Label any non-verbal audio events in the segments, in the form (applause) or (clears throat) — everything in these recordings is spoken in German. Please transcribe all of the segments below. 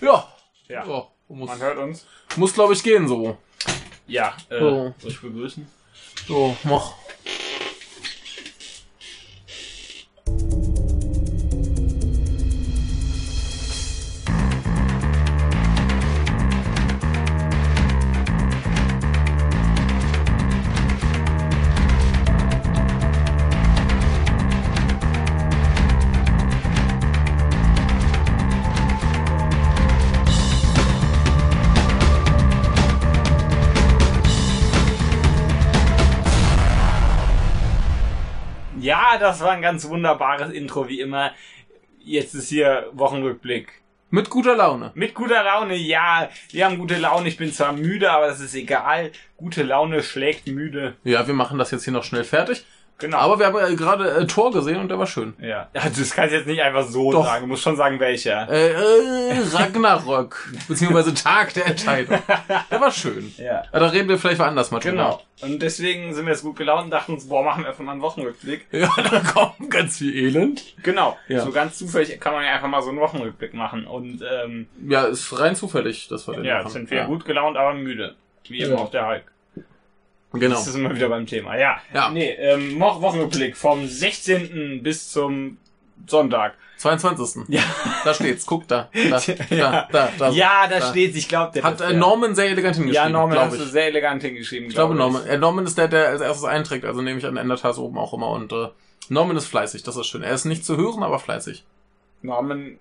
Ja. Ja. ja muss, Man hört uns. muss glaube ich, gehen so. Ja, äh, So. soll ich begrüßen? So, mach. Das war ein ganz wunderbares Intro, wie immer. Jetzt ist hier Wochenrückblick. Mit guter Laune. Mit guter Laune, ja. Wir haben gute Laune. Ich bin zwar müde, aber das ist egal. Gute Laune schlägt müde. Ja, wir machen das jetzt hier noch schnell fertig. Genau. Aber wir haben äh, gerade äh, Tor gesehen und der war schön. ja. ja, das kannst du jetzt nicht einfach so Doch. sagen. Du musst schon sagen, welcher. Äh, äh, Ragnarök. (laughs) beziehungsweise Tag der Entscheidung. Der war schön. Ja. Ja, da reden wir vielleicht mal anders mal drüber. Genau. Und deswegen sind wir jetzt gut gelaunt und dachten uns, boah, machen wir einfach mal einen Wochenrückblick. (laughs) Ja, da kommt ganz viel Elend. Genau. Ja. So ganz zufällig kann man ja einfach mal so einen Wochenrückblick machen. Und ähm, Ja, ist rein zufällig, dass wir den ja, machen. jetzt sind wir ja. gut gelaunt, aber müde. Wie immer Ja. auch der Hulk. Genau. Das ist immer wieder beim Thema. Ja. Ja. Nee, ähm, Wo- Wochenrückblick vom 16. bis zum Sonntag. 22. Ja. Da steht's, guck da. Da, (laughs) Ja. da, da, da. ja, da, da. steht's. Ich glaube, der Hat äh, Norman sehr elegant hingeschrieben. Ja, Norman glaub hast ich. du sehr elegant hingeschrieben. Ich glaube Norman. Äh, Norman ist der, der als erstes einträgt, also nehme ich an, ändert das oben auch immer. Und äh, Norman ist fleißig, das ist schön. Er ist nicht zu hören, aber fleißig. Norman,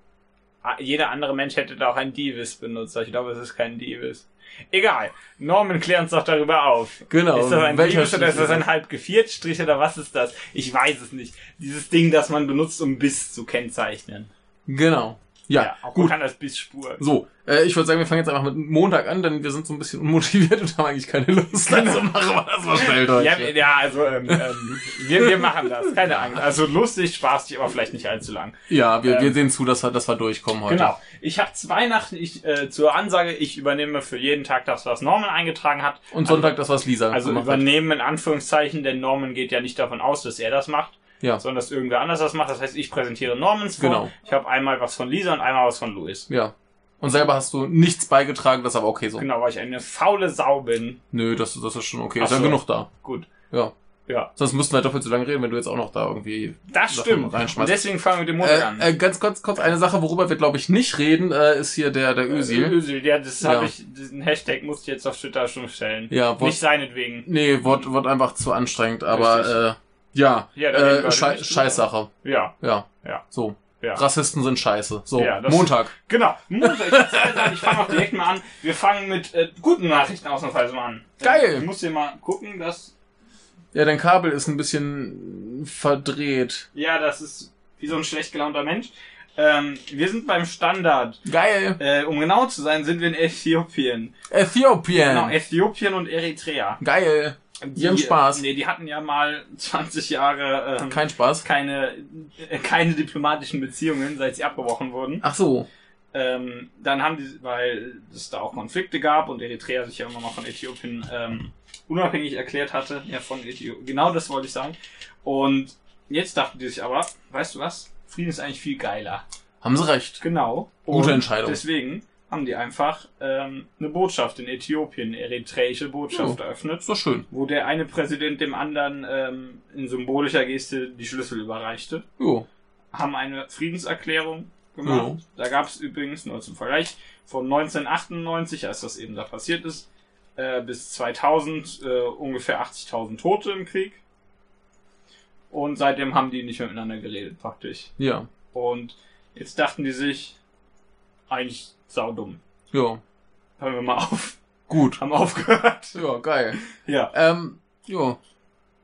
ah, jeder andere Mensch hätte da auch ein Divis benutzt. Ich glaube, es ist kein Divis. Egal. Norman klärt uns doch darüber auf. Genau. Ist das ein Divis oder ist das ein halb Strich oder was ist das? Ich weiß es nicht. Dieses Ding, das man benutzt, um Biss zu kennzeichnen. Genau. Ja, auch gut. kann das Biss spuren. So, äh, ich würde sagen, wir fangen jetzt einfach mit Montag an, denn wir sind so ein bisschen unmotiviert (laughs) und haben eigentlich keine Lust. Also machen wir das mal schnell durch. Ja, ja, also ähm, ähm, wir, wir machen das, keine Angst. Also lustig, spaßig, aber vielleicht nicht allzu lang. Ja, wir, wir Ähm, sehen zu, dass wir, dass wir durchkommen heute. Genau. Ich habe zwei Nachten ich, äh, zur Ansage, ich übernehme für jeden Tag das, was Norman eingetragen hat. Und Sonntag das, was Lisa Also gemacht hat. übernehmen in Anführungszeichen, denn Norman geht ja nicht davon aus, dass er das macht, Ja, sondern dass irgendwer anders das macht. Das heißt, ich präsentiere Normans vor. Genau. Ich habe einmal was von Lisa und einmal was von Louis. ja. Und selber hast du nichts beigetragen, das ist aber okay so. Genau, weil ich eine faule Sau bin. Nö, das, das ist schon okay. Ach Ist ja so. genug da. Gut. Ja. Ja, Sonst müssten wir doppelt so lange reden, wenn du jetzt auch noch da irgendwie das Sachen stimmt. Und deswegen fangen wir mit dem Montag an. Äh, äh, ganz kurz, kurz eine Sache, worüber wir glaube ich nicht reden, äh, ist hier der der Özil. Özil, ja, das Ja. habe ich, diesen Hashtag musste ich jetzt auf Twitter schon stellen. Ja, Wort, Nicht seinetwegen. nee, Wort, Wort einfach zu anstrengend, aber Richtig. äh, ja, Ja, äh, Schei. Scheißsache. Ja, Ja, ja, so. ja. Rassisten sind scheiße. So, Ja, Montag. Genau. Montag, ich, ich fange auch direkt mal an. Wir fangen mit äh, guten Nachrichten ausnahmsweise mal an. Geil. Ich muss hier mal gucken, dass. Ja, dein Kabel ist ein bisschen verdreht. Ja, das ist wie so ein schlecht gelaunter Mensch. Ähm, wir sind beim Standard. Geil. Äh, um genau zu sein, sind wir in Äthiopien. Äthiopien. Genau, Äthiopien und Eritrea. Geil. Die haben Spaß. Nee, die hatten ja mal (laughs) 20 Jahre ähm, Kein Spaß. keine, äh, keine diplomatischen Beziehungen, seit sie abgebrochen wurden. Ach so. Ähm, dann haben die, weil es da auch Konflikte gab und Eritrea sich ja immer noch von Äthiopien ähm, unabhängig erklärt hatte, ja von Äthiopien, genau das wollte ich sagen. Und jetzt dachten die sich aber, weißt du was, Frieden ist eigentlich viel geiler. Haben sie recht. Genau. Gute Und Entscheidung. Deswegen haben die einfach ähm, eine Botschaft in Äthiopien, eine eritreische Botschaft Oh. eröffnet, doch schön. wo der eine Präsident dem anderen ähm, in symbolischer Geste die Schlüssel überreichte Jo. haben eine Friedenserklärung gemacht. Da gab es übrigens, nur zum Vergleich, von 1998, als das eben da passiert ist, äh, bis 2000 äh, ungefähr 80.000 Tote im Krieg. Und seitdem haben die nicht mehr miteinander geredet, praktisch. Ja. Und jetzt dachten die sich, eigentlich saudumm. Jo. Hören wir mal auf. Gut. Haben aufgehört. Ja, geil. Ja. Ähm, jo.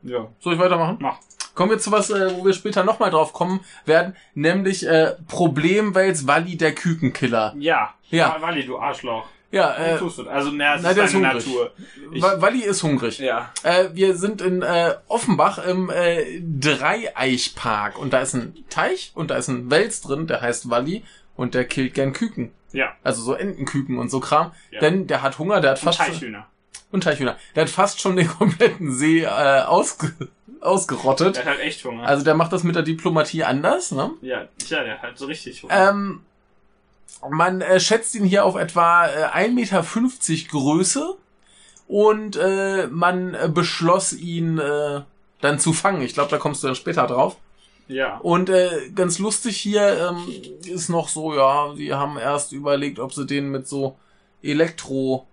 Ja. Soll ich weitermachen? Mach. Kommen wir zu was, äh, wo wir später nochmal drauf kommen werden, nämlich äh, Problemwels Walli der Kükenkiller. Ja. Ja. Walli, du Arschloch. Ja, äh? Also, na, ist der ist hungrig. Natur. Ich, Wa- Walli ist hungrig. ja. Äh, wir sind in äh, Offenbach im äh, Dreieichpark und da ist ein Teich und da ist ein Wels drin, der heißt Walli und der killt gern Küken. Ja. Also so Entenküken und so Kram. Ja. Denn der hat Hunger, der hat Und fast Teichhühner. und Teichhühner. Der hat fast schon den (laughs) kompletten See äh, ausge ausgerottet. Der hat halt echt Hunger. Also der macht das mit der Diplomatie anders, ne? ja, tja, der hat halt so richtig Hunger. Ähm, Man äh, schätzt ihn hier auf etwa äh, 1,50 Meter Größe und äh, man äh, beschloss ihn äh, dann zu fangen. Ich glaube, da kommst du dann später drauf. Ja. Und äh, ganz lustig hier ähm, ist noch so, ja, die haben erst überlegt, ob sie den mit so Elektro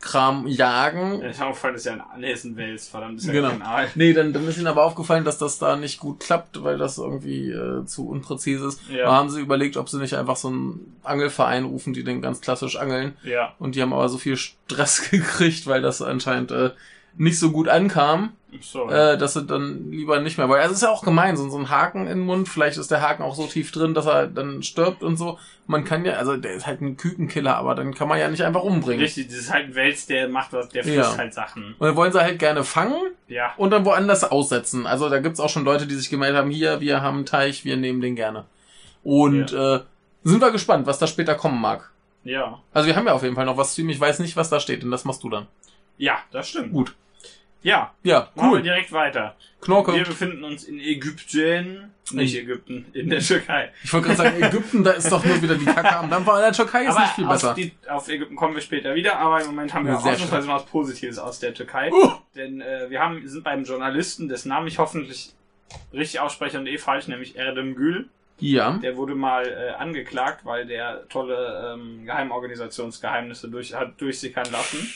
Kram jagen. Ja, ist das ist ja ein, ein Wels, verdammt, ist ja Genau. Nee, dann, dann ist ihnen aber aufgefallen, dass das da nicht gut klappt, weil das irgendwie äh, zu unpräzise ist. Ja. Da haben sie überlegt, ob sie nicht einfach so einen Angelverein rufen, die den ganz klassisch angeln. Ja. Und die haben aber so viel Stress (laughs) gekriegt, weil das anscheinend äh, nicht so gut ankam, So. äh, dass sie dann lieber nicht mehr. Weil also es ist ja auch gemein, so, so ein Haken in den Mund. Vielleicht ist der Haken auch so tief drin, dass er dann stirbt und so. Man kann ja, also der ist halt ein Kükenkiller, aber dann kann man ja nicht einfach umbringen. Richtig, das ist halt ein Wels, der macht was, der frisst Ja. halt Sachen. Und dann wollen sie halt gerne fangen Ja. und dann woanders aussetzen. Also da gibt's auch schon Leute, die sich gemeldet haben, hier, wir haben einen Teich, wir nehmen den gerne. Und äh, sind wir gespannt, was da später kommen mag. Ja. Also wir haben ja auf jeden Fall noch was zu ihm. Ich weiß nicht, was da steht, und das machst du dann. Ja, das stimmt. Gut. Ja, Ja, machen wir cool. direkt weiter. Knorke. Wir befinden uns in Ägypten, nicht Ägypten, in der Türkei. Ich wollte gerade sagen, Ägypten, da ist doch nur wieder die Kacke am Dampfer. In der Türkei ist aber nicht viel auf, besser. die, auf Ägypten kommen wir später wieder, aber im Moment haben wir Ja, ausnahmsweise mal was Positives aus der Türkei. Uh. Denn äh, wir haben, sind beim Journalisten, dessen Namen ich hoffentlich richtig ausspreche und eh falsch, nämlich Erdem Gül. Ja. Der wurde mal äh, angeklagt, weil der tolle ähm, Geheimorganisationsgeheimnisse durch, hat durchsickern lassen.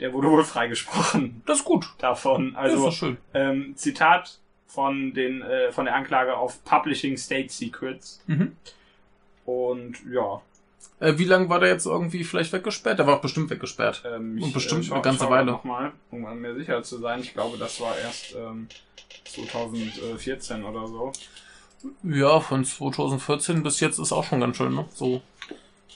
Der wurde wohl freigesprochen Das ist gut. davon. das ist Also schön. ähm, Zitat von den äh, von der Anklage auf Publishing State Secrets. Mhm. Und ja, Äh, wie lange war der jetzt irgendwie vielleicht weggesperrt? Der war auch bestimmt weggesperrt. ähm, Und bestimmt schau- eine ganze Weile. Noch mal, um mir sicher zu sein. Ich glaube, das war erst ähm, 2014 oder so. Ja, von 2014 bis jetzt ist auch schon ganz schön, ne? So.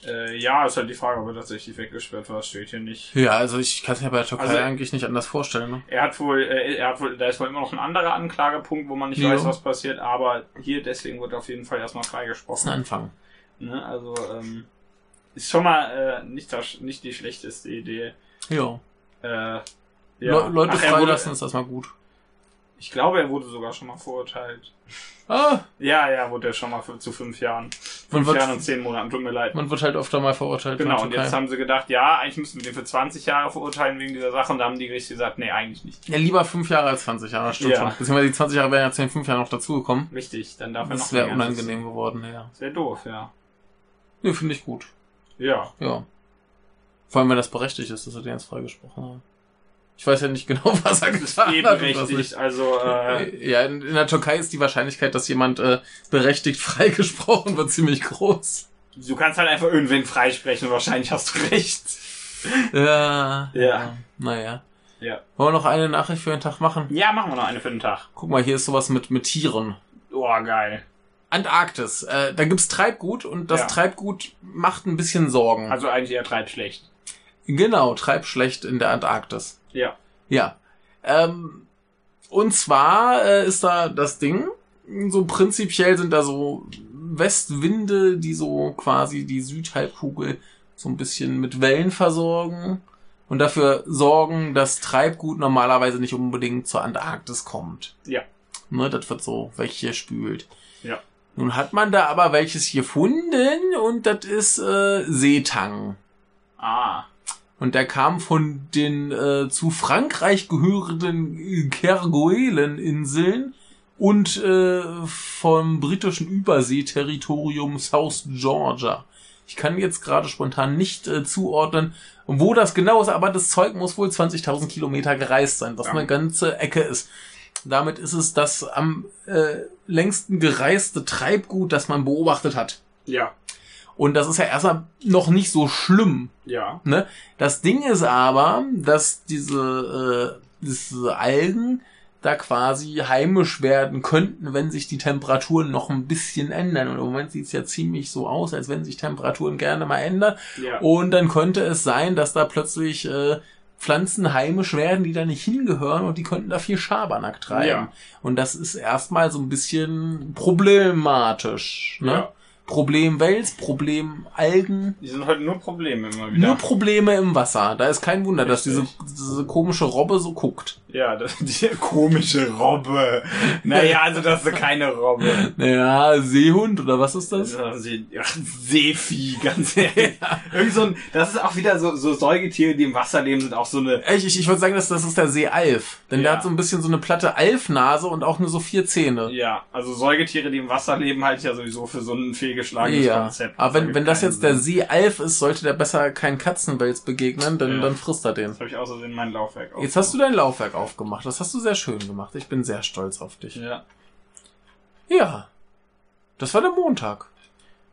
Äh, ja, ist halt die Frage, ob er tatsächlich weggesperrt war. Steht hier nicht. Ja, also ich kann es mir bei der Türkei Also- eigentlich nicht anders vorstellen, ne? Er hat wohl, äh, er hat wohl, da ist wohl immer noch ein anderer Anklagepunkt, wo man nicht Ja. weiß, was passiert, aber hier deswegen wird auf jeden Fall erstmal Das ist ein freigesprochen. Anfang. Ne? Also, ähm, ist schon mal äh, nicht, das, nicht die schlechteste Idee. Ja. Äh, ja. Le Leute Ach, freilassen wurde- ist erstmal gut. Ich glaube, er wurde sogar schon mal verurteilt. Ah, Ja, ja, wurde er schon mal zu fünf Jahren. Fünf Jahren und zehn Monaten, tut mir leid. man wird halt öfter mal verurteilt. Genau, und jetzt haben sie gedacht, ja, eigentlich müssen wir den für 20 Jahre verurteilen wegen dieser Sache und da haben die Gerichte gesagt, nee, eigentlich nicht. Ja, lieber fünf Jahre als 20 Jahre, stimmt Ja. schon. Beziehungsweise die 20 Jahre wären ja jetzt in fünf Jahren noch dazugekommen. Richtig, dann darf er noch Das wäre unangenehm geworden, ja. Das wäre doof, ja. Nee, finde ich gut. Ja. Ja. Vor allem, wenn das berechtigt ist, dass er den jetzt freigesprochen hat. Ich weiß ja nicht genau, (laughs) was er getan eh hat. nicht. also, äh, Ja, in, in der Türkei ist die Wahrscheinlichkeit, dass jemand äh, berechtigt (laughs) freigesprochen wird, ziemlich groß. du kannst halt einfach irgendwen freisprechen und wahrscheinlich hast du recht. Ja. Ja. Naja. Ja. Wollen wir noch eine Nachricht für den Tag machen? Ja, machen wir noch eine für den Tag. Guck mal, hier ist sowas mit, mit Tieren. Oh, geil. Antarktis. Äh, da gibt's Treibgut und das Ja. Treibgut macht ein bisschen Sorgen. Also eigentlich eher treibt schlecht. genau, Treibschlecht in der Antarktis. Ja. Ja. Ähm, und zwar äh, ist da das Ding, so prinzipiell sind da so Westwinde, die so quasi die Südhalbkugel so ein bisschen mit Wellen versorgen und dafür sorgen, dass Treibgut normalerweise nicht unbedingt zur Antarktis kommt. Ja. Ne, das wird so weggespült. Ja. Nun hat man da aber welches gefunden und das ist äh, Seetang. Ah. Und der kam von den äh, zu Frankreich gehörenden Kerguelen-Inseln und äh, vom britischen Überseeterritorium South Georgia. Ich kann jetzt gerade spontan nicht äh, zuordnen, wo das genau ist, aber das Zeug muss wohl 20.000 Kilometer gereist sein, was Ja. eine ganze Ecke ist. Damit ist es das am äh, längsten gereiste Treibgut, das man beobachtet hat. Ja. Und das ist ja erstmal noch nicht so schlimm, Ja. Ne? Das Ding ist aber, dass diese, äh, diese Algen da quasi heimisch werden könnten, wenn sich die Temperaturen noch ein bisschen ändern. Und im Moment sieht es ja ziemlich so aus, als wenn sich Temperaturen gerne mal ändern. Ja. Und dann könnte es sein, dass da plötzlich äh, Pflanzen heimisch werden, die da nicht hingehören und die könnten da viel Schabernack treiben. Ja. Und das ist erstmal so ein bisschen problematisch. Ne? Ja. Problem Wels, Problem Algen. Die sind heute nur Probleme immer wieder. Nur Probleme im Wasser. Da ist kein Wunder, dass diese, Richtig. diese komische Robbe so guckt. Ja, das, (laughs) die komische Robbe. Naja, also das ist keine Robbe. Naja, Seehund oder was ist das? Ja, See, ach, Seevieh, ganz ehrlich. (laughs) Irgend so ein, das ist auch wieder so, so Säugetiere, die im Wasser leben, sind auch so eine. Ich, ich, ich würde sagen, dass das ist der Seealf. Denn der Ja. hat so ein bisschen so eine platte Alfnase und auch nur so vier Zähne. Ja, also Säugetiere, die im Wasser leben, halte ich ja sowieso für so ein fehlgeschlagenes Ja, Konzept. aber wenn, wenn das keinen jetzt der Sinn. Seealf ist, sollte der besser kein Katzenwels begegnen, denn Ja. dann frisst er den. Jetzt habe ich außerdem mein Laufwerk auf. Jetzt hast du dein Laufwerk aufgemacht. Das hast du sehr schön gemacht. Ich bin sehr stolz auf dich. Ja. Ja. Das war der Montag.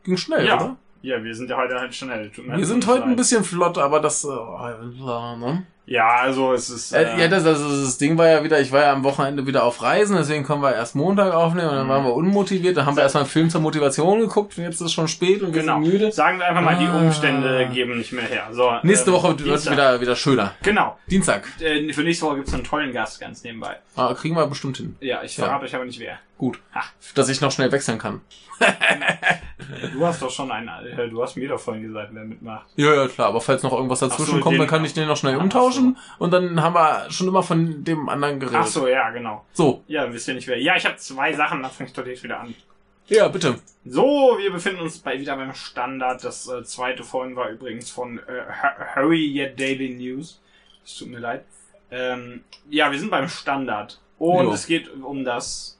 Ging schnell, Ja. oder? Ja, wir sind ja heute halt schnell. Wir sind heute ein bisschen flott, aber das. Äh, ne? Ja, also es ist. Äh, ja, das, das, das Ding war ja wieder, ich war ja am Wochenende wieder auf Reisen, deswegen können wir erst Montag aufnehmen und dann Mhm. waren wir unmotiviert. Dann haben wir erstmal einen Film zur Motivation geguckt und jetzt ist es schon spät und wir genau. sind müde. Sagen wir einfach mal, die Ah. Umstände geben nicht mehr her. So, Nächste ähm, Woche wird wieder, wieder schöner. Genau. Dienstag. Äh, für nächste Woche gibt's einen tollen Gast ganz nebenbei. Ah, kriegen wir bestimmt hin. Ja, ich Ja. verrate euch aber nicht wer. Gut. Ha. Dass ich noch schnell wechseln kann. Du hast doch schon einen, äh, du hast mir doch vorhin gesagt, wer mitmacht. Ja, ja, klar. Aber falls noch irgendwas dazwischen Ach so, kommt, dann kann ich den noch schnell Ach umtauschen. Und dann haben wir schon immer von dem anderen geredet. Ach so, ja, genau. So. Ja, wisst ihr nicht wer. Ja, ich habe zwei Sachen, dann fange ich doch direkt wieder an. Ja, bitte. So, wir befinden uns bei, wieder beim Standard. Das äh, zweite vorhin war übrigens von äh, Yet Daily News. Es tut mir leid. Ähm, ja, wir sind beim Standard. Und Jo. es geht um das,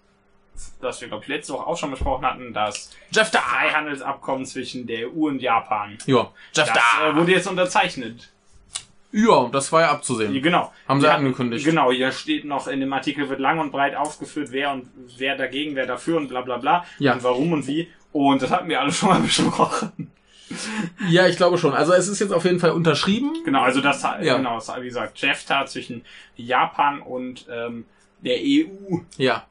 das wir, glaube ich, letzte Woche auch schon besprochen hatten, das Jeff da. Freihandelsabkommen zwischen der EU und Japan. Ja. Jeff Das da. äh, wurde jetzt unterzeichnet. Ja, das war ja abzusehen. Genau. Haben sie Wir angekündigt. Genau, hier steht noch in dem Artikel wird lang und breit aufgeführt, wer und wer dagegen, wer dafür und bla bla bla. Ja. Und warum und wie. Und das hatten wir alle schon mal (laughs) besprochen. Ja, ich glaube schon. Also es ist jetzt auf jeden Fall unterschrieben. Genau, also das, Ja. genau, wie gesagt, JEFTA zwischen Japan und ähm, der EU. Ja.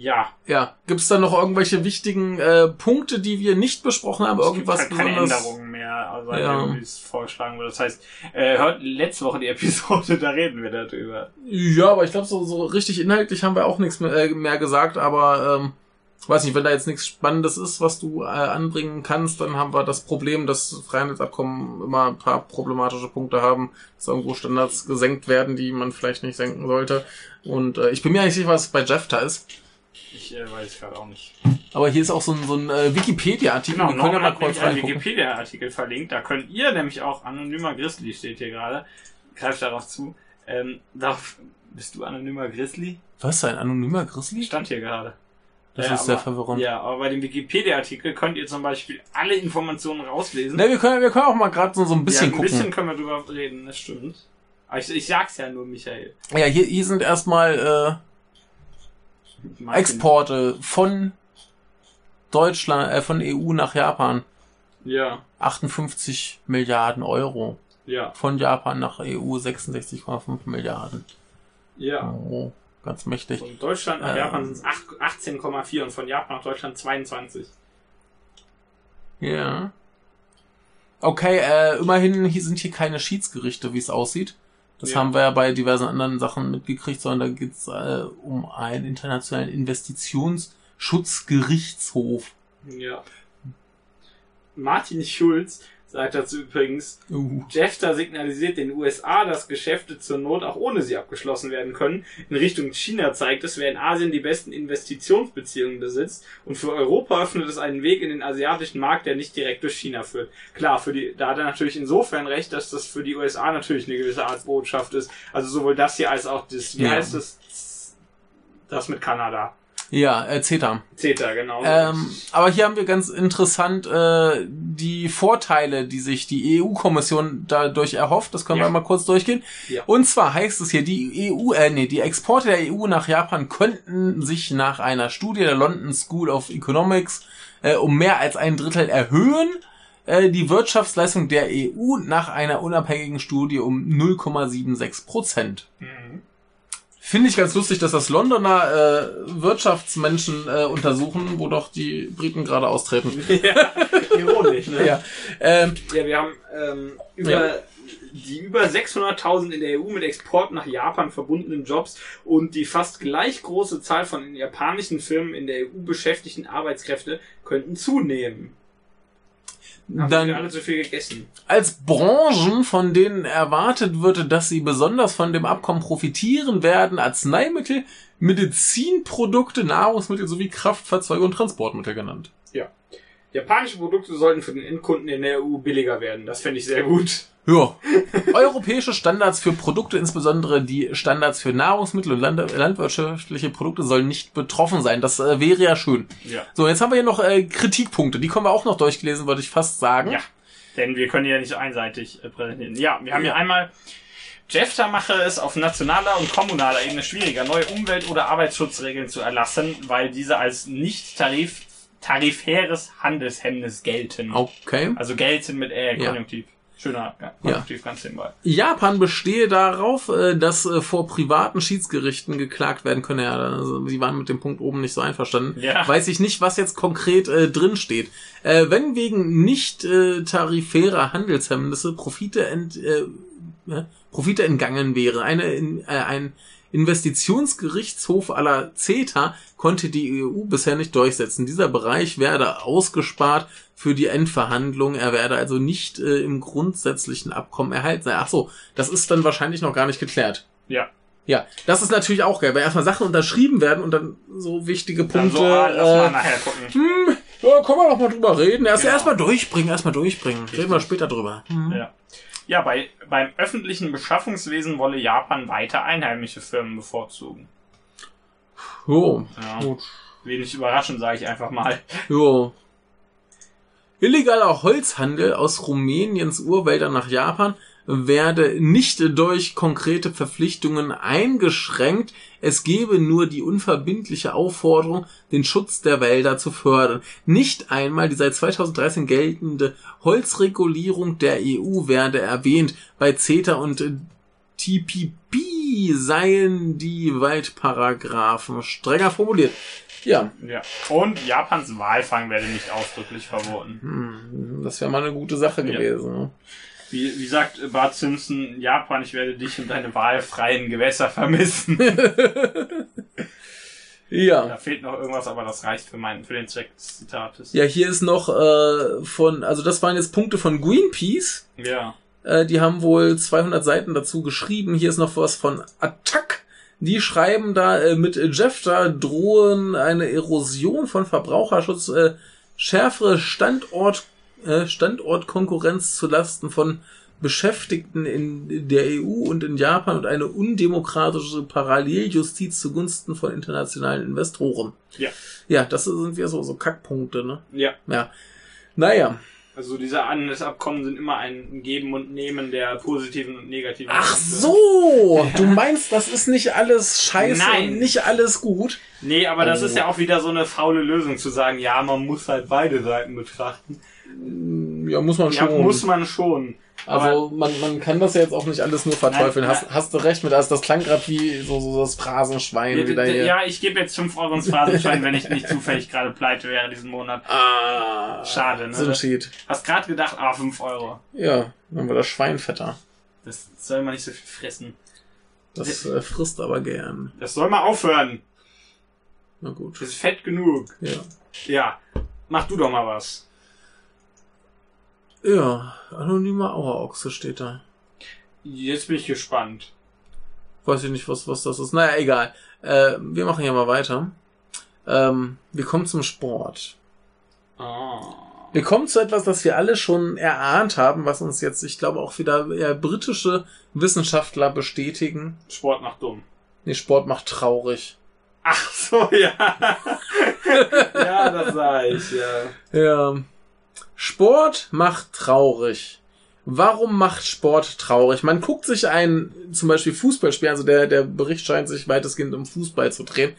Ja, Ja. Gibt es da noch irgendwelche wichtigen äh, Punkte, die wir nicht besprochen haben? es gibt Irgendwas halt keine besonders? Änderungen mehr, also Ja. wie es vorgeschlagen wurde. Das heißt, äh, hört letzte Woche die Episode, (laughs) da reden wir darüber. Ja, aber ich glaube, so, so richtig inhaltlich haben wir auch nichts mehr, äh, mehr gesagt, aber ähm, weiß nicht, wenn da jetzt nichts Spannendes ist, was du äh, anbringen kannst, dann haben wir das Problem, dass Freihandelsabkommen immer ein paar problematische Punkte haben, dass irgendwo Standards gesenkt werden, die man vielleicht nicht senken sollte. Und äh, ich bin mir eigentlich sicher, was bei JEFTA ist. Ich äh, weiß gerade auch nicht. Aber hier ist auch so ein, so ein äh, Wikipedia-Artikel. Genau, ja Norman mal hat kurz nämlich einen. Wikipedia-Artikel verlinkt. Da könnt ihr nämlich auch, anonymer Grizzly steht hier gerade, greift darauf zu. Ähm, darauf, bist du anonymer Grizzly? Was, ein anonymer Grizzly? Stand hier gerade. Das Ja, ist sehr verwirrend. Ja, aber bei dem Wikipedia-Artikel könnt ihr zum Beispiel alle Informationen rauslesen. Ne, wir können, wir können auch mal gerade so, so ein bisschen ja, ein gucken. bisschen können wir drüber reden, das stimmt. Aber ich, ich sag's ja nur, Michael. Ja, hier, hier sind erstmal äh. Exporte von Deutschland, äh, von EU nach Japan. Ja, 58 Milliarden Euro. ja, Von Japan nach EU 66,5 Milliarden. ja. Oh, ganz mächtig. Von Deutschland nach Ähm. Japan sind es 18,4 und von Japan nach Deutschland 22. Ja. Okay, äh, immerhin hier sind hier keine Schiedsgerichte, wie es aussieht. Das Ja. haben wir ja bei diversen anderen Sachen mitgekriegt, sondern da geht's äh, um einen internationalen Investitionsschutzgerichtshof. Ja. Martin Schulz sagt dazu übrigens, Uh. Jefta signalisiert den USA, dass Geschäfte zur Not auch ohne sie abgeschlossen werden können. In Richtung China zeigt es, wer in Asien die besten Investitionsbeziehungen besitzt. Und für Europa öffnet es einen Weg in den asiatischen Markt, der nicht direkt durch China führt. Klar, für die, da hat er natürlich insofern recht, dass das für die USA natürlich eine gewisse Art Botschaft ist. Also sowohl das hier als auch das, wie Ja. heißt das? Das mit Kanada. Ja, äh, CETA. CETA, genau. Ähm, aber hier haben wir ganz interessant äh, die Vorteile, die sich die EU-Kommission dadurch erhofft. Das können Ja. wir mal kurz durchgehen. Ja. Und zwar heißt es hier, die EU, äh, nee, die Exporte der EU nach Japan könnten sich nach einer Studie der London School of Economics äh, um mehr als ein Drittel erhöhen. Äh, die Wirtschaftsleistung der EU nach einer unabhängigen Studie um 0,76 Prozent. Mhm. Finde ich ganz lustig, dass das Londoner äh, Wirtschaftsmenschen äh, untersuchen, wo doch die Briten gerade austreten. (laughs) ja, ironisch, ne? ja. Ähm, Ja, wir haben ähm, über Ja. die über 600.000 in der EU mit Export nach Japan verbundenen Jobs und die fast gleich große Zahl von japanischen Firmen in der EU beschäftigten Arbeitskräfte könnten zunehmen. Haben dann alle zu viel gegessen. als Branchen, von denen erwartet wird, dass sie besonders von dem Abkommen profitieren werden, Arzneimittel, Medizinprodukte, Nahrungsmittel sowie Kraftfahrzeuge und Transportmittel genannt. Ja. Japanische Produkte sollten für den Endkunden in der EU billiger werden. Das fände ich sehr gut. Ja. Europäische Standards für Produkte, insbesondere die Standards für Nahrungsmittel und land landwirtschaftliche Produkte, sollen nicht betroffen sein. Das äh, wäre ja schön. Ja. So, jetzt haben wir hier noch äh, Kritikpunkte. Die kommen wir auch noch durchgelesen, würde ich fast sagen. Ja. Denn wir können ja nicht einseitig äh, präsentieren. Ja, wir haben hier einmal Jefta mache es auf nationaler und kommunaler Ebene schwieriger, neue Umwelt- oder Arbeitsschutzregeln zu erlassen, weil diese als nicht tarif tarifäres Handelshemmnis gelten. Okay. Also gelten mit äh, Ja. Konjunktiv. Schöner ja, ganz nebenbei. Japan bestehe darauf, äh, dass äh, vor privaten Schiedsgerichten geklagt werden könne. Ja, also, sie waren mit dem Punkt oben nicht so einverstanden. Ja. Weiß ich nicht, was jetzt konkret äh, drin steht. Äh, wenn wegen nicht äh, tarifärer Handelshemmnisse Profite, ent, äh, Profite entgangen wäre, eine, in, äh, ein Investitionsgerichtshof aller CETA konnte die EU bisher nicht durchsetzen. Dieser Bereich werde ausgespart für die Endverhandlung. Er werde also nicht äh, im grundsätzlichen Abkommen erhalten sein. Ach so, das ist dann wahrscheinlich noch gar nicht geklärt. Ja. Ja, das ist natürlich auch geil, weil erstmal Sachen unterschrieben werden und dann so wichtige Punkte. so, ah, lass mal äh, nachher gucken. hm, ja, können wir noch mal drüber reden. Erst Genau. erstmal durchbringen, erstmal durchbringen. Reden wir später drüber. Hm. Ja. Ja, bei, beim öffentlichen Beschaffungswesen wolle Japan weiter einheimische Firmen bevorzugen. Jo, Ja. gut. Wenig überraschend, sage ich einfach mal. Jo. Illegaler Holzhandel aus Rumäniens Urwäldern nach Japan werde nicht durch konkrete Verpflichtungen eingeschränkt. Es gebe nur die unverbindliche Aufforderung, den Schutz der Wälder zu fördern. Nicht einmal die seit 2013 geltende Holzregulierung der EU werde erwähnt. Bei CETA und TPP seien die Waldparagraphen strenger formuliert. Ja, Ja. Und Japans Walfang werde nicht ausdrücklich verboten. hm, das wäre mal eine gute Sache Ja. gewesen. Ne? Wie, wie sagt Bart Simpson, Japan, ich werde dich und deine wahlfreien Gewässer vermissen. (laughs) Ja. da fehlt noch irgendwas, aber das reicht für, meinen, für den Zweck des Zitates. Ja, hier ist noch äh, von, also das waren jetzt Punkte von Greenpeace. Ja. Äh, die haben wohl 200 Seiten dazu geschrieben. Hier ist noch was von Attac. Die schreiben da äh, mit Jefta drohen eine Erosion von Verbraucherschutz, äh, schärfere Standort, äh, Standortkonkurrenz zu Lasten von Beschäftigten in der EU und in Japan und eine undemokratische Paralleljustiz zugunsten von internationalen Investoren. Ja. Ja, das sind wieder so, so Kackpunkte, ne? Ja. Ja. Naja. Also diese Handelsabkommen sind immer ein Geben und Nehmen der positiven und negativen. Ach Effekte. so, du meinst, das ist nicht alles scheiße Nein. und nicht alles gut? Nee, aber das Oh. ist ja auch wieder so eine faule Lösung zu sagen, ja, man muss halt beide Seiten betrachten. Ja, muss man Ja, schon. muss man schon. Also man, man kann das ja jetzt auch nicht alles nur verteufeln. Nein, hast, hast du recht mit, also das klang gerade wie so, so das Phrasenschwein Ja, wieder hier. ja, ich gebe jetzt 5 Euro ins Phrasenschwein, wenn ich nicht zufällig gerade pleite wäre diesen Monat. Ah, Schade, ne? So ein Cheat. Hast gerade gedacht, ah, 5 Euro. Ja, dann war das Schwein fetter. Das soll man nicht so viel fressen. Das äh, frisst aber gern. Das soll mal aufhören. Na gut. Das ist fett genug. Ja. Ja, mach du doch mal was. Ja, anonymer Auerochse steht da. Jetzt bin ich gespannt. Weiß ich nicht, was, was das ist. Naja, egal. Äh, wir machen ja mal weiter. Ähm, wir kommen zum Sport. Ah. Wir kommen zu etwas, das wir alle schon erahnt haben, was uns jetzt, ich glaube, auch wieder eher britische Wissenschaftler bestätigen. Sport macht dumm. Nee, Sport macht traurig. Ach so, ja. (laughs) ja, das sah ich, ja. Ja. Sport macht traurig. Warum macht Sport traurig? Man guckt sich ein, zum Beispiel Fußballspiel, also der, der Bericht scheint sich weitestgehend um Fußball zu drehen.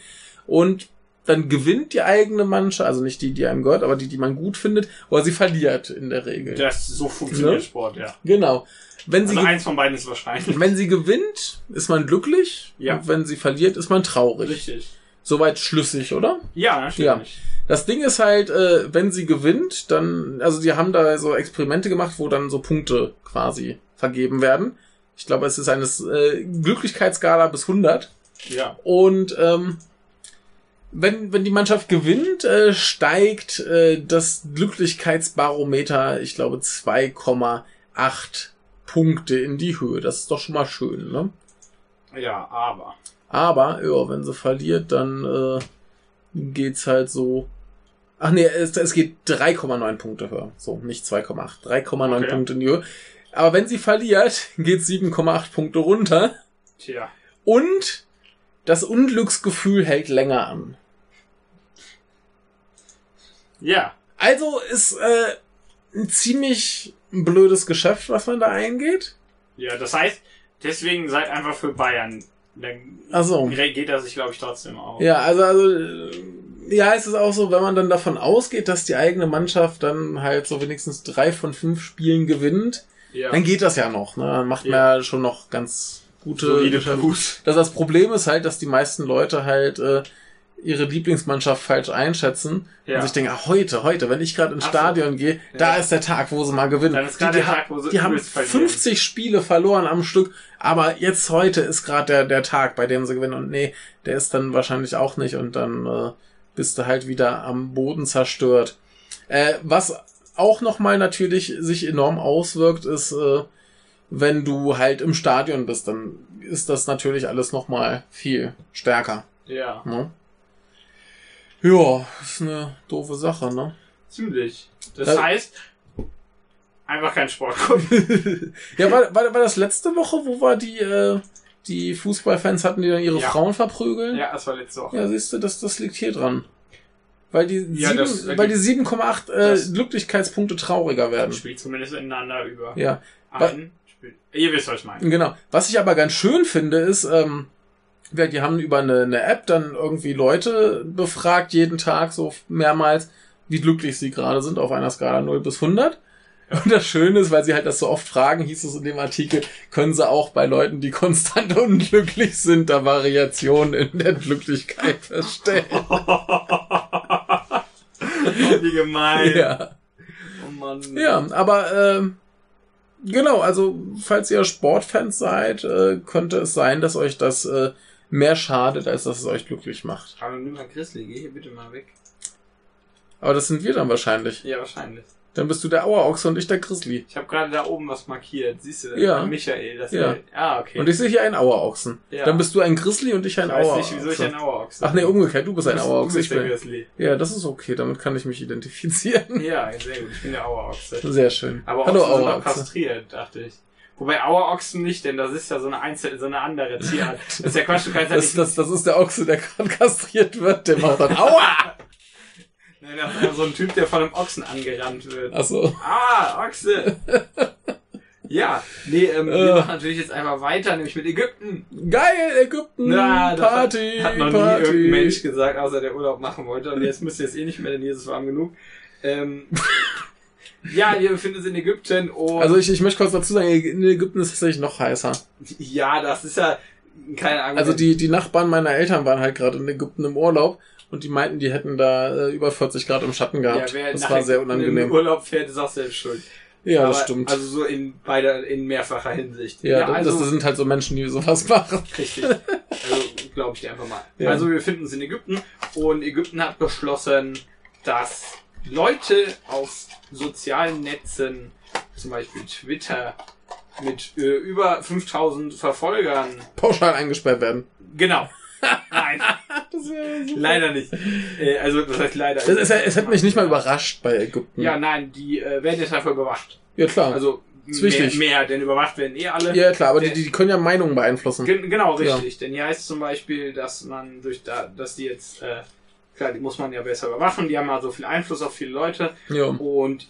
Und dann gewinnt die eigene Mannschaft, also nicht die, die einem gehört, aber die, die man gut findet, oder sie verliert in der Regel. Das, so funktioniert Ne? Sport, ja. Genau. Wenn sie, Also ge- eins von beiden ist wahrscheinlich. wenn sie gewinnt, ist man glücklich. Ja. Und wenn sie verliert, ist man traurig. Richtig. Soweit schlüssig, oder? Ja, natürlich. Das Ding ist halt, äh, wenn sie gewinnt, dann, also die haben da so Experimente gemacht, wo dann so Punkte quasi vergeben werden. Ich glaube, es ist eine äh, Glücklichkeitsskala bis 100. Ja. Und ähm, wenn, wenn die Mannschaft gewinnt, äh, steigt äh, das Glücklichkeitsbarometer, ich glaube, 2,8 Punkte in die Höhe. Das ist doch schon mal schön, ne? Ja, aber. Aber, ja, wenn sie verliert, dann äh, geht's halt so. Ach nee, es, es geht 3,9 Punkte höher. So, nicht 2,8. 3,9 Okay. Punkte in die Höhe. Aber wenn sie verliert, (laughs) geht 7,8 Punkte runter. Tja. Und das Unglücksgefühl hält länger an. Ja. Also ist äh, ein ziemlich blödes Geschäft, was man da eingeht. Ja, das heißt, deswegen seid einfach für Bayern. Dann Ach so. geht er sich, glaube ich, trotzdem auf. Ja, also, also äh, ja, es ist auch so, wenn man dann davon ausgeht, dass die eigene Mannschaft dann halt so wenigstens drei von fünf Spielen gewinnt, Ja. dann geht das ja noch. Ne? Dann macht man Ja. ja schon noch ganz gute Solide. Fuß. Das, das Problem ist halt, dass die meisten Leute halt äh, ihre Lieblingsmannschaft falsch einschätzen Ja. und sich denken, ah, heute, heute, wenn ich gerade ins so. Stadion gehe, da Ja. ist der Tag, wo sie mal gewinnen. Dann ist gerade die, der die, Tag, wo sie die haben übelst verlieren. 50 Spiele verloren am Stück, aber jetzt heute ist gerade der, der Tag, bei dem sie gewinnen und nee, der ist dann wahrscheinlich auch nicht und dann äh, bist du halt wieder am Boden zerstört. Äh, was auch nochmal natürlich sich enorm auswirkt, ist, äh, wenn du halt im Stadion bist, dann ist das natürlich alles nochmal viel stärker. Ja. Ne? Ja, ist eine doofe Sache, ne? Ziemlich. Das Da- heißt, einfach kein Sport gucken. (laughs) Ja, war, war, war das letzte Woche, wo war die, äh, die Fußballfans hatten, die dann ihre Ja. Frauen verprügeln? ja, das war letzte Woche. Ja, siehst du, das, das liegt hier dran. Weil die, Ja, sieben, das weil die 7,8 äh, Glücklichkeitspunkte trauriger werden. Spielt zumindest ineinander über. Ja, Ein spielt. Ihr wisst, was ich meine. genau. Was ich aber ganz schön finde, ist, ähm, ja, die haben über eine, eine App dann irgendwie Leute befragt, jeden Tag so mehrmals, wie glücklich sie gerade sind auf einer Skala 0 bis 100. Und das Schöne ist, weil sie halt das so oft fragen, hieß es in dem Artikel, können sie auch bei Leuten, die konstant (laughs) unglücklich sind, da Variationen in der Glücklichkeit (laughs) feststellen. Wie gemein. ja. Oh Mann. ja, aber ähm, genau, also falls ihr Sportfans seid, äh, könnte es sein, dass euch das äh, mehr schadet, als dass es euch glücklich macht. Anonymer Chrisley, geh hier bitte mal weg. Aber das sind wir dann wahrscheinlich. Ja, wahrscheinlich. Dann bist du der Auerochse und ich der Grizzly. Ich habe gerade da oben was markiert. Siehst du? Ja. Michael. Das Ja. Ist, ah, okay. Und ich sehe hier einen Auerochsen. Ja. Dann bist du ein Grizzly und ich ein ich weiß Auerochse. nicht, wieso ich ein Auerochse Ach nee, umgekehrt, du bist ein Du bist- Auerochse. Du Ich bist der bin, Grizzly. ja, das ist okay, damit kann ich mich identifizieren. Ja, sehr gut. Ich bin der Auerochse. Sehr schön. Aber Hallo Ochsen sind Auerochse. kastriert, dachte ich. Wobei Auerochsen nicht, denn das ist ja so eine einzel so eine andere Tierart. (laughs) Das ist ja Quatsch, du kannst ja Das, nicht... das, das ist der Ochse, der gerade (laughs) kastriert wird, der macht dann Aua! (laughs) Nein, das ist ja so ein Typ, der von einem Ochsen angerannt wird. Achso. Ah, Ochse! ja, nee, ähm, wir Äh. machen natürlich jetzt einfach weiter, nämlich mit Ägypten. Geil, Ägypten, Na, Party, hat, hat noch Party. nie irgendein Mensch gesagt, außer der Urlaub machen wollte. Und jetzt müsst ihr es eh nicht mehr, denn hier ist es warm genug. Ähm, ja, wir befinden uns in Ägypten und Also ich, ich möchte kurz dazu sagen, in Ägypten ist es tatsächlich noch heißer. ja, das ist ja keine Ahnung. Also die, die Nachbarn meiner Eltern waren halt gerade in Ägypten im Urlaub und die meinten, die hätten da äh, über 40 Grad im Schatten gehabt. wer das war sehr unangenehm. In Urlaub fährt, ist auch selbst schuld. Ja, das Aber- stimmt. Also so in beider, in mehrfacher Hinsicht. ja, also, das, das sind halt so Menschen, die sowas machen. Richtig. Also glaube ich dir einfach mal. Ja. Also wir befinden uns in Ägypten und Ägypten hat beschlossen, dass Leute auf sozialen Netzen, zum Beispiel Twitter, mit äh, über 5000 Verfolgern, Pauschal eingesperrt werden. genau. (laughs) Nein, leider nicht. Äh, also das heißt leider. Das ist, es hat mich nicht mal überrascht bei Ägypten. Ja, nein, die äh, werden jetzt einfach überwacht. ja klar. Also Ist mehr, wichtig. mehr, denn überwacht werden eh alle. ja, klar, aber die, der- die können ja Meinungen beeinflussen. Gen genau, richtig. Denn hier heißt zum Beispiel, dass man durch da, dass die jetzt, äh, klar, die muss man ja besser überwachen, die haben ja so viel Einfluss auf viele Leute Ja. und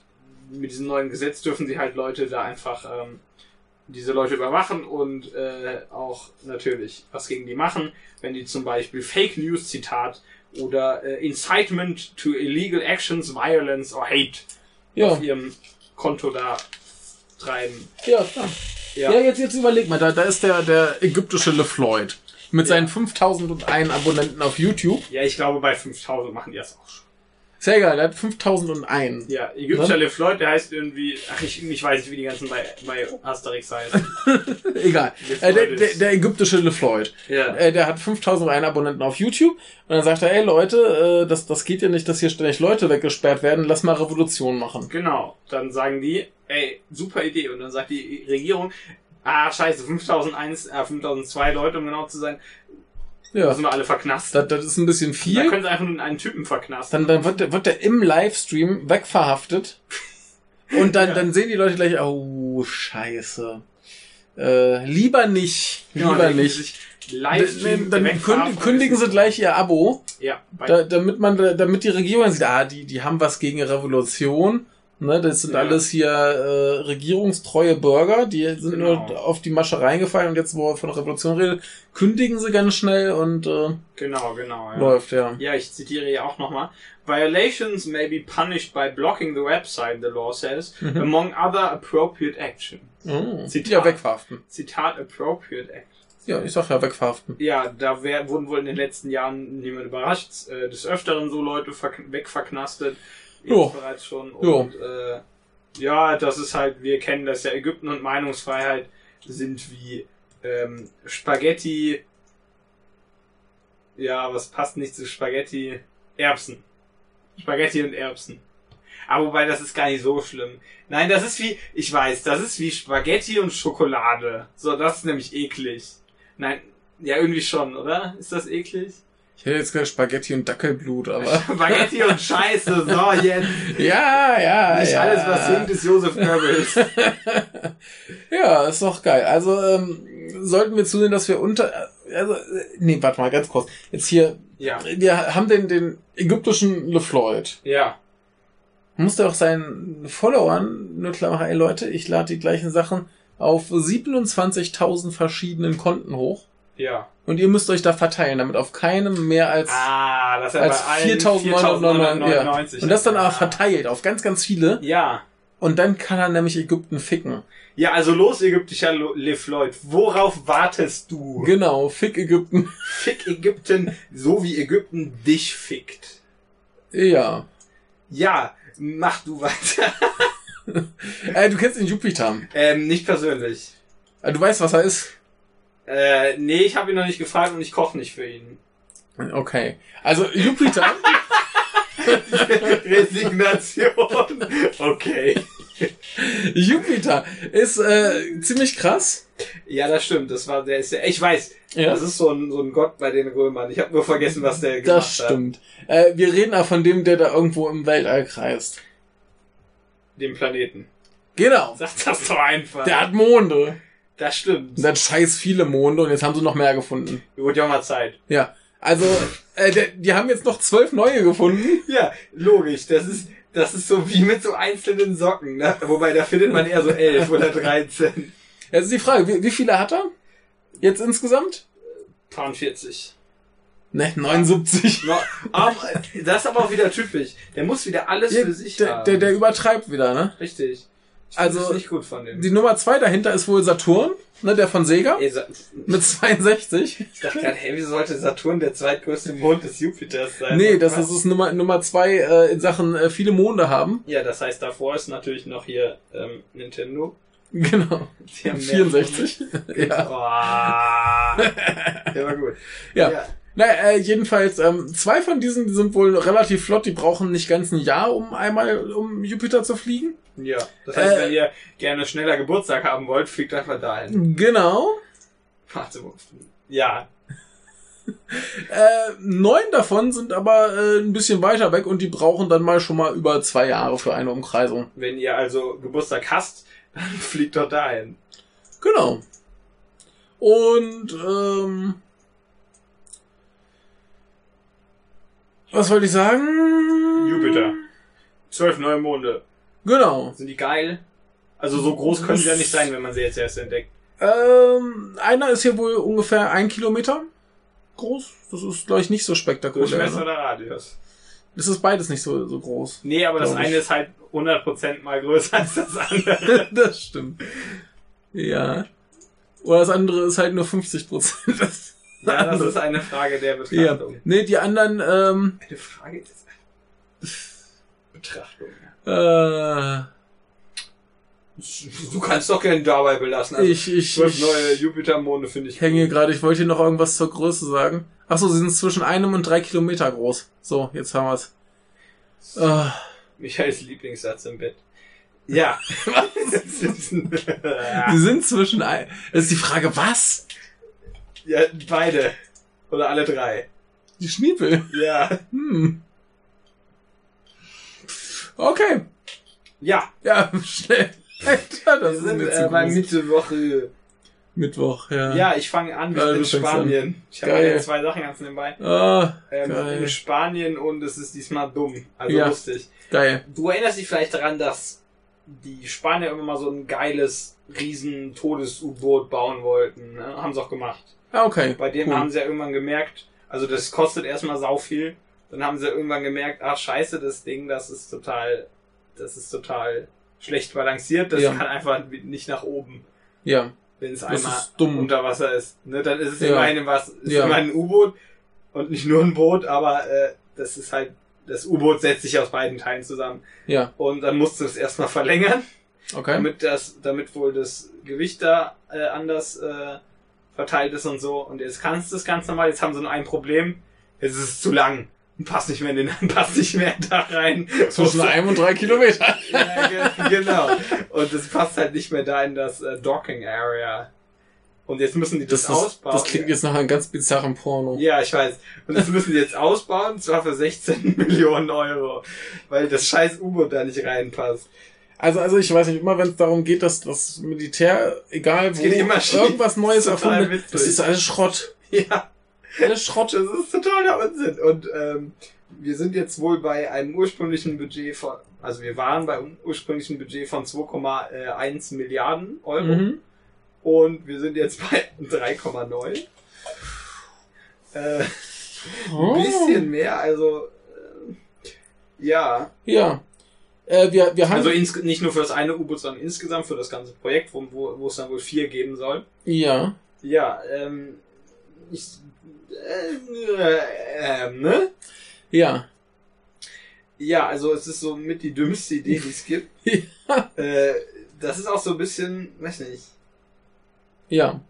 mit diesem neuen Gesetz dürfen sie halt Leute da einfach ähm, diese Leute überwachen und äh, auch natürlich was gegen die machen, wenn die zum Beispiel Fake News Zitat oder äh, Incitement to illegal actions, violence or hate Ja, auf ihrem Konto da treiben. ja, klar. Ja. Ja, jetzt, jetzt überleg mal, da, da ist der, der ägyptische LeFloid mit Ja. seinen 5001 Abonnenten auf YouTube. Ja, ich glaube, bei 5000 machen die das auch schon. Ist ja egal, der hat 5001. Ja, ägyptischer ne? LeFloid, der heißt irgendwie, ach, ich, ich weiß nicht, wie die ganzen bei, bei Asterix heißen. (laughs) egal. Äh, der, der, der, ägyptische LeFloid. Ja. Äh, der hat 5001 Abonnenten auf YouTube. Und dann sagt er, ey Leute, äh, das, das geht ja nicht, dass hier ständig Leute weggesperrt werden, lass mal Revolution machen. Genau. Dann sagen die, ey, super Idee. Und dann sagt die Regierung, ah, scheiße, 5001, äh, 5002 Leute, um genau zu sein, ja. Da sind wir alle verknastet. Das, das ist ein bisschen viel. Da können sie einfach nur einen Typen verknasten. Dann, dann wird, der, wird der im Livestream wegverhaftet. (laughs) Und dann, ja. dann sehen die Leute gleich, oh, scheiße. Äh, lieber nicht. Lieber ja, nicht. Livestream dann kündigen, kündigen sie gleich ihr Abo. Ja. Da, damit man, damit die Regierung sieht, ah, die, die haben was gegen Revolution. Ne, das sind ja. alles hier äh, regierungstreue Bürger, die sind genau. nur auf die Masche reingefallen und jetzt, wo er von Revolution redet, kündigen sie ganz schnell und äh, genau, genau, ja. läuft, ja. Ja, ich zitiere ja auch nochmal. Violations may be punished by blocking the website, the law says, mhm. among other appropriate action. Oh. Zitat, ja, wegverhaften. Zitat appropriate action. Ja, ich sag ja, wegverhaften. Ja, da wär, wurden wohl in den letzten Jahren niemand überrascht, äh, des Öfteren so Leute wegverknastet jo. bereits schon. Und äh, ja, das ist halt, wir kennen das ja, Ägypten und Meinungsfreiheit sind wie ähm, Spaghetti. Ja, was passt nicht zu Spaghetti? Erbsen. Spaghetti und Erbsen. Aber wobei, das ist gar nicht so schlimm. Nein, das ist wie, ich weiß, das ist wie Spaghetti und Schokolade. So, das ist nämlich eklig. Nein, ja, irgendwie schon, oder? Ist das eklig? Ich hätte jetzt gesagt Spaghetti und Dackelblut, aber. (laughs) Spaghetti und Scheiße, so jetzt. (laughs) Ja, ja. Nicht ja. alles, was singt, ist Josef Goebbels. (laughs) ja, ist doch geil. Also, ähm, sollten wir zusehen, dass wir unter, also, nee, warte mal, ganz kurz. Jetzt hier. Ja. Wir haben den, den ägyptischen LeFloid. Ja. Musste auch seinen Followern nur klar machen, ey Leute, ich lade die gleichen Sachen auf 27.000 verschiedenen Konten hoch. Ja. Und ihr müsst euch da verteilen, damit auf keinem mehr als, ah, das als 4.999. Ja. Und das dann aber verteilt auf ganz, ganz viele. Ja. Und dann kann er nämlich Ägypten ficken. Ja, also los, ägyptischer Le Floyd. Worauf wartest du? Genau, fick Ägypten. Fick Ägypten, so wie Ägypten dich fickt. Ja. Ja, mach du weiter. (laughs) äh, du kennst den Jupiter. Ähm, nicht persönlich. Äh, du weißt, was er ist? Äh, nee, ich habe ihn noch nicht gefragt und ich koche nicht für ihn. Okay. Also Jupiter. (laughs) Resignation. Okay. Jupiter ist äh, ziemlich krass. Ja, das stimmt. Das war der ist ja, ich weiß. Ja. Das ist so ein, so ein Gott bei den Römern. Ich habe nur vergessen, was der gemacht hat. Das stimmt. Äh, wir reden auch von dem, der da irgendwo im Weltall kreist. Dem Planeten. Genau. Sag das doch einfach. Der hat Monde. Das stimmt. Dann scheiß viele Monde und jetzt haben sie noch mehr gefunden. Wird ja auch mal Zeit. Ja. Also, äh, die, die haben jetzt noch zwölf neue gefunden. Ja, logisch. Das ist, das ist so wie mit so einzelnen Socken, ne? Wobei, da findet man eher so elf oder dreizehn. (laughs) Jetzt ist die Frage, wie, wie viele hat er? Jetzt insgesamt? 40. Ne, 79. No, um, das ist aber auch wieder typisch. Der muss wieder alles ja, für sich der, haben. Der, der übertreibt wieder, ne? Richtig. Also nicht gut von dem. die Nummer zwei dahinter ist wohl Saturn, ne, der von Sega. Ey, Sa mit 62. Ich dachte gerade, hey, wieso sollte Saturn der zweitgrößte Mond des Jupiters sein? Nee, das ist, ist Nummer, Nummer zwei äh, in Sachen äh, viele Monde haben. Ja, das heißt, davor ist natürlich noch hier ähm, Nintendo. Genau. Die haben 64. (laughs) ja. Oh. Der (laughs) war gut. ja. ja. Naja, äh, jedenfalls, ähm, zwei von diesen die sind wohl relativ flott, die brauchen nicht ganz ein Jahr, um einmal um Jupiter zu fliegen. Ja, das heißt, äh, wenn ihr gerne schneller Geburtstag haben wollt, fliegt einfach dahin. Genau. Warte, ja. (laughs) äh, neun davon sind aber äh, ein bisschen weiter weg und die brauchen dann mal schon mal über zwei Jahre für eine Umkreisung. Wenn ihr also Geburtstag hast, (laughs) dann fliegt doch dahin. Genau. Und ähm, Was wollte ich sagen? Jupiter. Zwölf Neumonde. Genau. Sind die geil? Also so groß können sie ja nicht sein, wenn man sie jetzt erst entdeckt. Ähm, einer ist hier wohl ungefähr ein Kilometer groß. Das ist, glaube ich, nicht so spektakulär. Durchmesser ne? oder Radius? Das ist beides nicht so, so groß. Nee, aber das eine ich. ist halt 100% mal größer als das andere. (laughs) das stimmt. Ja. Oder das andere ist halt nur 50%. Ja, das ist eine Frage der Betrachtung. Ja. Nee, die anderen, ähm, Eine Frage des Betrachtung. Äh, Du kannst doch gerne dabei belassen. Also ich, ich, zwölf neue Jupitermonde finde ich. hänge gerade, ich wollte hier noch irgendwas zur Größe sagen. Ach so, sie sind zwischen einem und drei Kilometer groß. So, jetzt haben wir's. Äh, Michaels Lieblingssatz im Bett. Ja. (laughs) (laughs) sie sind zwischen ein, das ist die Frage, was? Ja, beide. Oder alle drei. Die Schniepel. Ja. Hm. Okay. Ja. Ja, (laughs) schnell. Alter, das Wir ist sind mir äh, bei groß. Mitte Mittwoch, ja. Ja, ich fange an. Wir Ja, sind in Spanien. Ich habe ja zwei Sachen ganz nebenbei. Ah, Ähm, Geil. in Spanien und es ist diesmal dumm. Also Ja. lustig. geil. Du erinnerst dich vielleicht daran, dass die Spanier immer mal so ein geiles, riesen Todes-U-Boot bauen wollten. Ne? Haben sie auch gemacht. Ah, okay. Bei dem cool. haben sie ja irgendwann gemerkt, also das kostet erstmal sau viel. Dann haben sie irgendwann gemerkt, ach scheiße, das Ding, das ist total, das ist total schlecht balanciert. Das Ja. kann einfach nicht nach oben, Ja, wenn es einmal unter Wasser ist. Ne? Dann ist es Ja. immerhin was, ist Ja. immerhin ein U-Boot und nicht nur ein Boot, aber äh, das ist halt, das U-Boot setzt sich aus beiden Teilen zusammen. ja, Und dann musst du es erstmal verlängern, okay. damit das, damit wohl das Gewicht da äh, anders äh, verteilt ist und so. Und jetzt kannst du es ganz normal. Jetzt haben sie nur ein Problem. Jetzt ist es zu lang. Und passt nicht mehr in den, (laughs) passt nicht mehr da rein. Zwischen einem und drei Kilometer. (laughs) ja, ge- genau. Und es passt halt nicht mehr da in das äh, Docking Area. Und jetzt müssen die das, Das, das, ausbauen. das klingt jetzt nach einem ganz bizarren Porno. Ja, ich weiß. Und das müssen die jetzt ausbauen, zwar für 16 (laughs) Millionen Euro. Weil das scheiß U-Boot da nicht reinpasst. Also, also ich weiß nicht, immer wenn es darum geht, dass das Militär, egal wo, irgendwas Neues erfunden wird, das ist alles Schrott. Ja. Alles Schrott. Das ist totaler Unsinn. Und ähm, wir sind jetzt wohl bei einem ursprünglichen Budget von, also wir waren bei einem ursprünglichen Budget von 2,1 Milliarden Euro. Mhm. Und wir sind jetzt bei 3,9. Äh, Oh. ein bisschen mehr, also äh, ja. Ja. Äh, wir, wir haben. Also ins, nicht nur für das eine U-Boot, sondern insgesamt für das ganze Projekt, wo, wo, wo es dann wohl vier geben soll. ja. Ja, ähm, ich, äh, ähm, ne? Ja. Ja, also es ist so mit die dümmste Idee, die es gibt. (laughs) Ja. Äh, das ist auch so ein bisschen, weiß nicht. Ja.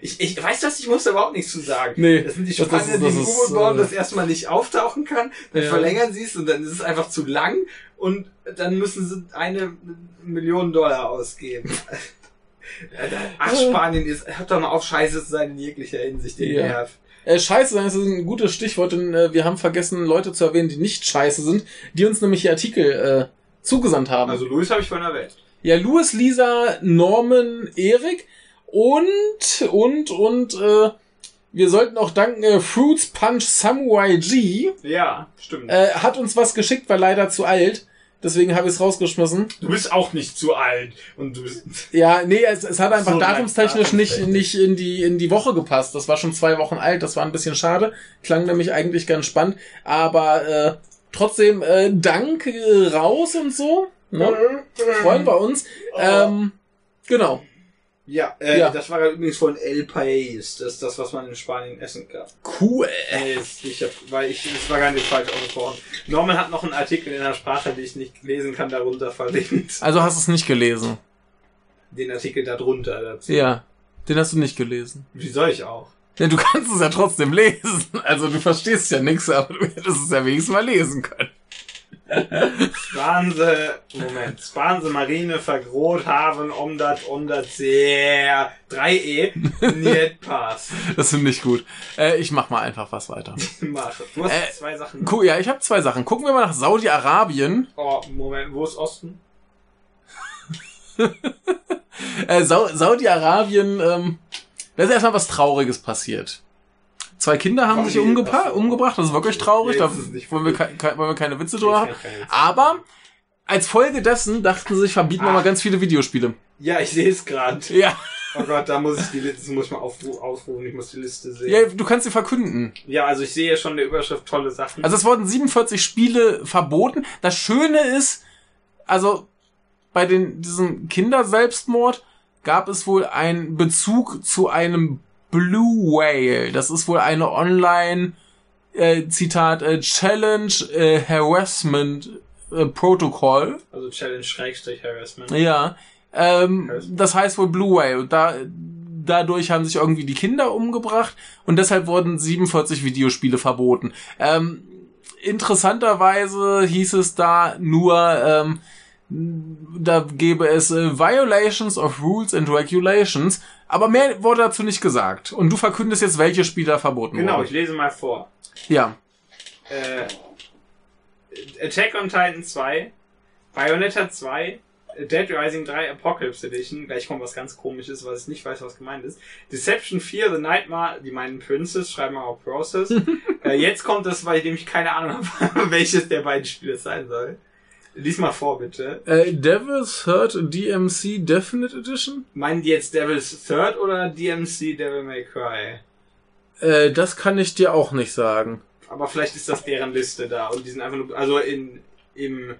Ich, ich weiß das, ich muss da überhaupt nichts zu sagen. Nee. Das sind die das- die das bauen, äh, das erstmal nicht auftauchen kann, dann Ja. verlängern sie es und dann ist es einfach zu lang und dann müssen sie eine Million Dollar ausgeben. (laughs) Ach, Spanien ist, hört doch mal auf, scheiße zu sein in jeglicher Hinsicht, den Ja. Nerv. Äh, scheiße sein ist ein gutes Stichwort, denn äh, wir haben vergessen, Leute zu erwähnen, die nicht scheiße sind, die uns nämlich hier Artikel äh, zugesandt haben. Also Louis habe ich vorhin erwähnt. Ja, Louis, Lisa, Norman, Erik und, und, und, äh, wir sollten auch danken, äh, Fruits Punch Samurai G Ja, stimmt. äh, hat uns was geschickt, war leider zu alt. Deswegen habe ich es rausgeschmissen. Du bist auch nicht zu alt und du bist. (laughs) Ja, nee, es, es hat einfach So datumstechnisch nicht, nicht in die, in die Woche gepasst. Das war schon zwei Wochen alt, das war ein bisschen schade. Klang nämlich eigentlich ganz spannend. Aber äh, trotzdem, äh, Dank äh, raus und so. Ne? Freuen wir uns. Ähm, genau. Ja, äh, Ja. das war übrigens von El País. Das ist das, was man in Spanien essen kann. Cool. Ist- ich hab, weil ich, das war gar nicht falsch ausgesprochen. Norman hat noch einen Artikel in einer Sprache, die ich nicht lesen kann, darunter verlinkt. Also hast du es nicht gelesen. Den Artikel darunter dazu. Ja. Den hast du nicht gelesen. Wie soll ich auch? Ja, du kannst es ja trotzdem lesen. Also du verstehst ja nichts, aber du hättest es ja wenigstens mal lesen können. Spanse, Moment, Spanse Marine vergrot haben, um das, um das sehr 3E, nicht passt. Das finde ich gut. Äh, ich mach mal einfach was weiter. Mach. Du hast Äh, zwei Sachen. Cool, ja, ich habe zwei Sachen. Gucken wir mal nach Saudi-Arabien. Oh, Moment, wo ist Osten? (laughs) Äh, Sau Saudi-Arabien, ähm, da ist erstmal was Trauriges passiert. Zwei Kinder haben sich so. umgebracht, das ist wirklich traurig, da wollen wir, ke wollen wir keine Witze drüber haben. Aber als Folge dessen dachten sie sich, verbieten wir Ah. mal ganz viele Videospiele. Ja, ich sehe es gerade. Ja, Oh Gott, da muss ich die Liste, muss ich mal aufru aufrufen, ich muss die Liste sehen. ja, du kannst sie verkünden. Ja, also ich sehe ja schon in der Überschrift tolle Sachen. Also es wurden 47 Spiele verboten. Das Schöne ist, also bei den, diesem Kinderselbstmord gab es wohl einen Bezug zu einem Blue Whale. Das ist wohl eine online äh, Zitat, äh, Challenge äh, Harassment äh, Protocol. Also Challenge Schrägstrich Harassment. Ja. Ähm, das heißt wohl Blue Whale. Da, dadurch haben sich irgendwie die Kinder umgebracht und deshalb wurden 47 Videospiele verboten. Ähm, interessanterweise hieß es da nur, ähm, da gäbe es äh, Violations of Rules and Regulations, aber mehr wurde dazu nicht gesagt. Und du verkündest jetzt, welche Spiele verboten Genau, wurden. ich lese mal vor. Ja. Äh, Attack on Titan 2, Bayonetta 2, Dead Rising 3 Apocalypse Edition, gleich kommt was ganz komisches, was ich nicht weiß, was gemeint ist. Deception 4, The Nightmare, die meinen Princess, schreiben wir auch Process. (laughs) äh, jetzt kommt das, bei dem ich keine Ahnung (laughs) habe, welches der beiden Spiele sein soll. Lies mal vor, bitte. Äh, Devil's Third DMC Definite Edition? Meinen die jetzt Devil's Third oder DMC Devil May Cry? Äh, das kann ich dir auch nicht sagen. Aber vielleicht ist das deren Liste da und die sind einfach nur, also in, im,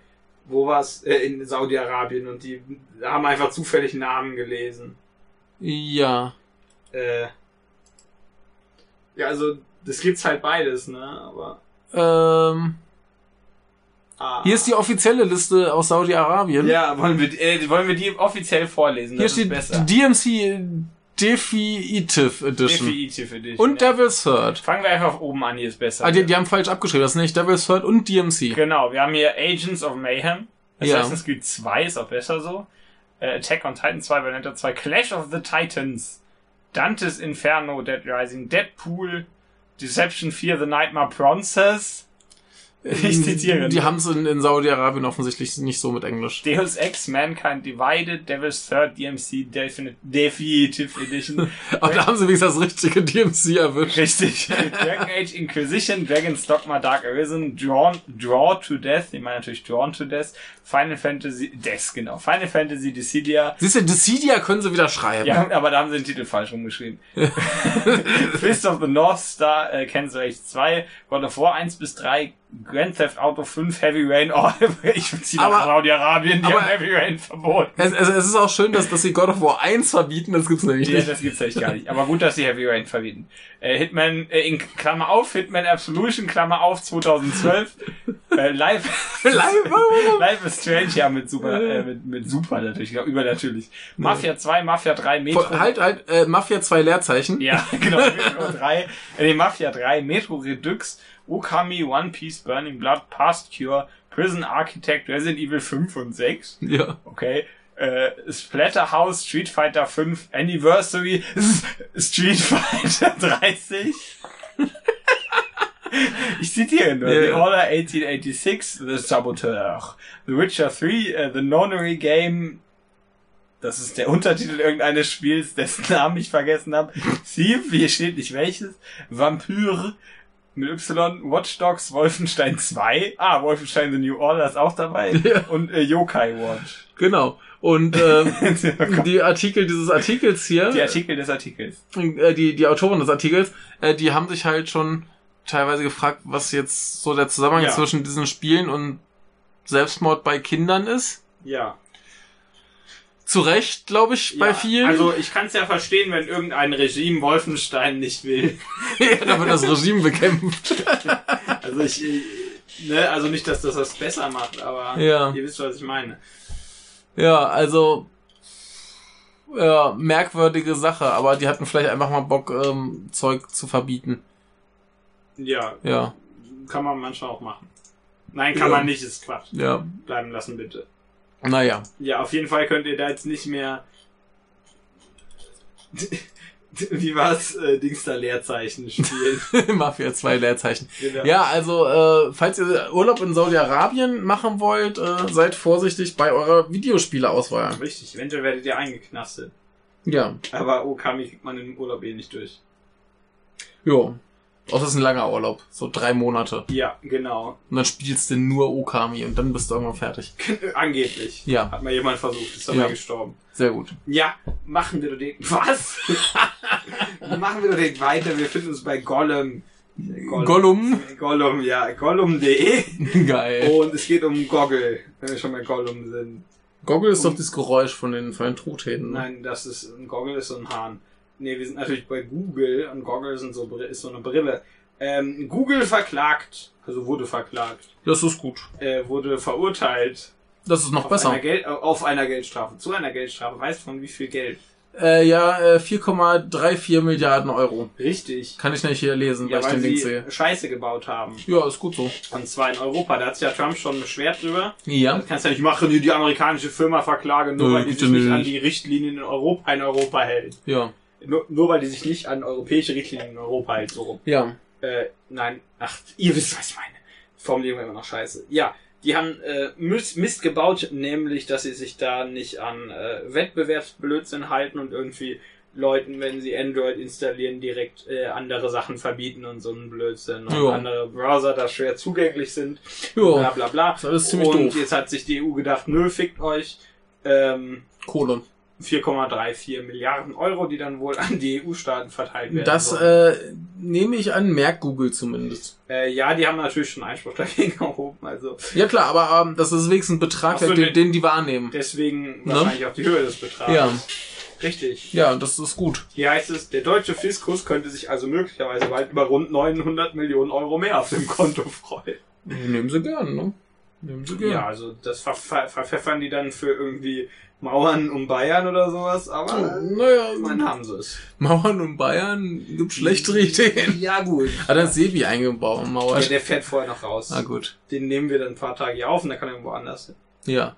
wo war's, äh, in Saudi-Arabien und die haben einfach zufällig Namen gelesen. Ja. Äh, ja, also, das gibt's halt beides, ne, aber, Ähm, ah. hier ist die offizielle Liste aus Saudi-Arabien. ja, wollen wir, äh, wollen wir die offiziell vorlesen? Hier Das steht. DMC Definitive Edition. Definitive Edition. Und ja. Devil's Third. Fangen wir einfach oben an, hier ist besser. Ah, die, die haben falsch abgeschrieben. Das ist nicht Devil's Third und DMC. Genau, wir haben hier Agents of Mayhem. Ja. Assassin's Creed 2 ist auch besser so. Äh, Attack on Titan 2, Bayonetta 2, Clash of the Titans, Dantes Inferno, Dead Rising, Deadpool, Deception 4, The Nightmare Princess, (laughs) Ich zitiere. Die haben es in, in Saudi-Arabien offensichtlich nicht so mit Englisch. Deus Ex, Mankind Divided, Devil's Third, DMC Definite, Definitive Edition, (laughs) Aber da haben sie wenigstens das richtige DMC erwischt. Richtig. Dragon Age Inquisition, Dragon's Dogma Dark Arisen, Drawn, Draw to Death, ich meine natürlich Drawn to Death, Final Fantasy, Death, genau, Final Fantasy Dissidia, Siehst du, Dissidia können sie wieder schreiben. ja, aber da haben sie den Titel falsch rumgeschrieben. (laughs) Fist of the North Star, äh, du Recht 2, God of War 1 bis 3, Grand Theft Auto 5, Heavy Rain, oh, (laughs) ich ziehe nach Saudi-Arabien, die haben Heavy Rain verboten. Es, es, es ist auch schön, dass, dass sie God of War 1 verbieten, das gibt's nämlich Ja, nicht. das gibt's echt gar nicht. Aber gut, dass sie Heavy Rain verbieten. Äh, Hitman, äh, in Klammer auf, Hitman Absolution, Klammer auf, 2012. äh, live, Live- live is Strange, ja, mit super, äh, mit, mit super natürlich, ja, übernatürlich. Mafia 2, Mafia 3, Metro. Halt, halt, äh, Mafia 2 Leerzeichen. Ja, (laughs) genau, Metro 3, äh, nee, Mafia 3, Metro Redux, Okami, One Piece, Burning Blood, Past Cure, Prison Architect, Resident Evil 5 und 6. Ja. Okay. Äh, Splatterhouse, Street Fighter 5, Anniversary, (laughs) Street Fighter (laughs) 30. (laughs) ich zitiere nur. Ja, The. Order 1886, The Saboteur. The Witcher 3, äh, The Nonary Game. Das ist der Untertitel irgendeines Spiels, dessen Namen ich vergessen habe. Thief, hier steht nicht welches. Vampyr mit Y, Watch Dogs, Wolfenstein 2. Ah, Wolfenstein The New Order ist auch dabei. (laughs) Ja. Und äh, Yokai Watch. Genau. Und ähm, (laughs) die Artikel dieses Artikels hier, Die Artikel des Artikels. äh, die, die Autoren des Artikels, äh, die haben sich halt schon teilweise gefragt, was jetzt so der Zusammenhang Ja. zwischen diesen Spielen und Selbstmord bei Kindern ist. Ja. Zu Recht, glaube ich, bei ja. vielen. Also ich kann es ja verstehen, wenn irgendein Regime Wolfenstein nicht will. (laughs) da wird das Regime bekämpft. (laughs) Also ich, äh, ne, also nicht, dass das das besser macht, aber Ja. ihr wisst, was ich meine. Ja, also ja, merkwürdige Sache, aber die hatten vielleicht einfach mal Bock, ähm, Zeug zu verbieten. Ja, Ja, kann man manchmal auch machen. Nein, kann Ja. man nicht, ist Quatsch. ja, Bleiben lassen, bitte. Naja. Ja, auf jeden Fall könnt ihr da jetzt nicht mehr. (laughs) Wie war's? Äh, Dings da Leerzeichen spielen. (laughs) Mafia 2 Leerzeichen. Genau. Ja, also, äh, falls ihr Urlaub in Saudi-Arabien machen wollt, äh, seid vorsichtig bei eurer Videospieleauswahl. Richtig, eventuell werdet ihr eingeknastet. Ja, Aber Okami kriegt man im Urlaub eh nicht durch. jo. Auch das ist ein langer Urlaub. So drei Monate. Ja, genau. Und dann spielst du nur Okami und dann bist du irgendwann fertig. Angeblich. Ja. Hat mal jemand versucht, ist Ja. dabei gestorben. Sehr gut. Ja, machen wir doch den. (laughs) Was? (laughs) machen wir doch den weiter. Wir finden uns bei Gollum. Gollum. Gollum, ja. Gollum.de. (laughs) Geil. Und es geht um Goggle, wenn wir schon bei Gollum sind. Goggle ist doch das Geräusch von den, von den Truthähnen. ne? Nein, das ist ein Goggle ist so ein Hahn. Nee, wir sind natürlich bei Google und Goggle sind so, ist so eine Brille. Ähm, Google verklagt, also wurde verklagt, Das ist gut. äh, wurde verurteilt Das ist noch auf besser. einer, Geld, äh, auf einer Geldstrafe, zu einer Geldstrafe. Weißt du von wie viel Geld? Äh, ja, äh, 4,34 Milliarden Euro. Richtig. Kann ich nicht hier lesen, Ja, weil ich den Link sehe. Scheiße gebaut haben. Ja, ist gut so. Und zwar in Europa. Da hat sich ja Trump schon beschwert drüber. Ja. Das kannst du ja nicht machen, die amerikanische Firma verklagen, nur Nö, weil die sich nicht nicht. an die Richtlinien in Europa, in Europa hält. Ja. Nur, nur weil die sich nicht an europäische Richtlinien in Europa hält, so rum. Ja. Äh, nein, ach, ihr wisst, was ich meine. Formulierung immer noch scheiße. Ja, die haben äh, Mist, Mist gebaut, nämlich, dass sie sich da nicht an äh, Wettbewerbsblödsinn halten und irgendwie Leuten, wenn sie Android installieren, direkt äh, andere Sachen verbieten und so einen Blödsinn und Ja. andere Browser da schwer zugänglich sind. Ja. Bla bla bla. ist alles ziemlich und doof. jetzt hat sich die EU gedacht, nö, fickt euch. Ähm, Kohle. 4,34 Milliarden Euro, die dann wohl an die EU-Staaten verteilt werden. Das äh, nehme ich an, merkt Google zumindest. Äh, ja, die haben natürlich schon Einspruch dagegen (laughs) erhoben, also Ja klar, aber ähm, das ist wenigstens ein Betrag, so, den, den- den die wahrnehmen. deswegen Ne? wahrscheinlich auch die Höhe des Betrags. Ja. Richtig. Ja, das ist gut. Hier heißt es, der deutsche Fiskus könnte sich also möglicherweise bald über rund 900 Millionen Euro mehr auf dem Konto freuen. Nehmen sie gern, ne? Nehmen sie gern. Ja, also das ver ver verpfeffern die dann für irgendwie Mauern um Bayern oder sowas, aber naja, immerhin haben sie es. Mauern und Bayern gibt schlechtere Ideen. Ja, gut. (laughs) Hat er Sebi eingebaut, Ja, Mauer. der fährt vorher noch raus. Ah, gut. Den nehmen wir dann ein paar Tage hier auf und dann kann er irgendwo anders hin. Ja.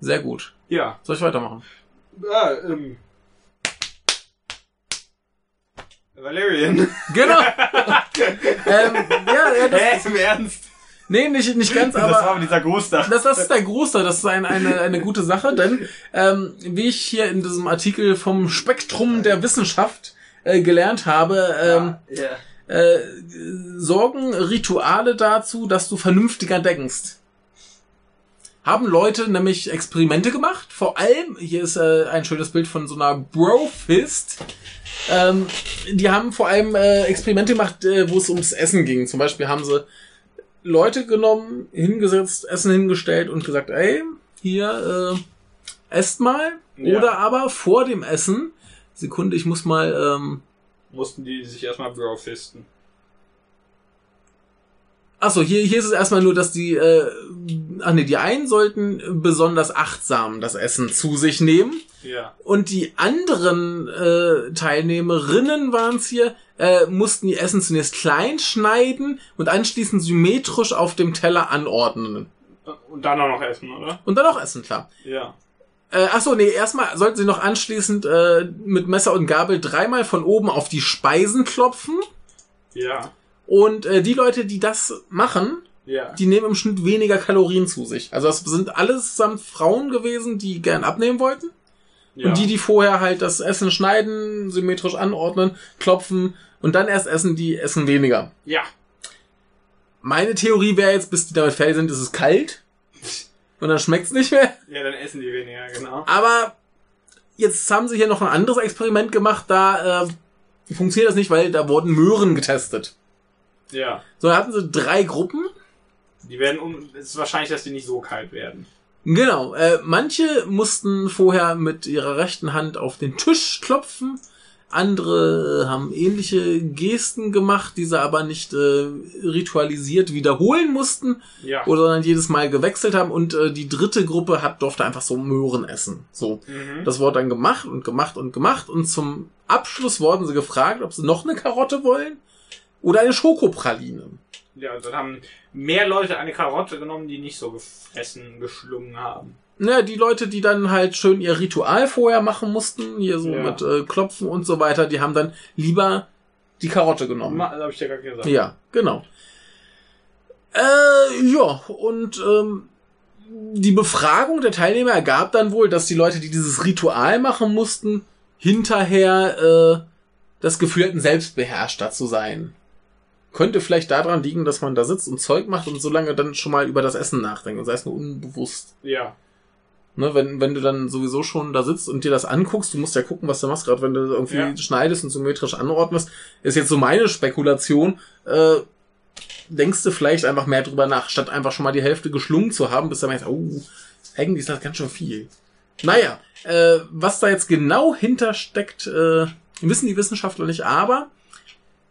Sehr gut. Ja. Soll ich weitermachen? Ah, ähm. Valerian. Genau. (laughs) ähm, ja, ja, das, Hä, im Ernst? Nee, nicht, nicht ganz, das war aber aber dieser Großtag. das, das ist der Großteil, das ist ein, eine, eine gute Sache, denn ähm, wie ich hier in diesem Artikel vom Spektrum der Wissenschaft äh, gelernt habe, ähm, ja. äh, sorgen Rituale dazu, dass du vernünftiger denkst. Haben Leute nämlich Experimente gemacht, vor allem, hier ist äh, ein schönes Bild von so einer Brofist, ähm, die haben vor allem äh, Experimente gemacht, äh, wo es ums Essen ging. Zum Beispiel haben sie Leute genommen, hingesetzt, Essen hingestellt und gesagt, ey, hier, äh, esst mal. Ja. Oder aber vor dem Essen, Sekunde, ich muss mal, ähm, Mussten die sich erstmal brofisten. Achso, hier, hier ist es erstmal nur, dass die, äh, ach nee, die einen sollten besonders achtsam das Essen zu sich nehmen Ja. und die anderen äh, Teilnehmerinnen waren es hier, äh, mussten die Essen zunächst klein schneiden und anschließend symmetrisch auf dem Teller anordnen. Und dann auch noch essen, oder? Und dann auch essen, klar. Ja. Äh, achso, nee, erstmal sollten sie noch anschließend äh, mit Messer und Gabel dreimal von oben auf die Speisen klopfen. Ja. Und äh, die Leute, die das machen, Ja. die nehmen im Schnitt weniger Kalorien zu sich. Also das sind allesamt Frauen gewesen, die gern abnehmen wollten. ja. Und die, die vorher halt das Essen schneiden, symmetrisch anordnen, klopfen und dann erst essen, die essen weniger. Ja. Meine Theorie wäre jetzt, bis die damit fertig sind, ist es kalt. Und dann schmeckt's nicht mehr. Ja, dann essen die weniger, genau. Aber jetzt haben sie hier noch ein anderes Experiment gemacht, da äh, funktioniert das nicht, weil da wurden Möhren getestet. Ja. So, da hatten sie drei Gruppen. Die werden um. Es ist wahrscheinlich, dass die nicht so kalt werden. Genau, äh, manche mussten vorher mit ihrer rechten Hand auf den Tisch klopfen, andere haben ähnliche Gesten gemacht, die sie aber nicht äh, ritualisiert wiederholen mussten, Ja. oder sondern jedes Mal gewechselt haben und äh, die dritte Gruppe hat durfte einfach so Möhren essen. So, Mhm. das wurde dann gemacht und gemacht und gemacht und zum Abschluss wurden sie gefragt, ob sie noch eine Karotte wollen oder eine Schokopraline. Ja, und dann haben mehr Leute eine Karotte genommen, die nicht so gefressen, geschlungen haben. Ne, die Leute, die dann halt schön ihr Ritual vorher machen mussten, hier so Ja. mit äh, Klopfen und so weiter, die haben dann lieber die Karotte genommen. Ma- habe ich dir gerade gesagt. Ja, genau. Äh, ja, und ähm, die Befragung der Teilnehmer ergab dann wohl, dass die Leute, die dieses Ritual machen mussten, hinterher äh, das Gefühl hatten, selbstbeherrschter zu sein. Könnte vielleicht daran liegen, dass man da sitzt und Zeug macht und so lange dann schon mal über das Essen nachdenkt, und sei es nur unbewusst. Ja. Ne, wenn, wenn du dann sowieso schon da sitzt und dir das anguckst, du musst ja gucken, was du machst, gerade wenn du irgendwie Ja. schneidest und symmetrisch anordnest, ist jetzt so meine Spekulation, äh, denkst du vielleicht einfach mehr drüber nach, statt einfach schon mal die Hälfte geschlungen zu haben, bis du merkst, oh, eigentlich ist das ganz schön viel. Naja, äh, was da jetzt genau hintersteckt, äh, wissen die Wissenschaftler nicht, aber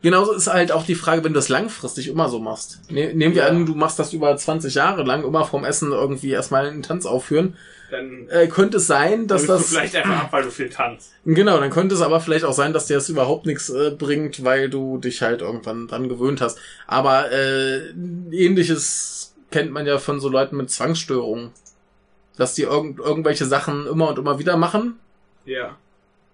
Genauso ist halt auch die Frage, wenn du das langfristig immer so machst. Ne, nehmen wir Ja. an, du machst das über 20 Jahre lang, immer vorm Essen irgendwie erstmal einen Tanz aufführen. Dann Äh, könnte es sein, dass nimmst du das. vielleicht einfach ab, weil du viel tanzt. (clears throat) Genau, dann könnte es aber vielleicht auch sein, dass dir das überhaupt nichts äh, bringt, weil du dich halt irgendwann dran gewöhnt hast. Aber äh, ähnliches kennt man ja von so Leuten mit Zwangsstörungen. Dass die irgend irgendwelche Sachen immer und immer wieder machen Ja,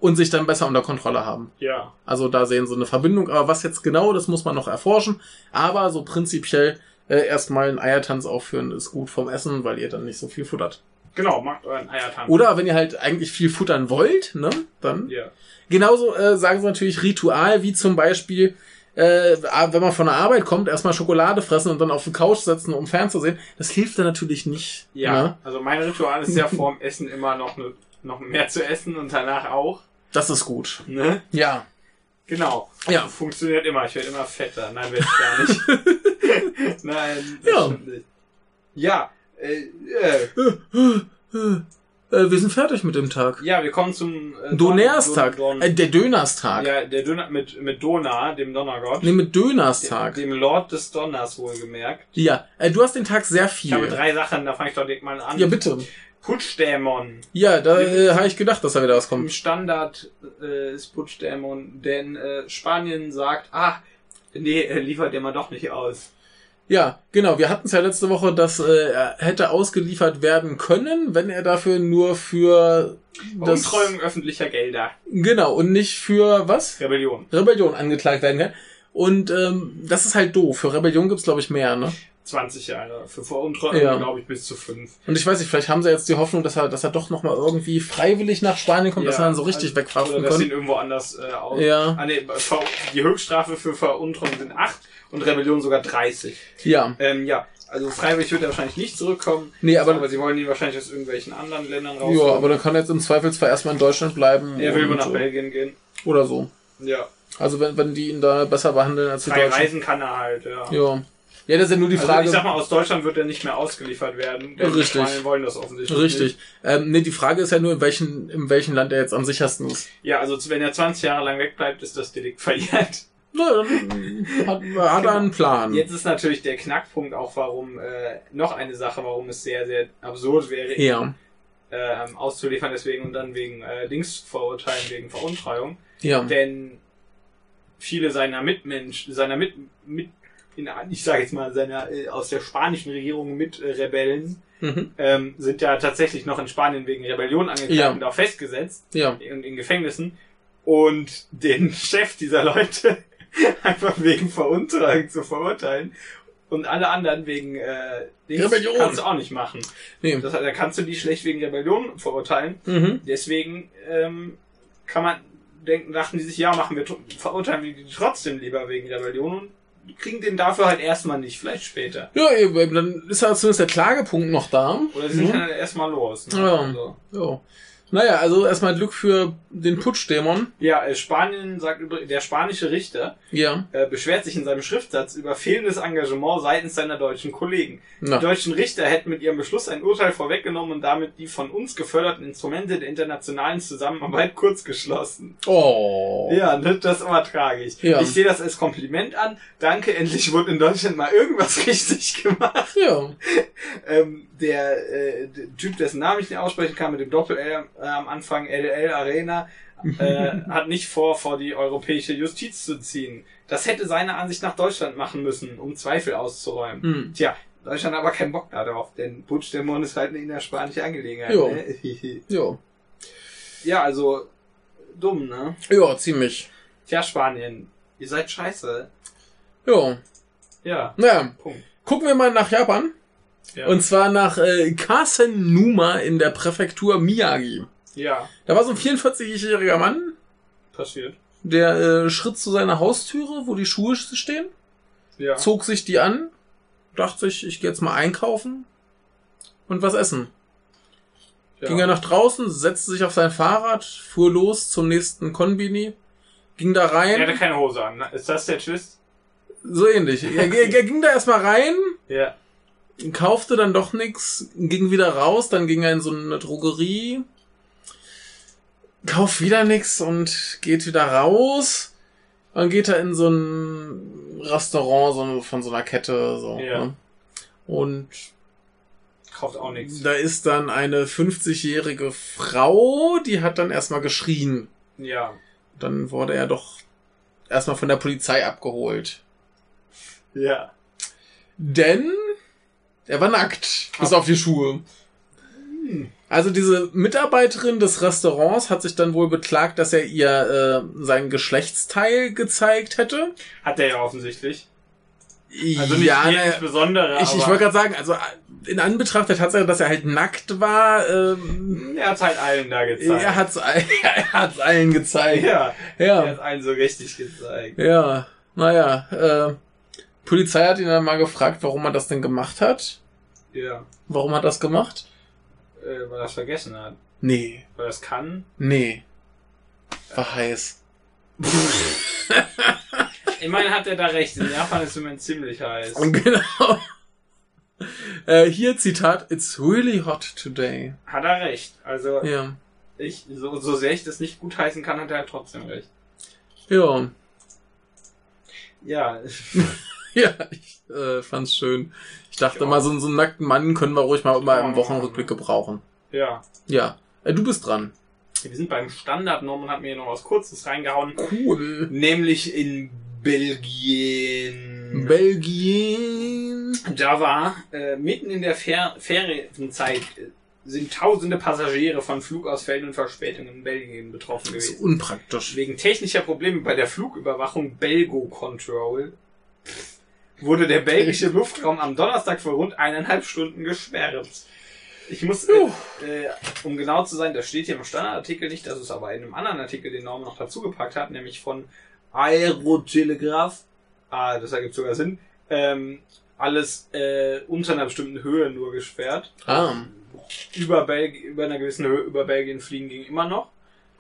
und sich dann besser unter Kontrolle haben. ja. Also da sehen sie eine Verbindung, aber was jetzt genau, das muss man noch erforschen. Aber so prinzipiell äh, erstmal einen Eiertanz aufführen ist gut vom Essen, weil ihr dann nicht so viel futtert. Genau, macht euren Eiertanz. Oder wenn ihr halt eigentlich viel futtern wollt, ne, dann Ja. Genauso äh, sagen sie natürlich Ritual, wie zum Beispiel, äh, wenn man von der Arbeit kommt, erstmal Schokolade fressen und dann auf die Couch setzen, um fernzusehen. Das hilft dann natürlich nicht. Ja, Ne? also mein Ritual ist ja vorm Essen immer noch, ne, noch mehr zu essen und danach auch. Das ist gut. Ne? Ja. Genau. Ja. Funktioniert immer. Ich werde immer fetter. Nein, werde ich gar nicht. (laughs) Nein, das Ja. stimmt nicht. Ja, äh, äh, Äh, wir sind fertig mit dem Tag. ja, wir kommen zum äh, Donnerstag. Don, Don, Äh, der Dönerstag. ja, der Döner mit mit Dona, dem Donnergott. Nee, mit Dönerstag. Dem Lord des Donners wohlgemerkt. Ja. Äh, du hast den Tag sehr Ich habe viel. drei Sachen, da fange ich doch direkt mal an. Ja, bitte. Putschdämon. Ja, da äh, habe ich gedacht, dass da wieder was Im kommt. Standard äh, ist Putschdämon, denn äh, Spanien sagt, ah, nee, äh, liefert der mal doch nicht aus. Ja, genau. Wir hatten es ja letzte Woche, dass äh, er hätte ausgeliefert werden können, wenn er dafür nur für das öffentlicher Gelder. genau und nicht für was Rebellion. Rebellion angeklagt werden kann. Und ähm, das ist halt doof. Für Rebellion gibt's glaube ich mehr, ne? 20 Jahre. Für Veruntreuung, Ja. glaube ich, bis zu 5. Und ich weiß nicht, vielleicht haben sie jetzt die Hoffnung, dass er, dass er doch noch mal irgendwie freiwillig nach Spanien kommt, dass er dann so richtig also, wegverhaften Oder dass ihn kann. irgendwo anders äh, aus. Ja. Ah, nee, die Höchststrafe für Veruntreuung sind 8 und Rebellion sogar 30. Ja, Ähm, ja, also freiwillig wird er wahrscheinlich nicht zurückkommen. nee, aber aber sie wollen ihn wahrscheinlich aus irgendwelchen anderen Ländern raus. ja, aber dann kann er jetzt im Zweifelsfall erstmal in Deutschland bleiben er will wohl nach Belgien gehen. oder so. Ja. Also wenn, wenn die ihn da besser behandeln als die Frei Deutschen. reisen kann er halt, ja. Ja. Ja, das ist ja nur die Also Frage. ich sag mal, aus Deutschland wird er nicht mehr ausgeliefert werden. Denn Richtig. Die Spanien wollen das offensichtlich Richtig. Ähm, nee, die Frage ist ja nur, in welchen, in welchem Land er jetzt am sichersten ist. Nicht. Ja, also wenn er 20 Jahre lang wegbleibt, ist das Delikt verjährt. Na, hat, hat er einen Plan. Jetzt ist natürlich der Knackpunkt auch, warum äh, noch eine Sache, warum es sehr, sehr absurd wäre, ihn, Ja, ähm, auszuliefern, deswegen und dann wegen äh, Dings verurteilen, wegen Veruntreuung. ja. Denn viele seiner Mitmensch, seiner mit, mit in, ich sage jetzt mal, seiner äh, aus der spanischen Regierung mit äh, Rebellen Mhm. ähm, sind ja tatsächlich noch in Spanien wegen Rebellion angeklagt Ja. und auch festgesetzt Ja. und in Gefängnissen. Und den (laughs) Chef dieser Leute (laughs) einfach wegen Veruntreuung zu verurteilen und alle anderen wegen äh, Dings Rebellion. kannst du auch nicht machen. Nee. Das, da kannst du die schlecht wegen Rebellion verurteilen. Mhm. Deswegen ähm, kann man denken, dachten die sich, ja, machen wir verurteilen wir die trotzdem lieber wegen Rebellion und kriegen den dafür halt erstmal nicht, vielleicht später. Ja, eben, dann ist ja zumindest der Klagepunkt noch da. Oder sie sind Mhm. dann erstmal los. Ne? Ja. Also. Ja. Naja, also erstmal Glück für den Putschdämon. Ja, äh, Spanien sagt übrigens, der spanische Richter Ja. äh, beschwert sich in seinem Schriftsatz über fehlendes Engagement seitens seiner deutschen Kollegen. Na. Die deutschen Richter hätten mit ihrem Beschluss ein Urteil vorweggenommen und damit die von uns geförderten Instrumente der internationalen Zusammenarbeit (laughs) kurzgeschlossen. Oh. Ja, ne, das ist immer tragisch. Ja. Ich sehe das als Kompliment an. Danke, endlich wurde in Deutschland mal irgendwas (laughs) richtig gemacht. Ja. Ähm, der, äh, der Typ, dessen Namen ich nicht aussprechen kann, mit dem Doppel-L äh, am Anfang, LL Arena, äh, (laughs) hat nicht vor, vor die europäische Justiz zu ziehen. Das hätte seiner Ansicht nach Deutschland machen müssen, um Zweifel auszuräumen. Hm. Tja, Deutschland hat aber keinen Bock darauf, denn Putschdämon ist halt eine innerspanische Angelegenheit. Jo. Ne? (laughs) Ja. ja, also dumm, ne? Ja, ziemlich. Tja, Spanien, ihr seid scheiße. Ja. Ja, Naja, Punkt. gucken wir mal nach Japan. Ja. Und zwar nach äh, Kasenuma in der Präfektur Miyagi. ja, Da war so ein 44-jähriger Mann, passiert. der äh, schritt zu seiner Haustüre, wo die Schuhe stehen, Ja. zog sich die an, dachte sich, ich gehe jetzt mal einkaufen und was essen. ja. Ging er nach draußen, setzte sich auf sein Fahrrad, fuhr los zum nächsten Konbini, ging da rein, Er hatte keine Hose an. Ist das der Twist? so ähnlich. Er, er, er ging da erstmal rein, Ja. Kaufte dann doch nix, ging wieder raus, dann ging er in so eine Drogerie, kauft wieder nix und geht wieder raus, dann geht er in so ein Restaurant so, von so einer Kette, so. Ja. Ne? Und Kauft auch nichts. da ist dann eine 50-jährige Frau, die hat dann erstmal geschrien. Ja. Dann wurde er doch erstmal von der Polizei abgeholt. Ja. Denn er war nackt, bis Ah. auf die Schuhe. Also diese Mitarbeiterin des Restaurants hat sich dann wohl beklagt, dass er ihr äh, sein Geschlechtsteil gezeigt hätte. Hat er ja offensichtlich. Also nicht ja, ne, Besondere, ich, ich wollte gerade sagen, also in Anbetracht der Tatsache, dass er halt nackt war, ähm, er hat halt allen da gezeigt. er hat's, (laughs) er hat's allen gezeigt. ja, er Ja, hat allen so richtig gezeigt. ja, naja, äh, Polizei hat ihn dann mal gefragt, warum er das denn gemacht hat. Ja. Warum hat er das gemacht? Äh, weil er es vergessen hat. Nee, Weil er es kann. nee. War heiß. Immerhin hat er da recht. In Japan ist im Moment ziemlich heiß. Und (laughs) genau. Äh, hier Zitat, it's really hot today. Hat er recht. Also, Ja. ich, so, so sehr ich das nicht gutheißen kann, hat er halt trotzdem recht. Ja. Ja. (laughs) (laughs) Ja, ich äh, fand's schön. Ich dachte Ja. mal, so, so einen nackten Mann können wir ruhig mal immer im Wochenrückblick gebrauchen. Ja. Ja. Äh, du bist dran. Wir sind beim Standard. Norman hat mir hier noch was Kurzes reingehauen. Cool. Nämlich in Belgien. Belgien. Da war äh, mitten in der Fer Ferienzeit äh, sind tausende Passagiere von Flugausfällen und Verspätungen in Belgien betroffen Das ist gewesen. unpraktisch. Wegen technischer Probleme bei der Flugüberwachung Belgo Control wurde der belgische Luftraum am Donnerstag für rund eineinhalb Stunden gesperrt. Ich muss, äh, äh, um genau zu sein, das steht hier im Standardartikel nicht, das ist aber in einem anderen Artikel, den Norm noch dazu gepackt hat, nämlich von Aerotelegraph. Ah, das ergibt sogar Sinn. Ähm, alles äh, unter einer bestimmten Höhe nur gesperrt. Ah. Über, Belg über einer gewissen Höhe über Belgien fliegen ging immer noch.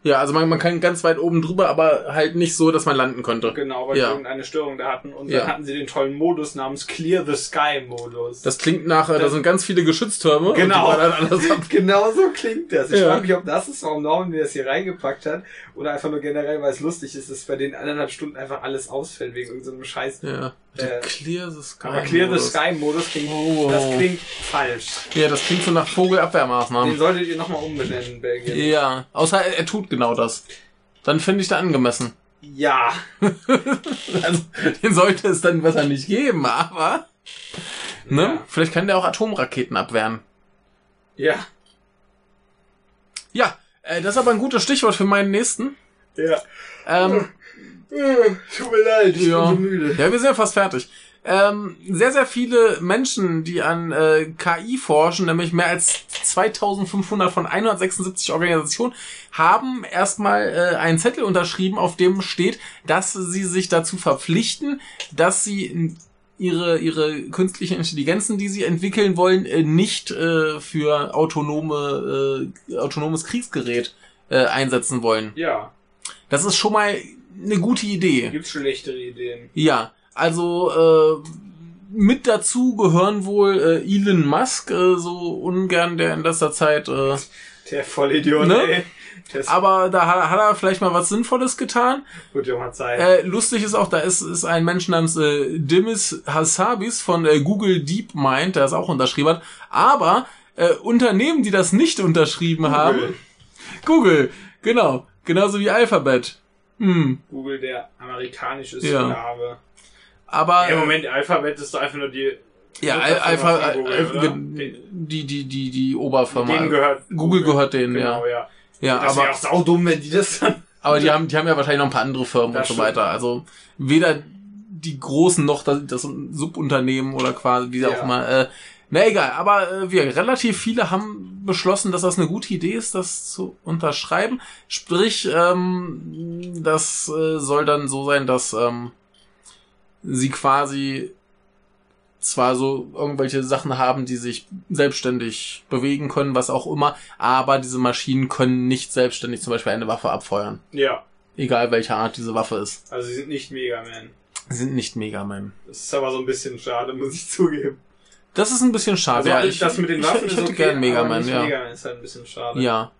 Ja, also man, man kann ganz weit oben drüber, aber halt nicht so, dass man landen konnte. Genau, weil Ja. sie irgendeine Störung da hatten. Und Ja. dann hatten sie den tollen Modus namens Clear the Sky Modus. Das klingt nach, äh, da Das- sind ganz viele Geschütztürme. Genau. (laughs) genau so klingt das. Ich Ja. frage mich, ob das ist, warum Norman mir das hier reingepackt hat. Oder einfach nur generell, weil es lustig ist, dass bei den eineinhalb Stunden einfach alles ausfällt wegen irgendeinem Scheiß. Ja. Äh, Clear the Sky. Aber Clear the Modus. Sky Modus klingt, Oh. das klingt falsch. Ja, das klingt so nach Den Vogelabwehrmaßnahmen. solltet ihr nochmal umbenennen, Belgien. Ja, außer er, er tut genau das. Dann finde ich da angemessen. Ja. (laughs) Also, den sollte es dann besser nicht geben, aber. Ne? Ja. Vielleicht kann der auch Atomraketen abwehren. Ja. Ja, äh, das ist aber ein gutes Stichwort für meinen nächsten. Ja. Ähm, Tut mir leid, ich Ja. bin so müde. ja, wir sind ja fast fertig. Ähm, sehr, sehr viele Menschen, die an äh, KI forschen, nämlich mehr als 2500 von 176 Organisationen, haben erstmal äh, einen Zettel unterschrieben, auf dem steht, dass sie sich dazu verpflichten, dass sie ihre, ihre künstlichen Intelligenzen, die sie entwickeln wollen, äh, nicht äh, für autonome, äh, autonomes Kriegsgerät äh, einsetzen wollen. Ja. Das ist schon mal eine gute Idee. Gibt's schlechtere Ideen? Ja, also äh, mit dazu gehören wohl äh, Elon Musk, äh, so ungern der in letzter Zeit, äh, Der Vollidiot, Ne? ey. Ist aber da hat, hat er vielleicht mal was Sinnvolles getan. gut, Junge, Zeit. Äh, lustig ist auch, da ist, ist ein Mensch namens äh, Dimis Hassabis von äh, Google DeepMind, der es auch unterschrieben hat. Aber äh, Unternehmen, die das nicht unterschrieben haben, Google, genau, genauso wie Alphabet. Hm, Google, der amerikanische Ja. Sklave. aber Im Moment, Alphabet ist doch einfach nur die. Ja, Al- Alpha, Google, Al- oder? ge- die, die, die, die Oberfirma. Denen gehört. Google gehört denen, Genau, ja. ja. Ja, das wäre auch saudumm, wenn die das dann. aber die haben, die haben ja wahrscheinlich noch ein paar andere Firmen Das und so weiter. Also, weder die großen noch das, das Subunternehmen oder quasi, wie Ja. auch immer, äh, na egal, aber äh, wir, relativ viele haben beschlossen, dass das eine gute Idee ist, das zu unterschreiben. Sprich, ähm, das äh, soll dann so sein, dass ähm, sie quasi zwar so irgendwelche Sachen haben, die sich selbstständig bewegen können, was auch immer, aber diese Maschinen können nicht selbstständig zum Beispiel eine Waffe abfeuern. Ja. Egal welcher Art diese Waffe ist. Also, sie sind nicht Mega Man. Sie sind nicht Mega Man. Das ist aber so ein bisschen schade, muss ich zugeben. Das ist ein bisschen schade. Also, ja, ich, das mit den ich, Waffen ich ist hätte okay, gern Mega aber Man, ja. Mega Man ist halt ein bisschen schade. Ja.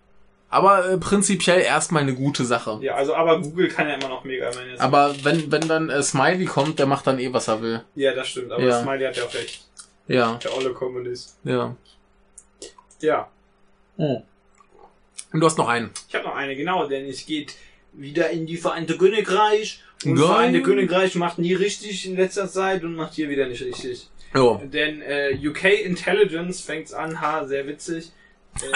Aber äh, prinzipiell erstmal eine gute Sache. Ja, also aber Google kann ja immer noch Mega Man jetzt. Aber wenn, wenn dann äh, Smiley kommt, der macht dann eh, was er will. Ja, das stimmt. Aber Ja. Smiley hat ja auch recht. Ja, Der olle Kommunist. ja. Ja. Oh. Und du hast noch einen. Ich habe noch eine, genau, denn es geht wieder in die Vereinte Königreich. Und das Vereinte Königreich macht nie richtig in letzter Zeit und macht hier wieder nicht richtig. Jo. Denn äh, UK Intelligence fängt's an, ha, sehr witzig. Äh,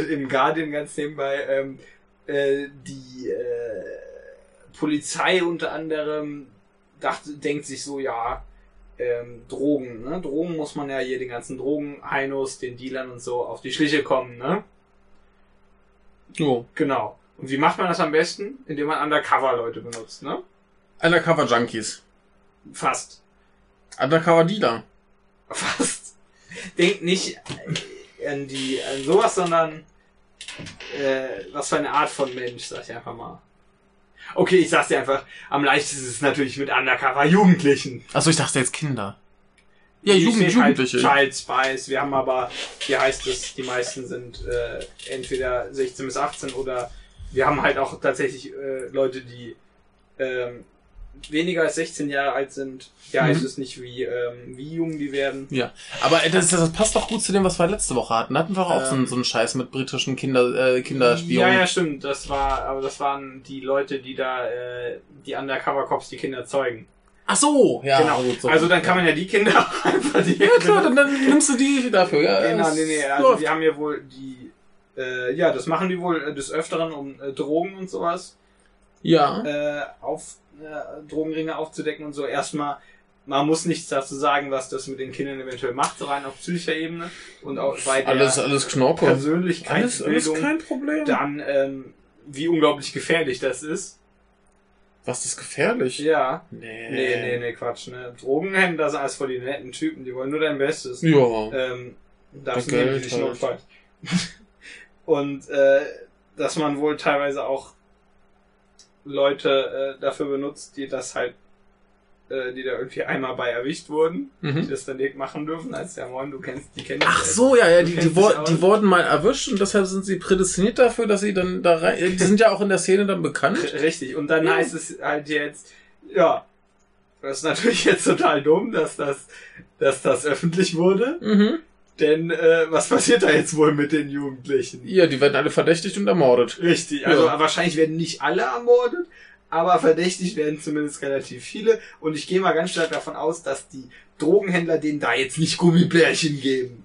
(laughs) Im Guardian ganz nebenbei, ähm, äh, die äh, Polizei unter anderem dachte, denkt sich so, ja, ähm, Drogen, ne? Drogen muss man ja hier den ganzen Drogen-Heinos, den Dealern und so auf die Schliche kommen, ne? Jo. Genau. Und wie macht man das am besten? Indem man Undercover-Leute benutzt, ne? Undercover Junkies. Fast. Undercover Dealer. Fast. Denkt nicht äh, an die, an sowas, sondern äh, was für eine Art von Mensch, sag ich einfach mal. Okay, ich sag's dir einfach, am leichtesten ist es natürlich mit Undercover-Jugendlichen. Achso, ich dachte jetzt Kinder. Ja, Jugend, halt Jugendliche. Child Spice. Wir haben aber, hier heißt es, die meisten sind äh, entweder 16 bis 18 oder wir haben halt auch tatsächlich äh, Leute, die ähm, weniger als 16 Jahre alt sind. Hier Mhm. es nicht, wie, ähm, wie jung die werden. Ja, aber das, das passt doch gut zu dem, was wir letzte Woche hatten. Hatten wir auch so, einen- Ähm. so einen Scheiß mit britischen Kinder, äh, Kinderspionen. Ja, ja, stimmt. Das war, aber das waren die Leute, die da, äh, die Undercover-Cops die Kinder zeugen. Ach so, ja. genau. gut, so. also dann kann man ja die Kinder (laughs) auch einfach die Ja klar, dann, dann nimmst du die dafür, ja. Genau, nee, nee, also läuft. die haben ja wohl die, äh, ja, das machen die wohl äh, des Öfteren, um äh, Drogen und sowas, Ja. äh, auf, äh, Drogenringe aufzudecken und so. Erstmal, man muss nichts dazu sagen, was das mit den Kindern eventuell macht, so rein auf psychischer Ebene und auch bei der Alles, alles Knorke. Alles, alles kein Problem. dann, ähm, wie unglaublich gefährlich das ist. Was ist gefährlich? Ja. Nee. Nee, nee, nee, Quatsch, ne. Drogenhändler sind alles voll die netten Typen, die wollen nur dein Bestes. Ja. Ähm, das nehmen Geld sich halt. notfalls. (laughs) Und äh, dass man wohl teilweise auch Leute äh, dafür benutzt, die das halt, äh, die da irgendwie einmal bei erwischt wurden, die Mhm. das dann direkt machen dürfen, als der Moin, du kennst, die kennen Ach so, ja, ja, Du die, die, aus. die wurden mal erwischt und deshalb sind sie prädestiniert dafür, dass sie dann da rein. Die sind ja auch in der Szene dann bekannt. (laughs) Richtig. Und dann Ja. heißt es halt jetzt, ja, das ist natürlich jetzt total dumm, dass das, dass das öffentlich wurde. Mhm. Denn äh, was passiert da jetzt wohl mit den Jugendlichen? Ja, die werden alle verdächtigt und ermordet. Richtig, also Ja. wahrscheinlich werden nicht alle ermordet, aber verdächtig werden zumindest relativ viele. Und ich gehe mal ganz stark davon aus, dass die Drogenhändler denen da jetzt nicht Gummibärchen geben.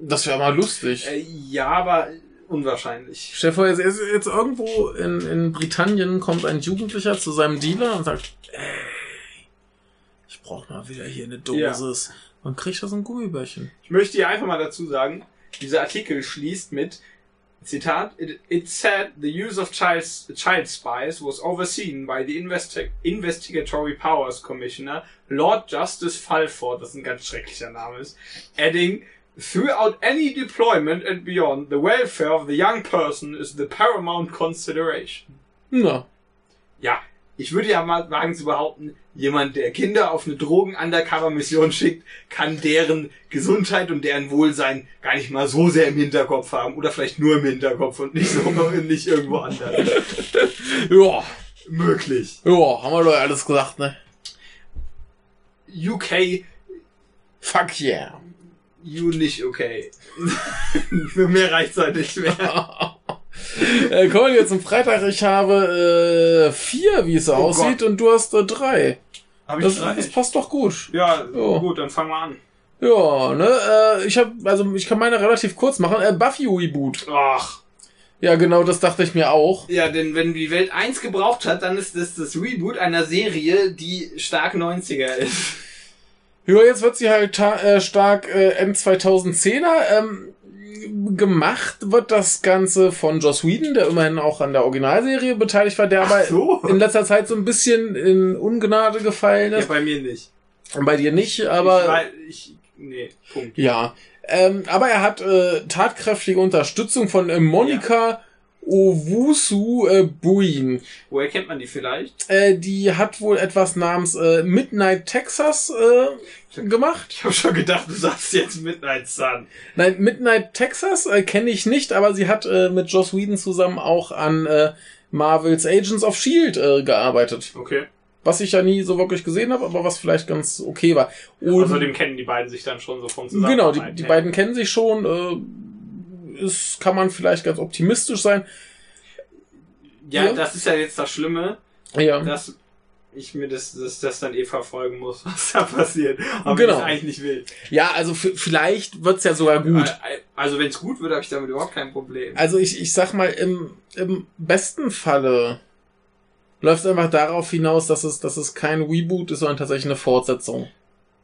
Das wäre mal lustig. Äh, ja, aber unwahrscheinlich. Stell dir vor, jetzt, jetzt, irgendwo in, in Britannien kommt ein Jugendlicher zu seinem Dealer und sagt, ey, ich brauch mal wieder hier eine Dosis. Und kriegt da so ein Gummibärchen. Ich möchte hier einfach mal dazu sagen, dieser Artikel schließt mit Zitat, it, it said the use of child, child spies was overseen by the investi Investigatory Powers Commissioner Lord Justice Falford, das ein ganz schrecklicher Name ist, adding, throughout any deployment and beyond, the welfare of the young person is the paramount consideration. Na, Ja, ich würde ja mal wagen zu behaupten, jemand, der Kinder auf eine Drogen-Undercover-Mission schickt, kann deren Gesundheit und deren Wohlsein gar nicht mal so sehr im Hinterkopf haben. Oder vielleicht nur im Hinterkopf und nicht so (laughs) nicht irgendwo anders. (laughs) ja, Möglich. ja, haben wir doch alles gesagt, ne? UK, Fuck yeah. you nicht okay. (laughs) Für mehr reicht's halt nicht mehr. (laughs) äh, kommen wir zum Freitag. Ich habe äh, vier, wie es Oh aussieht, und du hast äh, drei. Hab Das, das passt doch gut. Ja, Ja. gut, dann fangen wir an. Ja, ne, äh, ich habe, also ich kann meine relativ kurz machen. Äh, Buffy Reboot. Ach. Ja, genau, das dachte ich mir auch. Ja, denn wenn die Welt eins gebraucht hat, dann ist das das Reboot einer Serie, die stark 90er ist. Ja, jetzt wird sie halt äh, stark äh, M2010er. Ähm, gemacht wird das Ganze von Joss Whedon, der immerhin auch an der Originalserie beteiligt war, der aber so. in letzter Zeit so ein bisschen in Ungnade gefallen Ja, ist. bei mir nicht. Bei dir nicht, ich, aber wei- ich, nee, Punkt. ja. Ähm, aber er hat äh, tatkräftige Unterstützung von äh, Monica Owusu äh, Buin. Woher kennt man die vielleicht? Äh, die hat wohl etwas namens äh, Midnight Texas äh, gemacht. Ich habe schon gedacht, du sagst jetzt Midnight Sun. Nein, Midnight Texas äh, kenne ich nicht, aber sie hat äh, mit Joss Whedon zusammen auch an äh, Marvels Agents of Shield äh, gearbeitet. Okay. Was ich ja nie so wirklich gesehen habe, aber was vielleicht ganz okay war. Und Außerdem kennen die beiden sich dann schon so vom Zusammenhang. Genau, die, die beiden kennen sich schon. Äh, ist, kann man vielleicht ganz optimistisch sein. Ja, ja, das ist ja jetzt das Schlimme, ja. dass ich mir das, das, das dann eh verfolgen muss, (laughs) was da passiert. Aber genau. ich eigentlich nicht will. Ja, also vielleicht wird's ja sogar gut. Also wenn es gut wird, habe ich damit überhaupt kein Problem. Also ich, ich sag mal, im, im besten Falle läuft es einfach darauf hinaus, dass es, dass es kein Reboot ist, sondern tatsächlich eine Fortsetzung.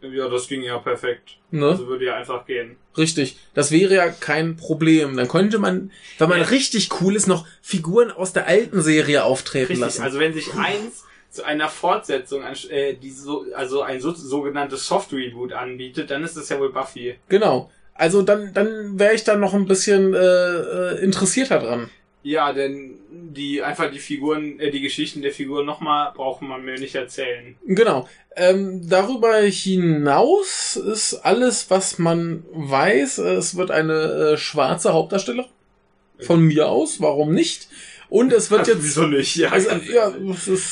Ja, das ging ja perfekt. Ne? Also würde ja einfach gehen. Richtig. Das wäre ja kein Problem. Dann könnte man, wenn man ja. richtig cool ist, noch Figuren aus der alten Serie auftreten richtig. lassen. Also wenn sich eins zu einer Fortsetzung, äh, die so, also ein so, sogenanntes Soft Reboot anbietet, dann ist das ja wohl Buffy. Genau. Also dann, dann wäre ich dann noch ein bisschen äh, äh interessierter dran. Ja, denn die einfach die Figuren, äh, die Geschichten der Figuren nochmal braucht man mir nicht erzählen. Genau. Ähm, darüber hinaus ist alles, was man weiß. Es wird eine äh, schwarze Hauptdarstellerin. Von mir aus, warum nicht? Und es wird (laughs) jetzt. Wieso nicht? Ja, also, ja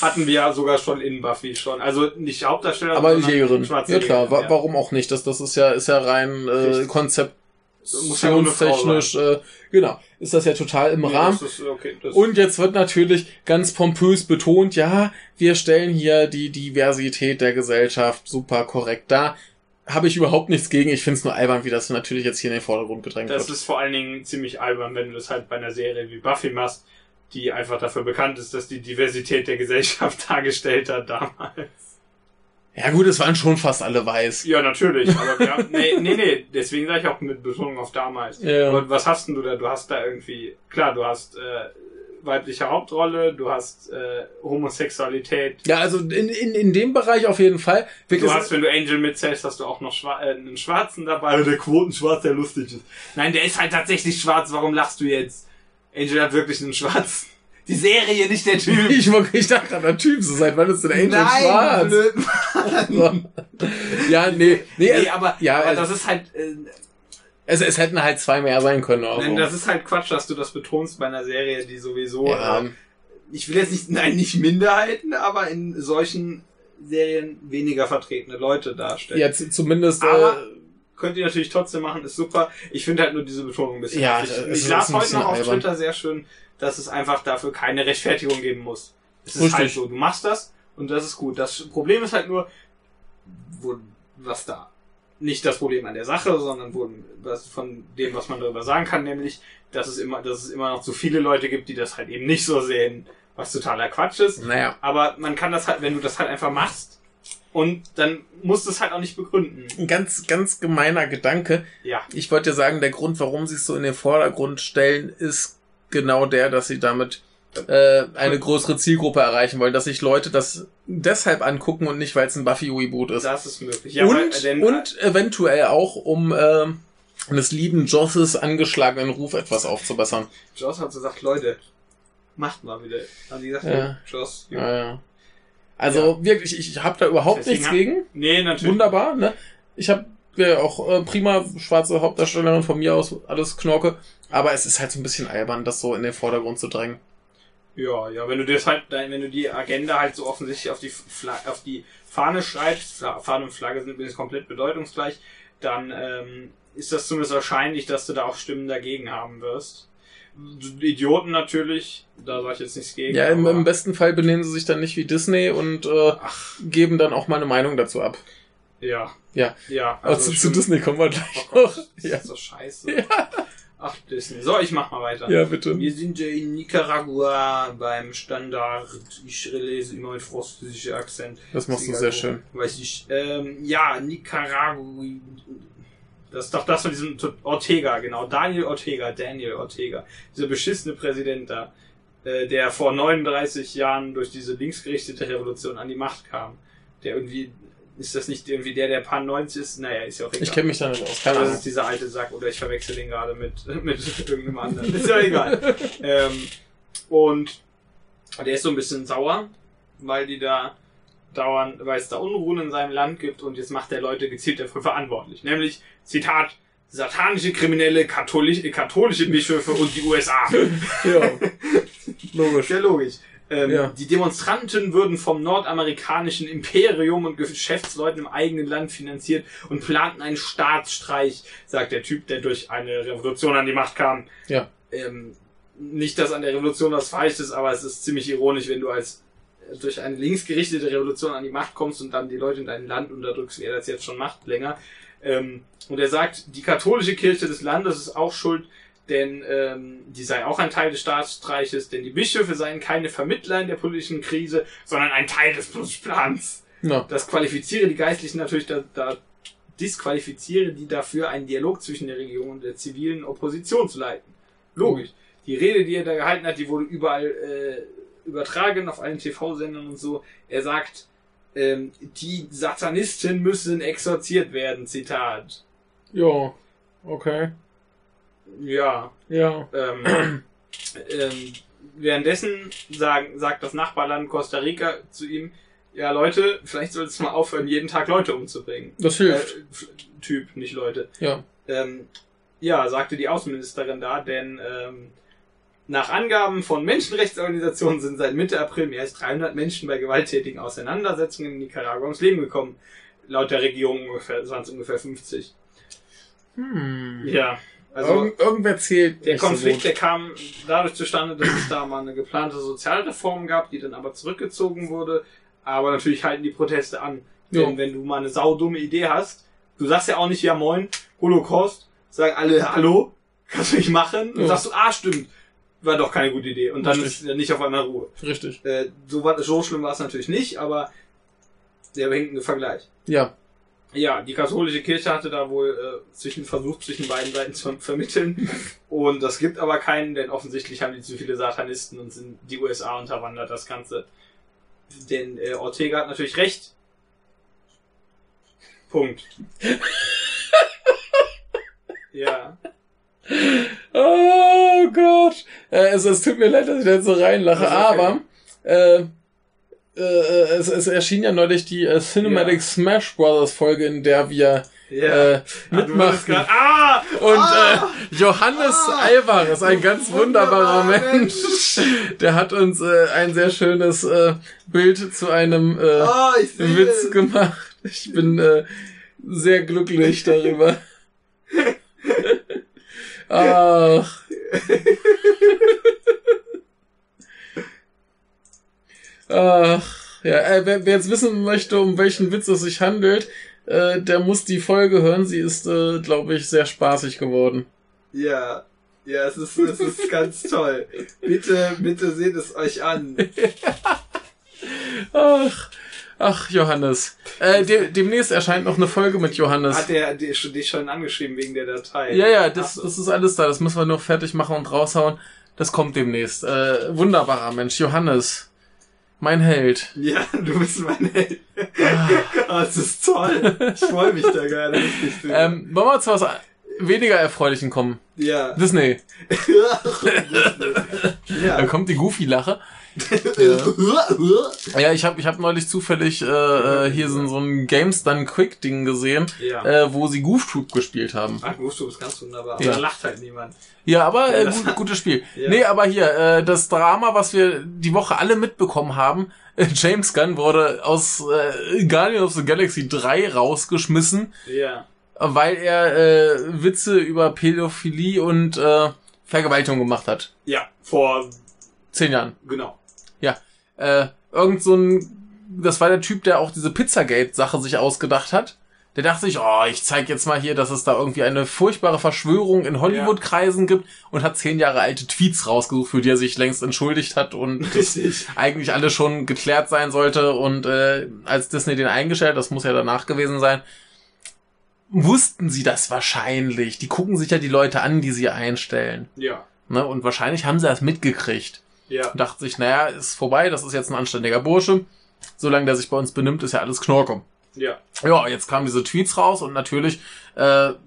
hatten wir ja sogar schon in Buffy schon. Also nicht Hauptdarsteller, aber Jägerin. Ja klar, ja. warum auch nicht? Das, das ist ja, ist ja rein äh, Konzept produktionstechnisch, äh, genau, ist das ja total im nee, Rahmen. Ist, okay, und jetzt wird natürlich ganz pompös betont, ja, wir stellen hier die Diversität der Gesellschaft super korrekt dar. Habe ich überhaupt nichts gegen. Ich finde es nur albern, wie das natürlich jetzt hier in den Vordergrund gedrängt das wird. Das ist vor allen Dingen ziemlich albern, wenn du das halt bei einer Serie wie Buffy machst, die einfach dafür bekannt ist, dass die Diversität der Gesellschaft (laughs) dargestellt hat damals. Ja gut, es waren schon fast alle weiß. Ja, natürlich. Aber wir haben, nee, nee, nee, deswegen sage ich auch mit Betonung auf damals. Ja. Aber was hast denn du da? Du hast da irgendwie, klar, du hast äh, weibliche Hauptrolle, du hast äh, Homosexualität. Ja, also in, in, in dem Bereich auf jeden Fall. du hast, wenn du Angel mitzählst, hast du auch noch Schwa äh, einen Schwarzen dabei. Der Quotenschwarz, der lustig ist. Nein, der ist halt tatsächlich schwarz. Warum lachst du jetzt? Angel hat wirklich einen Schwarzen. Die Serie, nicht der Typ. Ich, ich dachte gerade, der Typ zu sein. Wann ist denn Angel Nein, schwarz? Blöd, (laughs) ja, nee. Nee, nee aber, ja, aber das ist halt... Äh, es, es hätten halt zwei mehr sein können. Auch Nein, das ist halt Quatsch, dass du das betonst bei einer Serie, die sowieso... Ja. Äh, ich will jetzt nicht, nein, nicht Minderheiten, aber in solchen Serien weniger vertretene Leute darstellen. Ja, zumindest... Aber, äh, könnt ihr natürlich trotzdem machen, ist super. Ich finde halt nur diese Betonung ein bisschen ja, Ich las heute noch auf albern. Twitter sehr schön, dass es einfach dafür keine Rechtfertigung geben muss. Es ist Richtig. halt so, du machst das und das ist gut. Das Problem ist halt nur, wo, was da. Nicht das Problem an der Sache, sondern wo, was von dem, was man darüber sagen kann, nämlich, dass es immer, dass es immer noch zu viele Leute gibt, die das halt eben nicht so sehen, was totaler Quatsch ist. Naja. Aber man kann das halt, wenn du das halt einfach machst, und dann musst du es halt auch nicht begründen. Ein ganz, ganz gemeiner Gedanke. Ja. Ich wollte dir sagen, der Grund, warum sie es so in den Vordergrund stellen, ist genau der, dass sie damit äh, eine größere Zielgruppe erreichen wollen, dass sich Leute das deshalb angucken und nicht, weil es ein Buffy-Reboot ist. Das ist möglich. Ja, und, denn, und eventuell auch, um äh, des lieben Josses angeschlagenen Ruf etwas aufzubessern. Joss hat gesagt, Leute, macht mal wieder. Haben die gesagt, ja. Joss. Ja, ja. Also ja. wirklich, ich, ich habe da überhaupt Deswegen nichts gegen. Nee, natürlich. Wunderbar, ne? Ich habe ja auch äh, prima schwarze Hauptdarstellerin von mir aus, alles Knorke. Aber es ist halt so ein bisschen albern, das so in den Vordergrund zu drängen. Ja, ja, wenn du das halt, wenn du die Agenda halt so offensichtlich auf die, Fla auf die Fahne schreibst, Fahne und Flagge sind übrigens komplett bedeutungsgleich, dann ähm, ist das zumindest wahrscheinlich, dass du da auch Stimmen dagegen haben wirst. Idioten natürlich, da sag ich jetzt nichts gegen. Ja, im, im besten Fall benehmen sie sich dann nicht wie Disney und äh, geben dann auch mal eine Meinung dazu ab. Ja. Ja. Ja. Also, also zu Disney kommen wir gleich oh noch. Das ja. ist so scheiße. Ja. Ach, Disney. So, ich mach mal weiter. Ja, bitte. Wir sind ja in Nicaragua beim Standard. Ich lese immer mit französischer Akzent. Das machst du sehr schön. Weiß ich. Ähm, ja, Nicaragua. Das ist doch das von diesem Ortega, genau. Daniel Ortega, Daniel Ortega. Dieser beschissene Präsident da, äh, der vor 39 Jahren durch diese linksgerichtete Revolution an die Macht kam. Der irgendwie ist das nicht irgendwie der, der Pan 90 ist? Naja, ist ja auch egal. Ich kenne mich da nicht aus. Keine das ist dieser alte Sack, oder ich verwechsel den gerade mit, (laughs) mit irgendeinem anderen. Ist ja egal. (laughs) ähm, und der ist so ein bisschen sauer, weil die da dauernd, weil es da Unruhen in seinem Land gibt und jetzt macht der Leute gezielt dafür verantwortlich. Nämlich, Zitat, satanische Kriminelle, katholische, katholische Bischöfe und die USA. (laughs) ja. Logisch. Sehr logisch. Ähm, ja. Die Demonstranten würden vom nordamerikanischen Imperium und Geschäftsleuten im eigenen Land finanziert und planten einen Staatsstreich, sagt der Typ, der durch eine Revolution an die Macht kam. Ja. Ähm, nicht, dass an der Revolution was falsch ist, aber es ist ziemlich ironisch, wenn du als äh, durch eine linksgerichtete Revolution an die Macht kommst und dann die Leute in deinem Land unterdrückst, wie er das jetzt schon macht, länger. Ähm, und er sagt, die katholische Kirche des Landes ist auch schuld, denn ähm, die sei auch ein Teil des Staatsstreiches, denn die Bischöfe seien keine Vermittler in der politischen Krise, sondern ein Teil des Plans. Ja. Das qualifiziere die Geistlichen natürlich da, da disqualifiziere die dafür, einen Dialog zwischen der Regierung und der zivilen Opposition zu leiten. Logisch. Mhm. Die Rede, die er da gehalten hat, die wurde überall äh, übertragen auf allen TV-Sendern und so. Er sagt, ähm, die Satanisten müssen exorziert werden, Zitat. Ja, okay. Ja. Ja. Ähm, ähm, währenddessen sagen, sagt das Nachbarland Costa Rica zu ihm, ja Leute, vielleicht solltest du mal aufhören, jeden Tag Leute umzubringen. Das hilft. Äh, typ, nicht Leute. Ja. Ähm, ja, sagte die Außenministerin da, denn ähm, nach Angaben von Menschenrechtsorganisationen sind seit Mitte April mehr als 300 Menschen bei gewalttätigen Auseinandersetzungen in Nicaragua ums Leben gekommen. Laut der Regierung ungefähr, waren es ungefähr 50. Hm. Ja. Also Irgend, irgendwer zählt. Der Konflikt, so der kam dadurch zustande, dass es da mal eine geplante Sozialreform gab, die dann aber zurückgezogen wurde. Aber natürlich halten die Proteste an. Ja. Denn wenn du mal eine saudumme Idee hast, du sagst ja auch nicht, ja moin, Holocaust, sagen alle, hallo, kannst du nicht machen? Und ja. sagst du, ah, stimmt, war doch keine gute Idee. Und dann Richtig. ist nicht auf einmal Ruhe. Richtig. Äh, so, war, so schlimm war es natürlich nicht, aber der behinkende Vergleich. Ja. Ja, die katholische Kirche hatte da wohl äh, zwischen versucht, zwischen beiden Seiten zu vermitteln. Und das gibt aber keinen, denn offensichtlich haben die zu viele Satanisten und sind die USA unterwandert das Ganze. Denn äh, Ortega hat natürlich recht. Punkt. (laughs) ja. Oh Gott. Äh, es, tut mir leid, dass ich da jetzt so reinlache, okay. aber äh, äh, es, es erschien ja neulich die äh, Cinematic ja. Smash Brothers Folge, in der wir ja. äh, mitmachen. Ah, und ah, äh, Johannes ah, Alvarez, ein ganz wunderbarer Mensch, der hat uns äh, ein sehr schönes äh, Bild zu einem äh, oh, Witz gemacht. Ich bin äh, sehr glücklich darüber. (laughs) Ach. Ach, ja, äh, wer, wer, jetzt wissen möchte, um welchen Witz es sich handelt, äh, der muss die Folge hören. Sie ist, äh, glaube ich, sehr spaßig geworden. Ja, ja, es ist, es ist ganz toll. Bitte, bitte seht es euch an. (laughs) Ach, ach, Johannes. Äh, de demnächst erscheint noch eine Folge mit Johannes. Hat der dich schon angeschrieben wegen der Datei? Ja, ja, das, so. das ist alles da. Das müssen wir nur fertig machen und raushauen. Das kommt demnächst. Äh, wunderbarer Mensch, Johannes. Mein Held. Ja, du bist mein Held. Ah. (laughs) oh, das ist toll. Ich freue mich da gerade richtig Ähm, wollen wir zu was weniger Erfreulichen kommen? Ja. Disney. (laughs) Ja. Da kommt die Goofy-Lache. ja. ja, ich habe ich hab neulich zufällig äh, äh, hier so, so ein Games Done Quick Ding gesehen, ja. äh, wo sie Goof Troop gespielt haben. Ach, Goof Troop ist ganz wunderbar. Ja. da lacht halt niemand. Ja, aber äh, gut, gutes Spiel. (laughs) ja. Nee, aber hier, äh, das Drama, was wir die Woche alle mitbekommen haben, äh, (laughs) James Gunn wurde aus äh, Guardian of the Galaxy 3 rausgeschmissen. Ja. Weil er äh, Witze über Pädophilie und äh, Vergewaltigung gemacht hat. Ja, vor zehn Jahren. Genau. Ja. Äh, irgend so ein, das war der Typ, der auch diese Pizzagate-Sache sich ausgedacht hat. Der dachte sich, oh, ich zeig jetzt mal hier, dass es da irgendwie eine furchtbare Verschwörung in Hollywood-Kreisen gibt und hat zehn Jahre alte Tweets rausgesucht, für die er sich längst entschuldigt hat und (laughs) eigentlich alles schon geklärt sein sollte. Und äh, als Disney den eingestellt, das muss ja danach gewesen sein, wussten sie das wahrscheinlich. Die gucken sich ja die Leute an, die sie einstellen. Ja. Ne? Und wahrscheinlich haben sie das mitgekriegt. Ja. Und dachte sich, naja, ist vorbei, das ist jetzt ein anständiger Bursche. Solange der sich bei uns benimmt, ist ja alles Knorke. Ja. Ja, jetzt kamen diese Tweets raus und natürlich äh,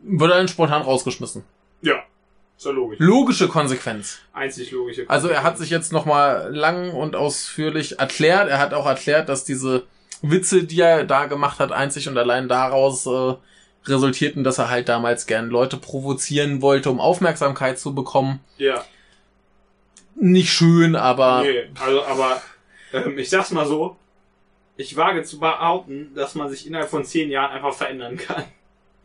wird er dann spontan rausgeschmissen. Ja. So logisch. Logische Konsequenz. Einzig logische Also er hat sich jetzt nochmal lang und ausführlich erklärt. Er hat auch erklärt, dass diese Witze, die er da gemacht hat, einzig und allein daraus äh, resultierten, dass er halt damals gern Leute provozieren wollte, um Aufmerksamkeit zu bekommen. Ja. Nicht schön, aber Nee, also, aber ähm, ich sag's mal so. Ich wage zu behaupten, dass man sich innerhalb von zehn Jahren einfach verändern kann.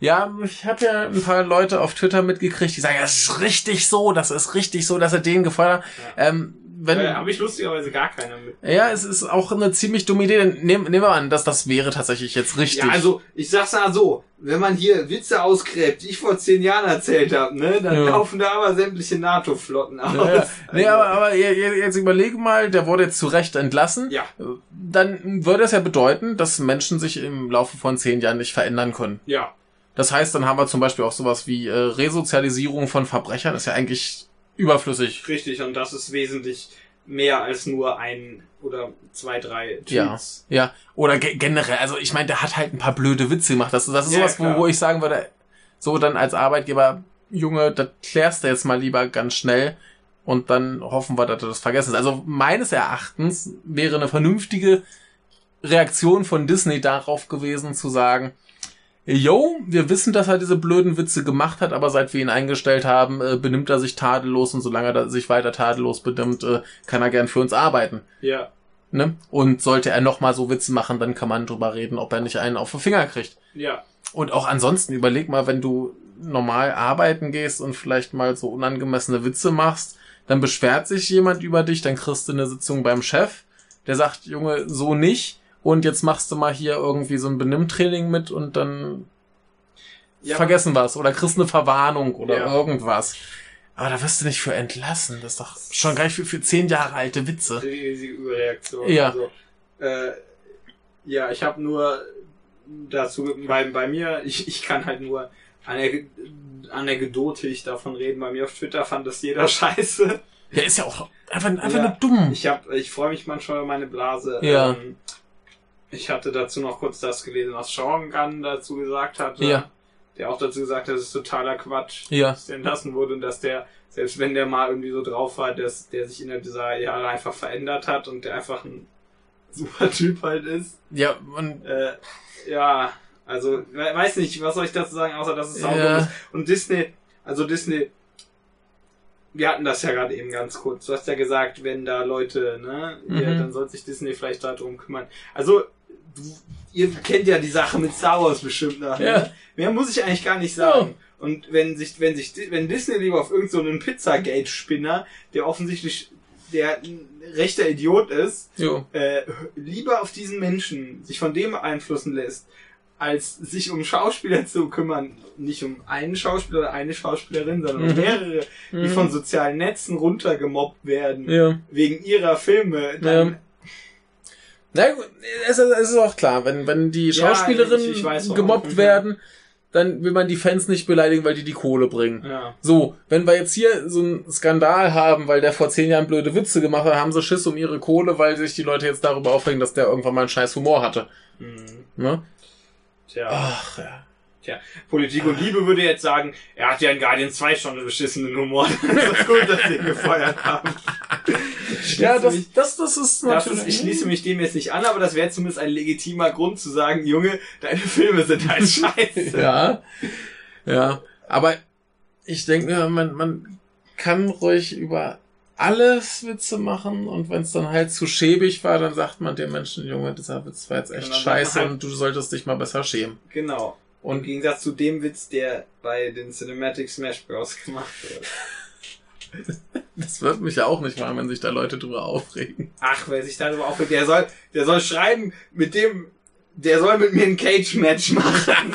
ja, ich habe ja ein paar Leute auf Twitter mitgekriegt, die sagen, das ist richtig so, das ist richtig so, dass er den gefeuert hat. Ähm, wenn, Äh, Habe ich lustigerweise gar keine mit. ja, es ist auch eine ziemlich dumme Idee. Nehmen, nehmen wir an, dass das wäre tatsächlich jetzt richtig. Ja, also ich sag's mal so, wenn man hier Witze ausgräbt, die ich vor zehn Jahren erzählt habe, ne, dann Ja. laufen da aber sämtliche NATO-Flotten aus. Ja, ja. Nee, aber, aber je- je- jetzt überlege mal, der wurde jetzt zu Recht entlassen. ja, Dann würde es ja bedeuten, dass Menschen sich im Laufe von zehn Jahren nicht verändern können. ja, Das heißt, dann haben wir zum Beispiel auch sowas wie äh, Resozialisierung von Verbrechern. Das ist ja eigentlich überflüssig. richtig. Und das ist wesentlich mehr als nur ein oder zwei, drei Ja. Tweets. Ja. Oder ge generell, also ich meine, der hat halt ein paar blöde Witze gemacht. Das, das ist Ja, sowas, wo, wo ich sagen würde, so dann als Arbeitgeber, Junge, das klärst du jetzt mal lieber ganz schnell. Und dann hoffen wir, dass du das vergessen hast. Also meines Erachtens wäre eine vernünftige Reaktion von Disney darauf gewesen, zu sagen, Yo, wir wissen, dass er diese blöden Witze gemacht hat, aber seit wir ihn eingestellt haben, äh, benimmt er sich tadellos und solange er sich weiter tadellos benimmt, äh, kann er gern für uns arbeiten. Ja, Ne? Und sollte er nochmal so Witze machen, dann kann man drüber reden, ob er nicht einen auf den Finger kriegt. ja, Und auch ansonsten überleg mal, wenn du normal arbeiten gehst und vielleicht mal so unangemessene Witze machst, dann beschwert sich jemand über dich, dann kriegst du eine Sitzung beim Chef, der sagt, Junge, so nicht. Und jetzt machst du mal hier irgendwie so ein Benimmtraining mit und dann ja. vergessen was oder kriegst eine Verwarnung oder Ja. irgendwas. Aber da wirst du nicht für entlassen. Das ist doch schon gleich für, für zehn Jahre alte Witze. riesige Überreaktion. Ja. Also, äh, ja, ich habe nur dazu, bei, bei mir, ich, ich kann halt nur anek anekdotisch davon reden. Bei mir auf Twitter fand das jeder (laughs) scheiße. Der ist ja auch einfach, einfach Ja. nur dumm. Ich hab, ich freue mich manchmal über meine Blase. Ja. Ähm, ich hatte dazu noch kurz das gelesen, was Sean Gunn dazu gesagt hat. Ja. Der auch dazu gesagt hat, das ist totaler Quatsch, Ja. dass der entlassen wurde und dass der, selbst wenn der mal irgendwie so drauf war, dass der sich innerhalb dieser Jahre einfach verändert hat und der einfach ein (laughs) super Typ halt ist. Ja, und Äh, ja, also, we- weiß nicht, was soll ich dazu sagen, außer dass es saudumm Ja. ist. Und Disney, also Disney, wir hatten das ja gerade eben ganz kurz. Du hast ja gesagt, wenn da Leute, ne, ja, Mhm. dann soll sich Disney vielleicht darum kümmern. Also, du, ihr kennt ja die Sache mit Star Wars bestimmt noch. Ja. Ne? Mehr muss ich eigentlich gar nicht sagen. Und wenn sich, wenn sich, wenn Disney lieber auf irgendeinen so Pizzagate-Spinner, der offensichtlich der ein rechter Idiot ist, äh, lieber auf diesen Menschen sich von dem beeinflussen lässt, als sich um Schauspieler zu kümmern, nicht um einen Schauspieler oder eine Schauspielerin, sondern um Mhm. mehrere, die Mhm. von sozialen Netzen runtergemobbt werden, Ja. wegen ihrer Filme, dann, Ja. Na gut, es ist, es ist auch klar, wenn, wenn die Ja, Schauspielerinnen ich- ich weiß gemobbt Mhm. werden, dann will man die Fans nicht beleidigen, weil die die Kohle bringen. ja. So, wenn wir jetzt hier so einen Skandal haben, weil der vor zehn Jahren blöde Witze gemacht hat, haben sie Schiss um ihre Kohle, weil sich die Leute jetzt darüber aufregen, dass der irgendwann mal einen scheiß Humor hatte. Hm. Ne? Tja. Ach, ja. Tja, Politik und Liebe würde jetzt sagen, er hat ja in Guardian 2 schon einen beschissenen Humor. (laughs) Das ist gut, dass sie ihn gefeuert haben. Ja, das, mich- das, das ist Das natürlich. ist, ich schließe mich dem jetzt nicht an, aber das wäre zumindest ein legitimer Grund zu sagen, Junge, deine Filme sind halt (laughs) scheiße. Ja. Ja. Aber ich denke man, man kann ruhig über alles Witze machen und wenn es dann halt zu schäbig war, dann sagt man dem Menschen, Junge, dieser Witz war jetzt echt man scheiße halt- und du solltest dich mal besser schämen. Genau. Im Und Gegensatz zu dem Witz, der bei den Cinematic Smash Bros. gemacht wird. (laughs) das wird mich ja auch nicht mal, wenn sich da Leute drüber aufregen. Ach, wer sich darüber aufregt, der soll, der soll schreiben, mit dem, der soll mit mir ein Cage-Match machen. (laughs)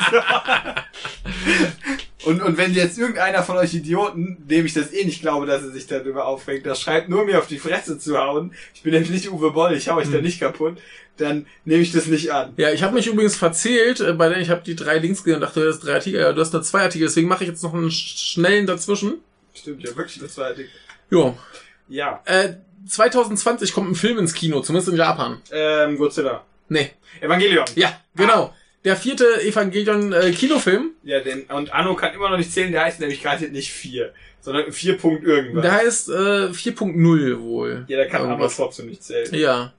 und, und wenn jetzt irgendeiner von euch Idioten, dem ich das eh nicht glaube, dass er sich darüber aufregt, das schreibt, nur mir auf die Fresse zu hauen, ich bin nämlich nicht Uwe Boll, ich hau euch da Hm. nicht kaputt, dann nehme ich das nicht an. Ja, ich habe mich übrigens verzählt, äh, bei der ich habe die drei Links gesehen und dachte, das ist drei Artikel, ja, du hast nur zwei Artikel, deswegen mache ich jetzt noch einen sch- schnellen dazwischen. Stimmt ja wirklich, das war die- Jo. Ja, Äh, 2020 kommt ein Film ins Kino, zumindest in Japan. ähm, Godzilla. Nee. Evangelion. Ja, genau. Der vierte Evangelion-Kinofilm. Ja, denn, und Anno kann immer noch nicht zählen, der heißt nämlich gerade nicht 4, sondern 4 Punkt irgendwas. Der heißt äh, 4.0 wohl. ja, der kann irgendwas. trotzdem nicht zählen. Ja.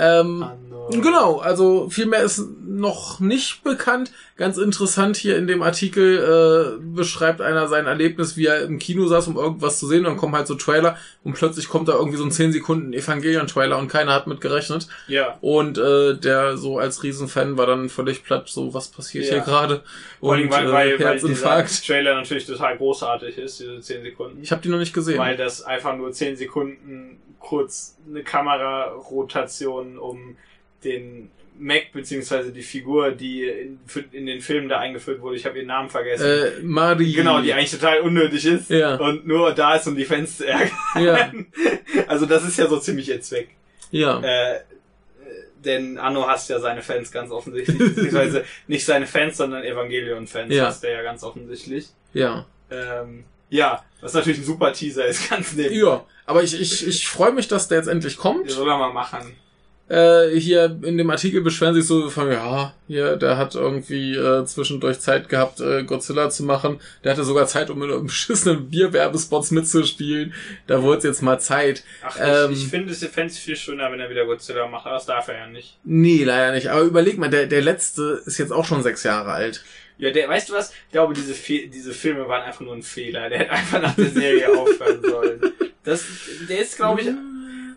Ähm, Anno. Genau, also viel mehr ist noch nicht bekannt. Ganz interessant hier in dem Artikel äh, beschreibt einer sein Erlebnis, wie er im Kino saß, um irgendwas zu sehen. Und dann kommen halt so Trailer und plötzlich kommt da irgendwie so ein 10 Sekunden Evangelion-Trailer und keiner hat mit gerechnet. Ja. Und äh, der so als Riesenfan war dann völlig platt, so was passiert Ja. hier gerade. Vor allem, Und weil, äh, weil, weil dieser Herzinfarkt. Trailer natürlich total großartig ist, diese 10 Sekunden. Ich habe die noch nicht gesehen. weil das einfach nur 10 Sekunden kurz eine Kamerarotation um den Mac beziehungsweise die Figur, die in, für- in den Filmen da eingeführt wurde, ich habe ihren Namen vergessen. äh, Mari. Genau, die eigentlich total unnötig ist Ja. und nur da ist, um die Fans zu ärgern. Ja, (laughs) Also das ist ja so ziemlich ihr Zweck. ja. Äh, äh, denn Anno hasst ja seine Fans ganz offensichtlich, beziehungsweise (laughs) nicht seine Fans, sondern Evangelion-Fans Ja. hasst er ja ganz offensichtlich. ja. Ähm, ja, was natürlich ein super Teaser ist, ganz neben. Ja, aber ich, ich, ich freue mich, dass der jetzt endlich kommt. Ja, soll er mal machen. Äh, hier in dem Artikel beschweren sich so von, ja, hier, der hat irgendwie äh, zwischendurch Zeit gehabt, äh, Godzilla zu machen. Der hatte sogar Zeit, um in einem (laughs) beschissenen Bierwerbespots mitzuspielen. Da wurde es jetzt mal Zeit. Ach, Ähm, ich, ich finde es es viel schöner, wenn er wieder Godzilla macht, aber das darf er ja nicht. Nee, leider nicht. Aber überleg mal, der, der letzte ist jetzt auch schon sechs Jahre alt. Ja, der, weißt du was? Ich glaube, diese, Fe diese Filme waren einfach nur ein Fehler. Der hätte einfach nach der Serie (laughs) aufhören sollen. Das, der ist, glaube ich,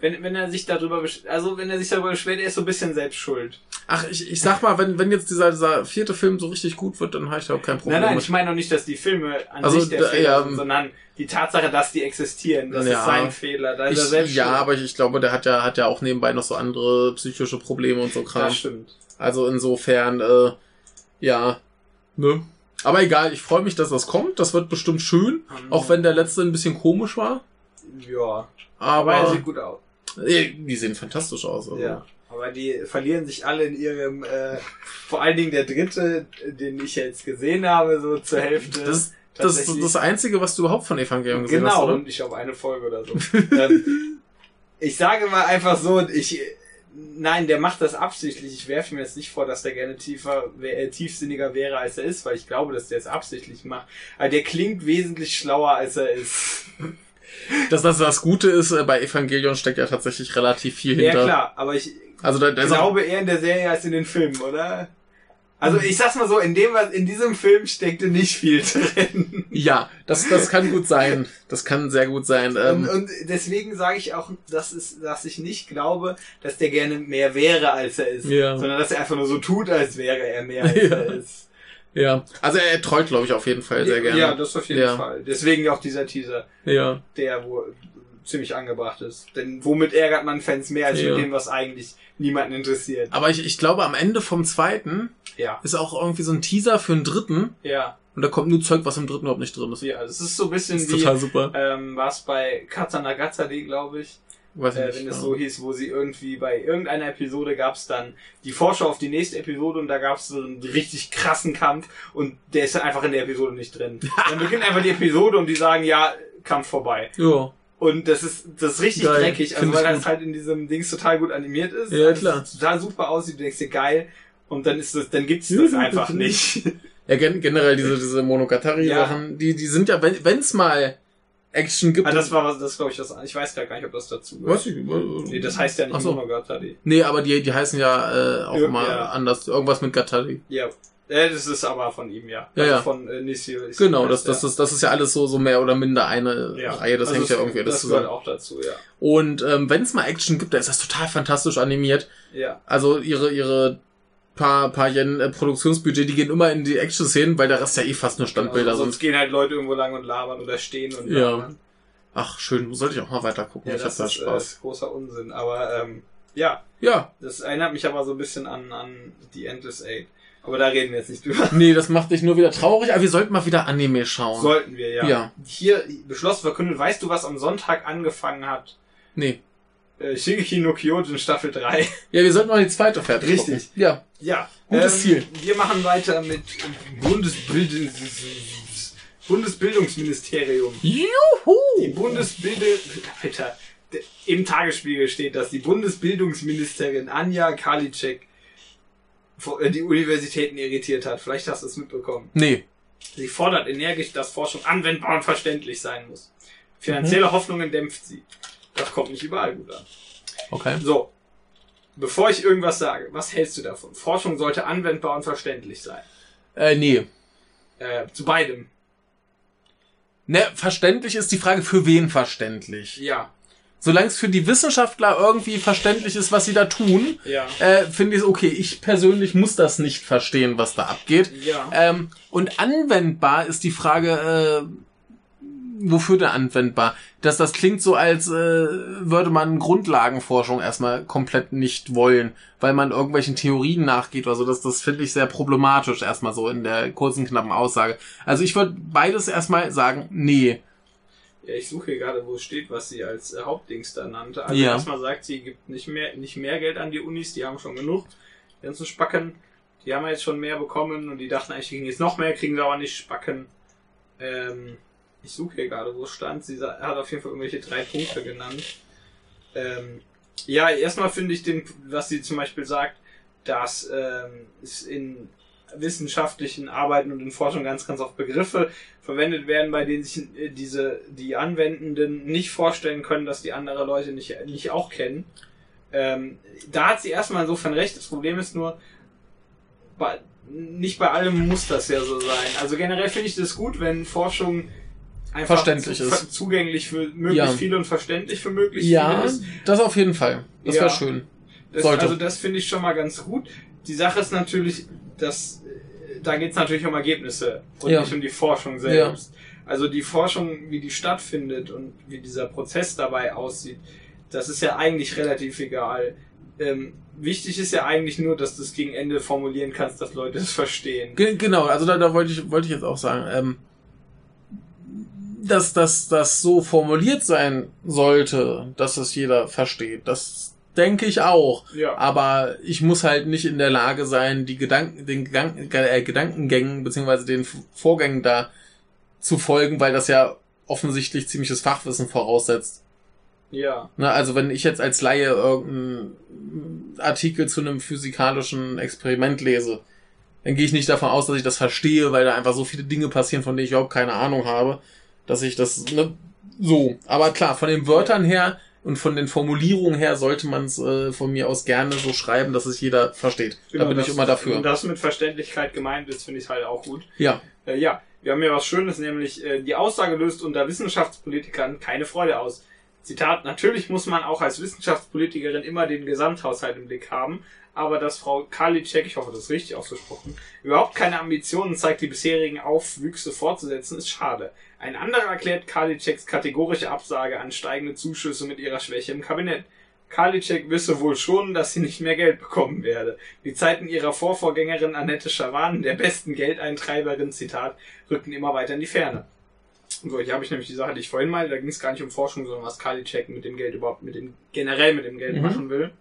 wenn, wenn er sich darüber, also wenn er sich darüber beschwert, er ist so ein bisschen selbst schuld. Ach, ich, ich sag mal, wenn, wenn jetzt dieser, dieser vierte Film so richtig gut wird, dann habe ich da auch kein Problem Nein, nein, mit. ich meine noch nicht, dass die Filme an Also, sich der da- Fehler ja, sind, sondern die Tatsache, dass die existieren. Das Ja. ist sein Fehler. Da ist er Ich, selbst ja, schuld. aber ich, ich glaube, der hat ja, hat ja auch nebenbei noch so andere psychische Probleme und so Kram. Das stimmt. Also insofern, äh, ja, ne? Aber egal, ich freue mich, dass das kommt. Das wird bestimmt schön. Auch wenn der letzte ein bisschen komisch war. Ja. Aber er sieht gut aus. äh, die sehen fantastisch aus. Also. Ja. Aber die verlieren sich alle in ihrem, äh, vor allen Dingen der dritte, den ich jetzt gesehen habe, so zur Hälfte. Das, das, das, tatsächlich- das Einzige, was du überhaupt von Evangelion gesehen hast, Genau, und ich glaube eine Folge oder so. ähm, (laughs) ich sage mal einfach so, ich, nein, der macht das absichtlich. Ich werfe mir jetzt nicht vor, dass der gerne tiefer, äh, tiefsinniger wäre, als er ist, weil ich glaube, dass der es absichtlich macht. Aber der klingt wesentlich schlauer, als er ist. (laughs) Das, das, das Gute ist, äh, bei Evangelion steckt ja tatsächlich relativ viel Ja, hinter. klar, aber ich Also da, da ist auch, glaube eher in der Serie als in den Filmen, oder? Also ich sag's mal so, in dem, was in diesem Film steckte nicht viel drin. ja, das, das kann gut sein. Das kann sehr gut sein. Und, Ähm, und deswegen sage ich auch, dass, es, dass ich nicht glaube, dass der gerne mehr wäre, als er ist. Ja. Sondern dass er einfach nur so tut, als wäre er mehr, als (laughs) Ja. er ist. ja, also er treut, glaube ich, auf jeden Fall sehr gerne. Ja, das auf jeden Ja. Fall. Deswegen auch dieser Teaser, ja. der wo ziemlich angebracht ist. Denn womit ärgert man Fans mehr, als mit dem, was eigentlich niemanden interessiert? Aber ich, ich glaube, am Ende vom zweiten Ja. ist auch irgendwie so ein Teaser für einen dritten. Ja. Und da kommt nur Zeug, was im dritten überhaupt nicht drin ist. Ja, das ist so ein bisschen Das ist wie, total super. ähm, was bei Katanagatari, glaube ich, Weiß ich äh, nicht. wenn es ja. so hieß, wo sie irgendwie bei irgendeiner Episode gab es dann die Vorschau auf die nächste Episode und da gab es so einen richtig krassen Kampf und der ist dann einfach in der Episode nicht drin. (laughs) dann beginnt einfach die Episode und die sagen, ja, Kampf vorbei. Ja. Und das ist, das ist richtig Geil, dreckig, also weil das halt in diesem Dings total gut animiert ist. Ja, Also klar. es total super aussieht, du denkst dir geil. Und dann ist das, dann gibt's das einfach nicht. (laughs) Ja, gen generell diese, diese Monogatari-Sachen, die, die sind ja, wenn es mal Action gibt. ah, das war was, das glaube ich das, ich weiß gar nicht, ob das dazu gehört. Was ich, Nee, das heißt ja nicht so. Monogatari. Nee, aber die, die heißen ja äh, auch Ja, immer ja. anders. Irgendwas mit Gatari. Ja. Äh, das ist aber von ihm, ja. Ja, also ja. Von äh, Nishio. ist- Genau, das, das, das, das ist ja alles so, so mehr oder minder eine Ja. Reihe. Das Also hängt ja es- irgendwie alles Das zusammen. gehört auch dazu, ja. Und ähm, wenn es mal Action gibt, da ist das total fantastisch animiert. Ja. Also ihre, ihre paar, paar Yen äh, Produktionsbudget, die gehen immer in die Action-Szenen, weil der Rest ja eh fast nur Standbilder also, sonst sind. gehen halt Leute irgendwo lang und labern oder stehen und Ja. labern. Ach, schön. Sollte ich auch mal weiter gucken. Ja, ich hab das da ist Spaß. Äh, großer Unsinn. Aber ähm, ja, Ja. das erinnert mich aber so ein bisschen an, an die Endless Eight. Aber da reden wir jetzt nicht drüber. Nee, das macht dich nur wieder traurig, aber wir sollten mal wieder Anime schauen. Sollten wir, ja. Ja. Hier beschlossen verkündet, weißt du, was am Sonntag angefangen hat? Nee. Äh, Shingeki no Kyojin Staffel 3. Ja, wir sollten mal die zweite fertig Richtig. gucken. Ja. Ja. Gutes Ziel. Wir machen weiter mit Bundesbildungs Bundesbildungsministerium. Die Juhu! Bundesbilde, Alter, im Tagesspiegel steht, dass die Bundesbildungsministerin Anja Karliczek äh, die Universitäten irritiert hat. Vielleicht hast du es mitbekommen. Nee. Sie fordert energisch, dass Forschung anwendbar und verständlich sein muss. Finanzielle mhm. Hoffnungen dämpft sie. Das kommt nicht überall gut an. Okay. So. Bevor ich irgendwas sage, was hältst du davon? Forschung sollte anwendbar und verständlich sein. Äh, nee. Äh, zu beidem. Ne, verständlich ist die Frage, für wen verständlich? Ja. Solange es für die Wissenschaftler irgendwie verständlich ist, was sie da tun, ja. äh, finde ich es okay. Ich persönlich muss das nicht verstehen, was da abgeht. Ja. Ähm, und anwendbar ist die Frage, äh, wofür denn anwendbar? Dass das klingt so, als äh, würde man Grundlagenforschung erstmal komplett nicht wollen, weil man irgendwelchen Theorien nachgeht oder so. Das, das finde ich sehr problematisch erstmal so in der kurzen, knappen Aussage. Also ich würde beides erstmal sagen, nee. Ja, ich suche hier gerade, wo es steht, was sie als äh, Hauptdings da nannte. Also ja. erstmal sagt sie, gibt nicht mehr, nicht mehr Geld an die Unis, die haben schon genug. Die ganzen Spacken, die haben jetzt schon mehr bekommen und die dachten eigentlich, die kriegen jetzt noch mehr, kriegen sie aber nicht Spacken. Ähm, ich suche hier gerade, wo es stand. Sie hat auf jeden Fall irgendwelche drei Punkte genannt. Ähm, ja, erstmal finde ich den, was sie zum Beispiel sagt, dass ähm, es in wissenschaftlichen Arbeiten und in Forschung ganz, ganz oft Begriffe verwendet werden, bei denen sich äh, diese, die Anwendenden nicht vorstellen können, dass die andere Leute nicht, nicht auch kennen. Ähm, da hat sie erstmal insofern recht. Das Problem ist nur, bei, nicht bei allem muss das ja so sein. Also generell finde ich das gut, wenn Forschung einfach verständlich zu, ist. zugänglich für möglichst ja. viele und verständlich für möglichst ja, viele ist. Ja, das auf jeden Fall. Das ja. wäre schön. Das, also das finde ich schon mal ganz gut. Die Sache ist natürlich, dass da geht es natürlich um Ergebnisse und ja. nicht um die Forschung selbst. Also die Forschung, wie die stattfindet und wie dieser Prozess dabei aussieht, das ist ja eigentlich relativ egal. Ähm, wichtig ist ja eigentlich nur, dass du es gegen Ende formulieren kannst, dass Leute es verstehen. Ge genau, also da, da wollte ich wollte ich jetzt auch sagen. Ähm, dass das, das so formuliert sein sollte, dass es jeder versteht. Das denke ich auch. Ja. Aber ich muss halt nicht in der Lage sein, die Gedanken, den Gedanken, äh, Gedankengängen beziehungsweise den Vorgängen da zu folgen, weil das ja offensichtlich ziemliches Fachwissen voraussetzt. Ja. Na, also wenn ich jetzt als Laie irgendeinen Artikel zu einem physikalischen Experiment lese, dann gehe ich nicht davon aus, dass ich das verstehe, weil da einfach so viele Dinge passieren, von denen ich überhaupt keine Ahnung habe dass ich das ne, so. Aber klar, von den Wörtern her und von den Formulierungen her sollte man es äh, von mir aus gerne so schreiben, dass es jeder versteht. Genau, da bin das, ich immer dafür. Und das mit Verständlichkeit gemeint ist, finde ich halt auch gut. Ja. Äh, ja, wir haben hier was Schönes, nämlich äh, die Aussage löst unter Wissenschaftspolitikern keine Freude aus. Zitat, natürlich muss man auch als Wissenschaftspolitikerin immer den Gesamthaushalt im Blick haben, aber dass Frau Karliczek, ich hoffe, das ist richtig ausgesprochen, überhaupt keine Ambitionen zeigt, die bisherigen Aufwüchse fortzusetzen, ist schade. Ein anderer erklärt Karliczeks kategorische Absage an steigende Zuschüsse mit ihrer Schwäche im Kabinett. Karliczek wisse wohl schon, dass sie nicht mehr Geld bekommen werde. Die Zeiten ihrer Vorvorgängerin Annette Schawan, der besten Geldeintreiberin, Zitat, rückten immer weiter in die Ferne. So, hier habe ich nämlich die Sache, die ich vorhin mal, da ging es gar nicht um Forschung, sondern was Karliczek mit dem Geld überhaupt, mit dem, generell mit dem Geld mhm. machen will.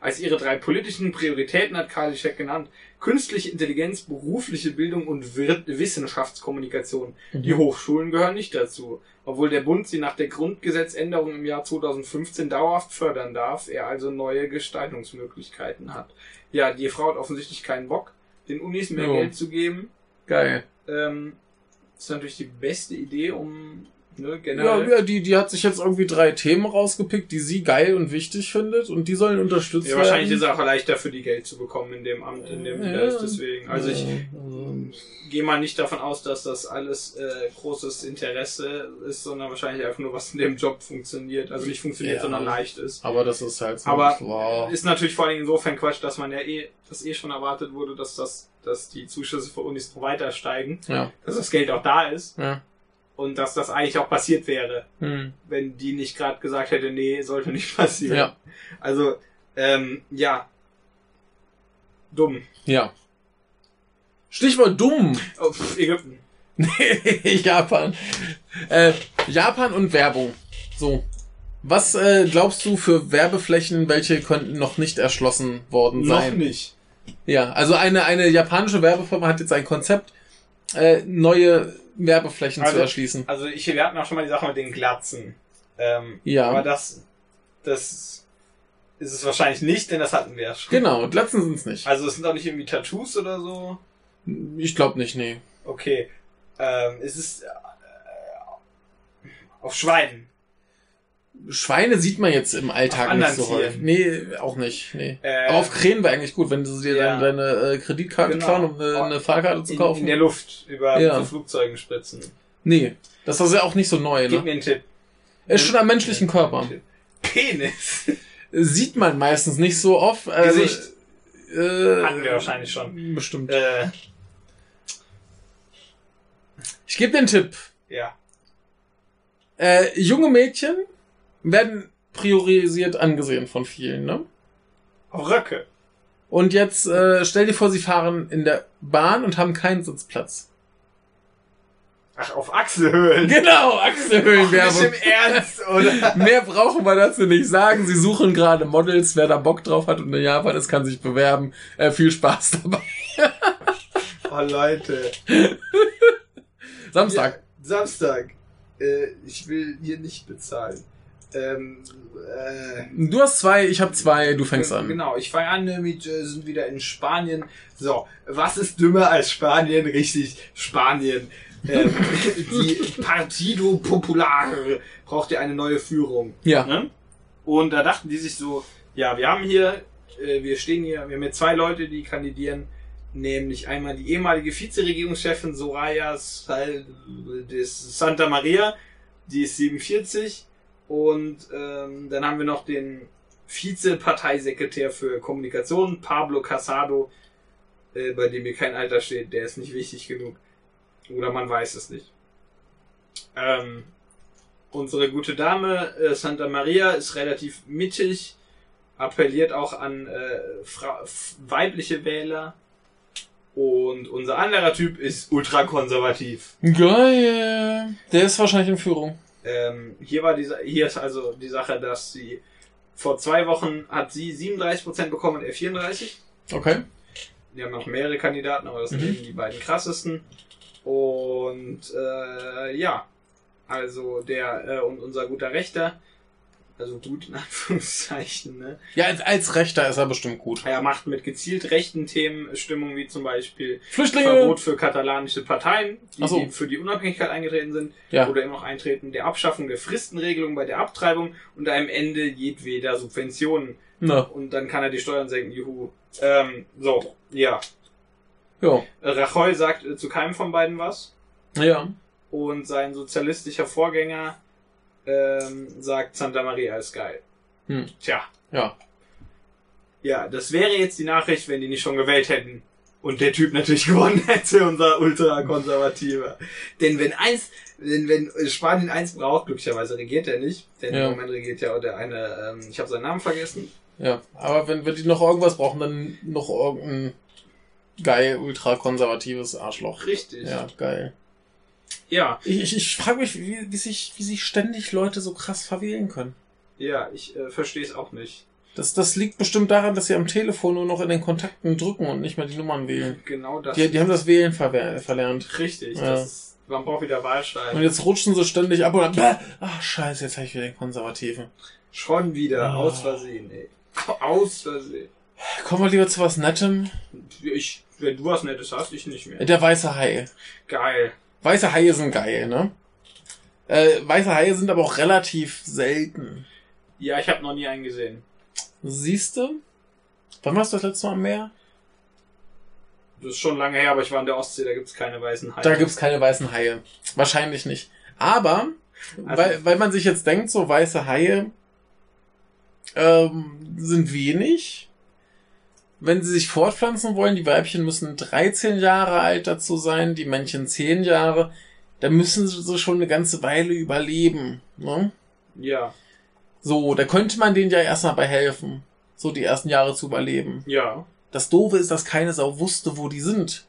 Als ihre drei politischen Prioritäten hat Karliczek genannt, künstliche Intelligenz, berufliche Bildung und Wissenschaftskommunikation. Mhm. Die Hochschulen gehören nicht dazu. Obwohl der Bund sie nach der Grundgesetzänderung im Jahr 2015 dauerhaft fördern darf, er also neue Gestaltungsmöglichkeiten hat. Ja, die Frau hat offensichtlich keinen Bock, den Unis mehr jo. Geld zu geben. Geil. Ähm, ist natürlich die beste Idee, um Ne. Ja, ja, die, die hat sich jetzt irgendwie drei Themen rausgepickt, die sie geil und wichtig findet und die sollen unterstützt ja, werden. Wahrscheinlich ist es auch leichter für die Geld zu bekommen in dem Amt, in dem sie ja, ist. Deswegen. Also ich gehe mal nicht davon aus, dass das alles äh, großes Interesse ist, sondern wahrscheinlich einfach nur, was in dem Job funktioniert. Also nicht funktioniert, ja, sondern leicht ist. Aber das ist halt so. Aber wow. ist natürlich vor allem insofern Quatsch, dass man ja eh, dass eh schon erwartet wurde, dass das, dass die Zuschüsse für Unis weiter steigen. Ja. Dass das Geld auch da ist. Ja und dass das eigentlich auch passiert wäre, hm. wenn die nicht gerade gesagt hätte, nee, sollte nicht passieren. Ja. Also, ähm, ja. Dumm. Ja. Stichwort dumm. Oh, Ägypten. (laughs) Japan. Äh, Japan und Werbung. So. Was äh, glaubst du für Werbeflächen, welche könnten noch nicht erschlossen worden sein? Noch nicht. Ja, also eine, eine japanische Werbefirma hat jetzt ein Konzept, äh, neue Werbeflächen also, zu erschließen. Also ich, wir hatten auch schon mal die Sache mit den Glatzen. Ähm, ja. Aber das, das ist es wahrscheinlich nicht, denn das hatten wir ja schon. Genau, Glatzen sind's nicht. Also es sind auch nicht irgendwie Tattoos oder so. Ich glaube nicht, nee. Okay. Ähm, ist es äh, auf Schweinen? Schweine sieht man jetzt im Alltag nicht so häufig. Tieren. Nee, auch nicht. Nee. Äh, Aber auf Krähen wäre eigentlich gut, wenn du dir Ja. deine, deine äh, Kreditkarte Genau. klauen, um eine, eine Fahrkarte zu in, kaufen. in der Luft über Ja. so Flugzeugen spritzen. nee, das ist ja auch nicht so neu, Gib ne? mir einen Tipp. Ist schon am menschlichen Körper. Penis. (laughs) Sieht man meistens nicht so oft. Also, Gesicht. Äh, Hatten wir wahrscheinlich schon. Bestimmt. Äh, Ich gebe den Tipp. ja. Äh, junge Mädchen werden priorisiert angesehen von vielen, ne? Auf Röcke. Und jetzt äh, stell dir vor, sie fahren in der Bahn und haben keinen Sitzplatz. Ach, auf Achselhöhlen. Genau, Nicht Achselhöhlenwerbung. im Ernst, oder? (laughs) Mehr brauchen wir dazu nicht sagen. Sie suchen gerade Models. Wer da Bock drauf hat und in Japan ist, kann sich bewerben. Äh, viel Spaß dabei. (laughs) Oh, Leute. Samstag. Ja, Samstag. Äh, ich will hier nicht bezahlen. Ähm, äh, Du hast zwei, ich habe zwei. Du fängst an. Genau, ich fange an mit, äh, sind wieder in Spanien. So, was ist dümmer als Spanien? Richtig, Spanien. Ähm, (laughs) die Partido Popular braucht ja eine neue Führung. Ja. Ne? Und da dachten die sich so, ja, wir haben hier, äh, wir stehen hier, wir haben hier zwei Leute, die kandidieren, nämlich einmal die ehemalige Vizeregierungschefin Soraya Sal des Santa Maria, die ist 47, und ähm, dann haben wir noch den Vizeparteisekretär für Kommunikation, Pablo Casado, äh, bei dem hier kein Alter steht, der ist nicht wichtig genug. Oder man weiß es nicht. Ähm, unsere gute Dame äh, Santa Maria ist relativ mittig, appelliert auch an äh, weibliche Wähler. Und unser anderer Typ ist ultrakonservativ. Geil. Der ist wahrscheinlich in Führung. Ähm, hier war diese, hier ist also die Sache, dass sie vor zwei Wochen hat sie 37% bekommen und er 34. Okay. Wir haben noch mehrere Kandidaten, aber das sind Mhm. eben die beiden krassesten. Und äh, ja, also der äh, und unser guter Rechter, also gut in Anführungszeichen, ne? Ja, als, als Rechter ist er bestimmt gut. Er macht mit gezielt rechten Themen Stimmung wie zum Beispiel Flüchtlinge. Verbot für katalanische Parteien, die, so. die für die Unabhängigkeit eingetreten sind Ja. oder immer noch eintreten, der Abschaffung der Fristenregelung bei der Abtreibung und am Ende jedweder Subventionen. Na, Und dann kann er die Steuern senken, juhu. Ähm, so, ja. ja. Rajoy sagt äh, zu keinem von beiden was. Ja. Und sein sozialistischer Vorgänger ähm, sagt Santa Maria ist geil. Hm. Tja. Ja. Ja, das wäre jetzt die Nachricht, wenn die nicht schon gewählt hätten. Und der Typ natürlich (laughs) gewonnen hätte, unser Ultrakonservativer. Denn wenn eins, wenn, wenn Spanien eins braucht, glücklicherweise regiert er nicht, denn Ja. im Moment regiert ja auch der eine, ähm, ich habe seinen Namen vergessen. Ja. Aber wenn, wenn die noch irgendwas brauchen, dann noch irgendein geil, ultrakonservatives Arschloch. Richtig. Ja, geil. Ja, Ich, ich, ich frage mich, wie, wie, sich, wie sich ständig Leute so krass verwählen können. ja, ich äh, verstehe es auch nicht. Das, das liegt bestimmt daran, dass sie am Telefon nur noch in den Kontakten drücken und nicht mehr die Nummern wählen. Genau das. Die, die haben das Wählen verwehr- verlernt. richtig. Ja. Das ist, man braucht wieder Und Wahlschreiben. jetzt rutschen sie ständig ab und dann, bäh, (laughs) ach scheiße, jetzt habe ich wieder den Konservativen. Schon wieder, Ah. aus Versehen, ey. Aus Versehen. Kommen wir lieber zu was Nettem. Ich, wenn du was Nettes hast, ich nicht mehr. Der weiße Hai. Geil. Weiße Haie sind geil, ne? Äh, weiße Haie sind aber auch relativ selten. Ja, ich habe noch nie einen gesehen. Siehst du? Wann warst du das letzte Mal am Meer? Das ist schon lange her, aber ich war in der Ostsee, da gibt's keine weißen Haie. Da gibt's keine weißen Haie. Wahrscheinlich nicht. Aber, Also- weil, weil man sich jetzt denkt, so weiße Haie ähm, sind wenig. Wenn sie sich fortpflanzen wollen, die Weibchen müssen 13 Jahre alt dazu sein, die Männchen 10 Jahre. Da müssen sie schon eine ganze Weile überleben. Ne? Ja, So, da könnte man denen ja erstmal bei helfen, so die ersten Jahre zu überleben. ja. Das Doofe ist, dass keine Sau wusste, wo die sind.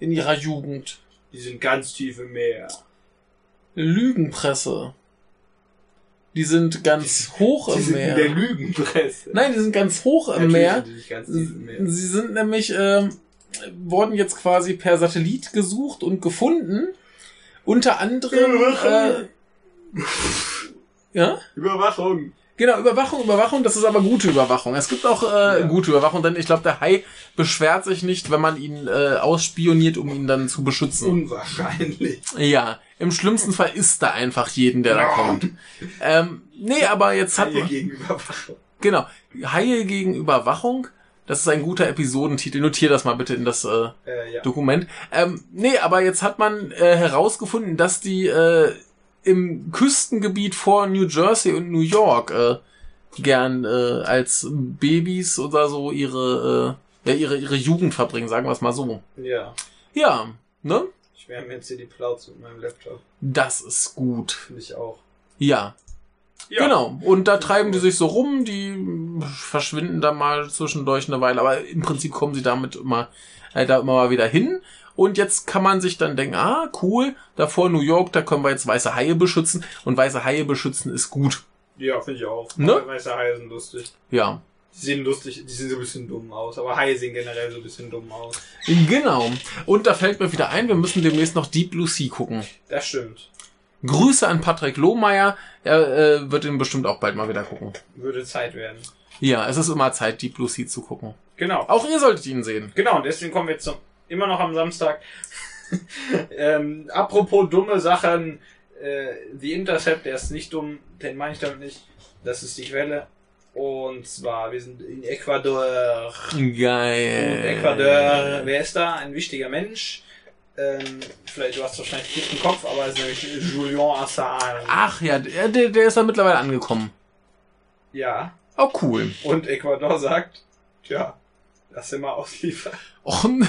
In ihrer Jugend. Die sind ganz tief im Meer. Lügenpresse. Die sind ganz hoch Die im sind in der Meer. Lügenpresse. Nein, die sind ganz hoch im Natürlich Meer. sind die nicht im Meer. Sie sind nämlich, ähm, wurden jetzt quasi per Satellit gesucht und gefunden. Unter anderem, äh, ja? Überwachung. Genau, Überwachung, Überwachung, das ist aber gute Überwachung. Es gibt auch äh, ja. gute Überwachung, denn ich glaube, der Hai beschwert sich nicht, wenn man ihn äh, ausspioniert, um ihn dann zu beschützen. Unwahrscheinlich. Ja, im schlimmsten Fall ist da einfach jeden, der da kommt. Ähm, nee, aber jetzt hat Haie gegen Überwachung. Genau, Haie gegen Überwachung. Das ist ein guter Episodentitel. Notier das mal bitte in das äh, Äh, ja. Dokument. Ähm, nee, aber jetzt hat man äh, herausgefunden, dass die äh, im Küstengebiet vor New Jersey und New York äh, gern äh, als Babys oder so ihre, äh, ja, ihre, ihre Jugend verbringen, sagen wir es mal so. Ja. Ja, ne? Ich wärme jetzt hier die Plauze mit meinem Laptop. Das ist gut. Finde ich auch. Ja. Ja. Genau. Und da treiben die sich so rum, die verschwinden da mal zwischendurch eine Weile, aber im Prinzip kommen sie damit immer, äh, da immer mal wieder hin. Und jetzt kann man sich dann denken, ah, cool, da vor New York, da können wir jetzt weiße Haie beschützen. Und weiße Haie beschützen ist gut. Ja, finde ich auch. Ne? Weiße Haie sind lustig. Ja. Die sehen lustig, die sehen so ein bisschen dumm aus. Aber Haie sehen generell so ein bisschen dumm aus. Genau. Und da fällt mir wieder ein, wir müssen demnächst noch Deep Blue Sea gucken. Das stimmt. Grüße an Patrick Lohmeier. Er äh, wird ihn bestimmt auch bald mal wieder gucken. Würde Zeit werden. Ja, es ist immer Zeit, Deep Blue Sea zu gucken. Genau. Auch ihr solltet ihn sehen. Genau, und deswegen kommen wir jetzt zum, immer noch am Samstag. (laughs) ähm, apropos dumme Sachen, äh, The Intercept, der ist nicht dumm, den meine ich damit nicht. Das ist die Quelle. Und zwar, wir sind in Ecuador. Geil. Und Ecuador, wer ist da? Ein wichtiger Mensch. Ähm, vielleicht, du hast wahrscheinlich nicht im Kopf, aber es ist nämlich Julian Assange. Ach ja, der, der ist da mittlerweile angekommen. Ja. Oh, cool. Und Ecuador sagt, tja, lass ihn mal ausliefern. Oh, (laughs) ne-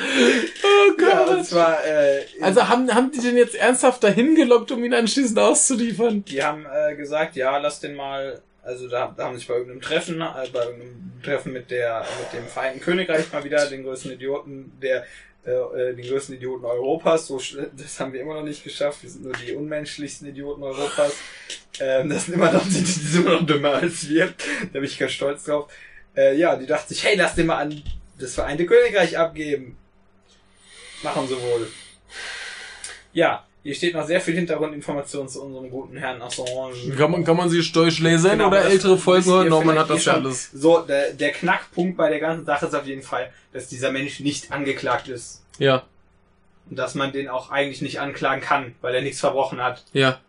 oh Ja, Gott. und zwar, äh, also haben, haben die den jetzt ernsthaft dahin gelockt, um ihn anschließend auszuliefern? Die haben äh, gesagt, ja, lass den mal, also da, da haben sich bei irgendeinem Treffen, äh, bei irgendeinem Treffen mit der, mit dem Vereinten Königreich mal wieder, den größten Idioten, der, äh, äh, den größten Idioten Europas, so, das haben wir immer noch nicht geschafft, wir sind nur die unmenschlichsten Idioten Europas, ähm, das sind immer noch, die, die sind immer noch dümmer als wir, da bin ich ganz stolz drauf. Äh, ja, die dachte sich, hey, lass den mal an das Vereinte Königreich abgeben. Machen sie wohl. Ja, hier steht noch sehr viel Hintergrundinformation zu unserem guten Herrn Assange. Kann man, kann man sich durchlesen Genau, oder ältere Folgen hören? Norman vielleicht hat das eh ja alles. So, der, der Knackpunkt bei der ganzen Sache ist auf jeden Fall, dass dieser Mensch nicht angeklagt ist. Ja, Und dass man den auch eigentlich nicht anklagen kann, weil er nichts verbrochen hat. ja.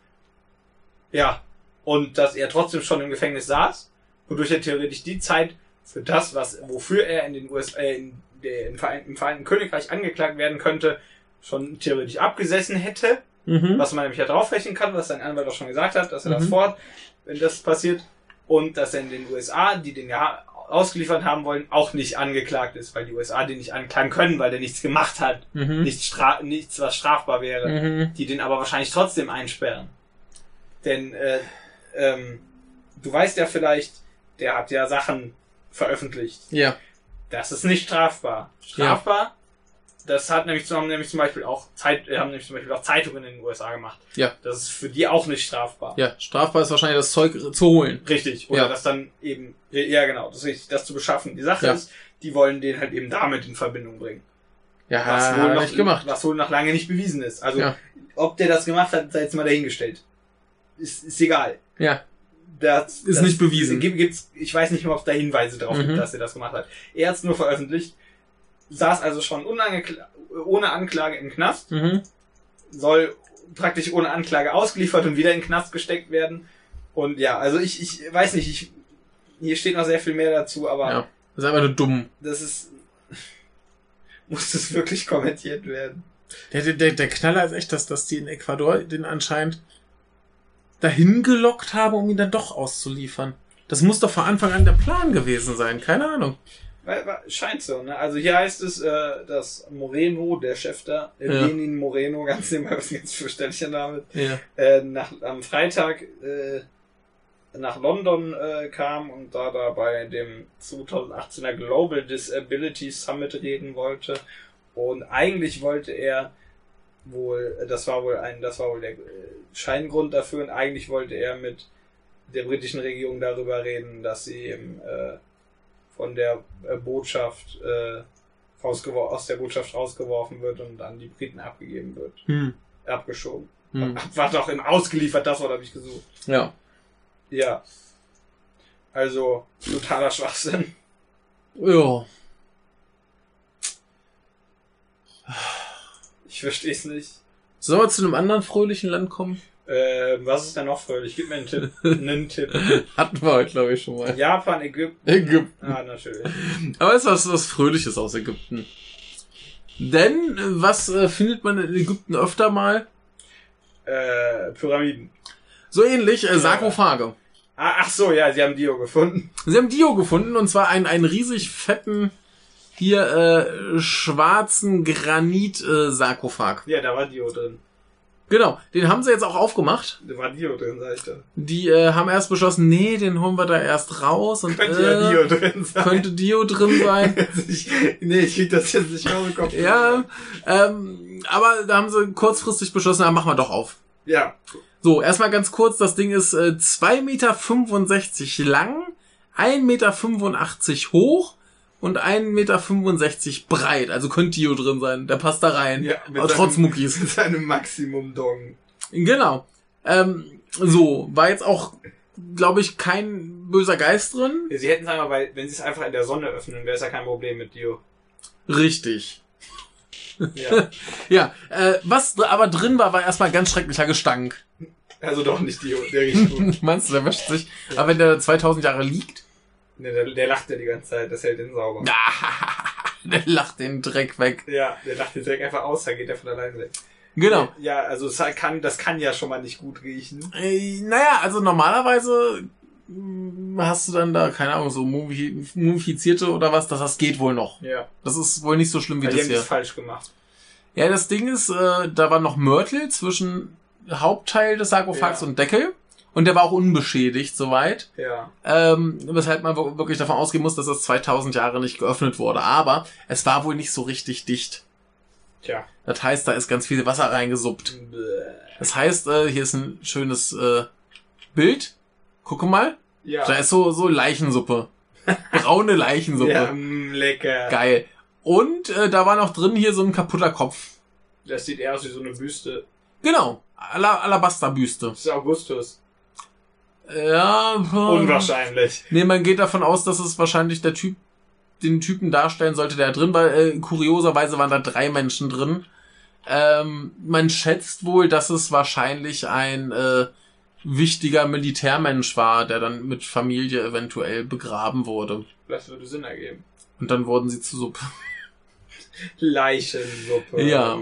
Ja. Und dass er trotzdem schon im Gefängnis saß, wodurch er theoretisch die Zeit für das, was, wofür er in den USA, äh, in der, im, Vereinten, im Vereinten Königreich angeklagt werden könnte, schon theoretisch abgesessen hätte. Mhm. was man nämlich ja draufrechnen kann, was sein Anwalt auch schon gesagt hat, dass er das Mhm. vorhat, wenn das passiert. Und dass er in den USA, die den ja ausgeliefert haben wollen, auch nicht angeklagt ist, weil die USA den nicht anklagen können, weil der nichts gemacht hat. Mhm. Nichts, stra nichts was strafbar wäre. Mhm. Die den aber wahrscheinlich trotzdem einsperren. Denn äh, ähm, du weißt ja vielleicht, der hat ja Sachen veröffentlicht. Ja. Das ist nicht strafbar. Strafbar, das hat nämlich, haben nämlich zum Beispiel auch Zeit, äh, haben nämlich zum Beispiel auch Zeitungen in den USA gemacht. Ja. Das ist für die auch nicht strafbar. Ja, strafbar ist wahrscheinlich das Zeug zu holen. Richtig. Oder Ja. das dann eben, ja genau, das ist richtig, das zu beschaffen. Die Sache Ja. ist, die wollen den halt eben damit in Verbindung bringen. Ja, Was wohl noch, nicht gemacht. was wohl noch lange nicht bewiesen ist. Also, Ja. ob der das gemacht hat, sei jetzt mal dahingestellt. Ist, ist egal. Ja. Das, Ist das nicht bewiesen. Gibt, gibt's, ich weiß nicht mehr, ob da Hinweise drauf Mhm. gibt, dass er das gemacht hat. Er hat es nur veröffentlicht, saß also schon ohne Anklage im Knast, Mhm. soll praktisch ohne Anklage ausgeliefert und wieder in den Knast gesteckt werden. Und ja, also ich, ich weiß nicht, ich, hier steht noch sehr viel mehr dazu, aber Ja. Das ist einfach nur dumm. das ist, (laughs) muss das wirklich kommentiert werden? Der, der, der, der Knaller ist echt, dass, dass die in Ecuador den anscheinend dahin gelockt haben, um ihn dann doch auszuliefern. Das muss doch von Anfang an der Plan gewesen sein. Keine Ahnung. Scheint so, ne? Also hier heißt es, äh, dass Moreno, der Chef da, äh, Ja. Lenin Moreno, (laughs) ganz nebenbei, was ganz fürchterlicher Name, Ja. äh, nach, am Freitag äh, nach London äh, kam und da da bei dem 2018er Global Disability Summit reden wollte. Und eigentlich wollte er wohl, das war wohl ein, das war wohl der äh, Scheingrund dafür, und eigentlich wollte er mit der britischen Regierung darüber reden, dass sie im, äh, von der äh, Botschaft äh, aus der Botschaft rausgeworfen wird und an die Briten abgegeben wird Hm. abgeschoben. Hm. (laughs) War doch im ausgeliefert, das Wort habe ich gesucht. Ja. Ja. Also, totaler Schwachsinn. Ja. Ich verstehe es nicht. Sollen wir zu einem anderen fröhlichen Land kommen? Ähm, was ist denn noch fröhlich? Gib mir einen Tipp. (laughs) einen Tipp. Hatten wir heute, glaube ich, schon mal. Japan, Ägypten. Ägypten. Ah, natürlich. (laughs) Aber es ist was, was Fröhliches aus Ägypten. Denn, äh, was äh, findet man in Ägypten öfter mal? Äh, Pyramiden. So ähnlich, äh, Sarkophage. Ah, ach so, ja, sie haben Dio gefunden. Sie haben Dio gefunden und zwar einen, einen riesig fetten, hier äh, schwarzen Granit-Sarkophag. Ja, da war Dio drin. genau, den haben sie jetzt auch aufgemacht. Da war Dio drin, sag ich da. Die äh, haben erst beschlossen, nee, den holen wir da erst raus und Könnte ja äh, Dio drin sein. könnte Dio drin sein. (laughs) ich, nee, ich krieg das jetzt nicht aus dem Kopf. ja, ähm, aber da haben sie kurzfristig beschlossen, ja, machen wir doch auf. Ja. So, erstmal ganz kurz, das Ding ist äh, 2,65 Meter lang, 1,85 Meter hoch und 1,65 Meter breit. Also könnte Dio drin sein, der passt da rein. Ja, mit Aber trotz seinem- Muckis. (laughs) Mit seinem Maximum-Dong. Genau. Ähm, so, war jetzt auch, glaube ich, kein böser Geist drin. Sie hätten es einmal, weil, wenn sie es einfach in der Sonne öffnen, wäre es ja kein Problem mit Dio. Richtig. Ja. (laughs) Ja, äh, was aber drin war, war erstmal ganz schrecklicher Gestank. also doch nicht Dio, der riecht gut. (laughs) Meinst du, der wäscht sich? Aber wenn der 2000 Jahre liegt, nee, der, der lacht ja die ganze Zeit, das hält den sauber. (laughs) der lacht den Dreck weg. Ja, der lacht den direkt einfach aus, dann geht er von alleine weg. Genau. Ja, also es kann, das kann ja schon mal nicht gut riechen. Äh, naja, also normalerweise mh, hast du dann da, keine Ahnung, so mumifi- mumifizierte oder was, das, das geht wohl noch. Ja. Das ist wohl nicht so schlimm wie Weil die das haben das hier. falsch gemacht. Ja, das Ding ist, äh, da war noch Mörtel zwischen Hauptteil des Sarkophags Ja. und Deckel. Und der war auch unbeschädigt soweit. Ja. Ähm, weshalb man wirklich davon ausgehen muss, dass das 2000 Jahre nicht geöffnet wurde. Aber es war wohl nicht so richtig dicht. Tja. Das heißt, da ist ganz viel Wasser reingesuppt. Bäh. Das heißt, äh, hier ist ein schönes äh, Bild. Gucke mal. Ja. Da ist so, so Leichensuppe. Braune Leichensuppe. (laughs) ja, mm, lecker. Geil. Und äh, da war noch drin hier so ein kaputter Kopf. Das sieht eher aus wie so eine Büste. Genau. Ala Alabasterbüste. Das ist Augustus. Ja. Unwahrscheinlich. Nee, man geht davon aus, dass es wahrscheinlich der Typ, den Typen darstellen sollte, der drin war. Äh, kurioserweise waren da drei Menschen drin. Ähm, man schätzt wohl, dass es wahrscheinlich ein äh, wichtiger Militärmensch war, der dann mit Familie eventuell begraben wurde. Das würde Sinn ergeben. Und dann wurden sie zu Suppe. (laughs) Leichensuppe. Ja.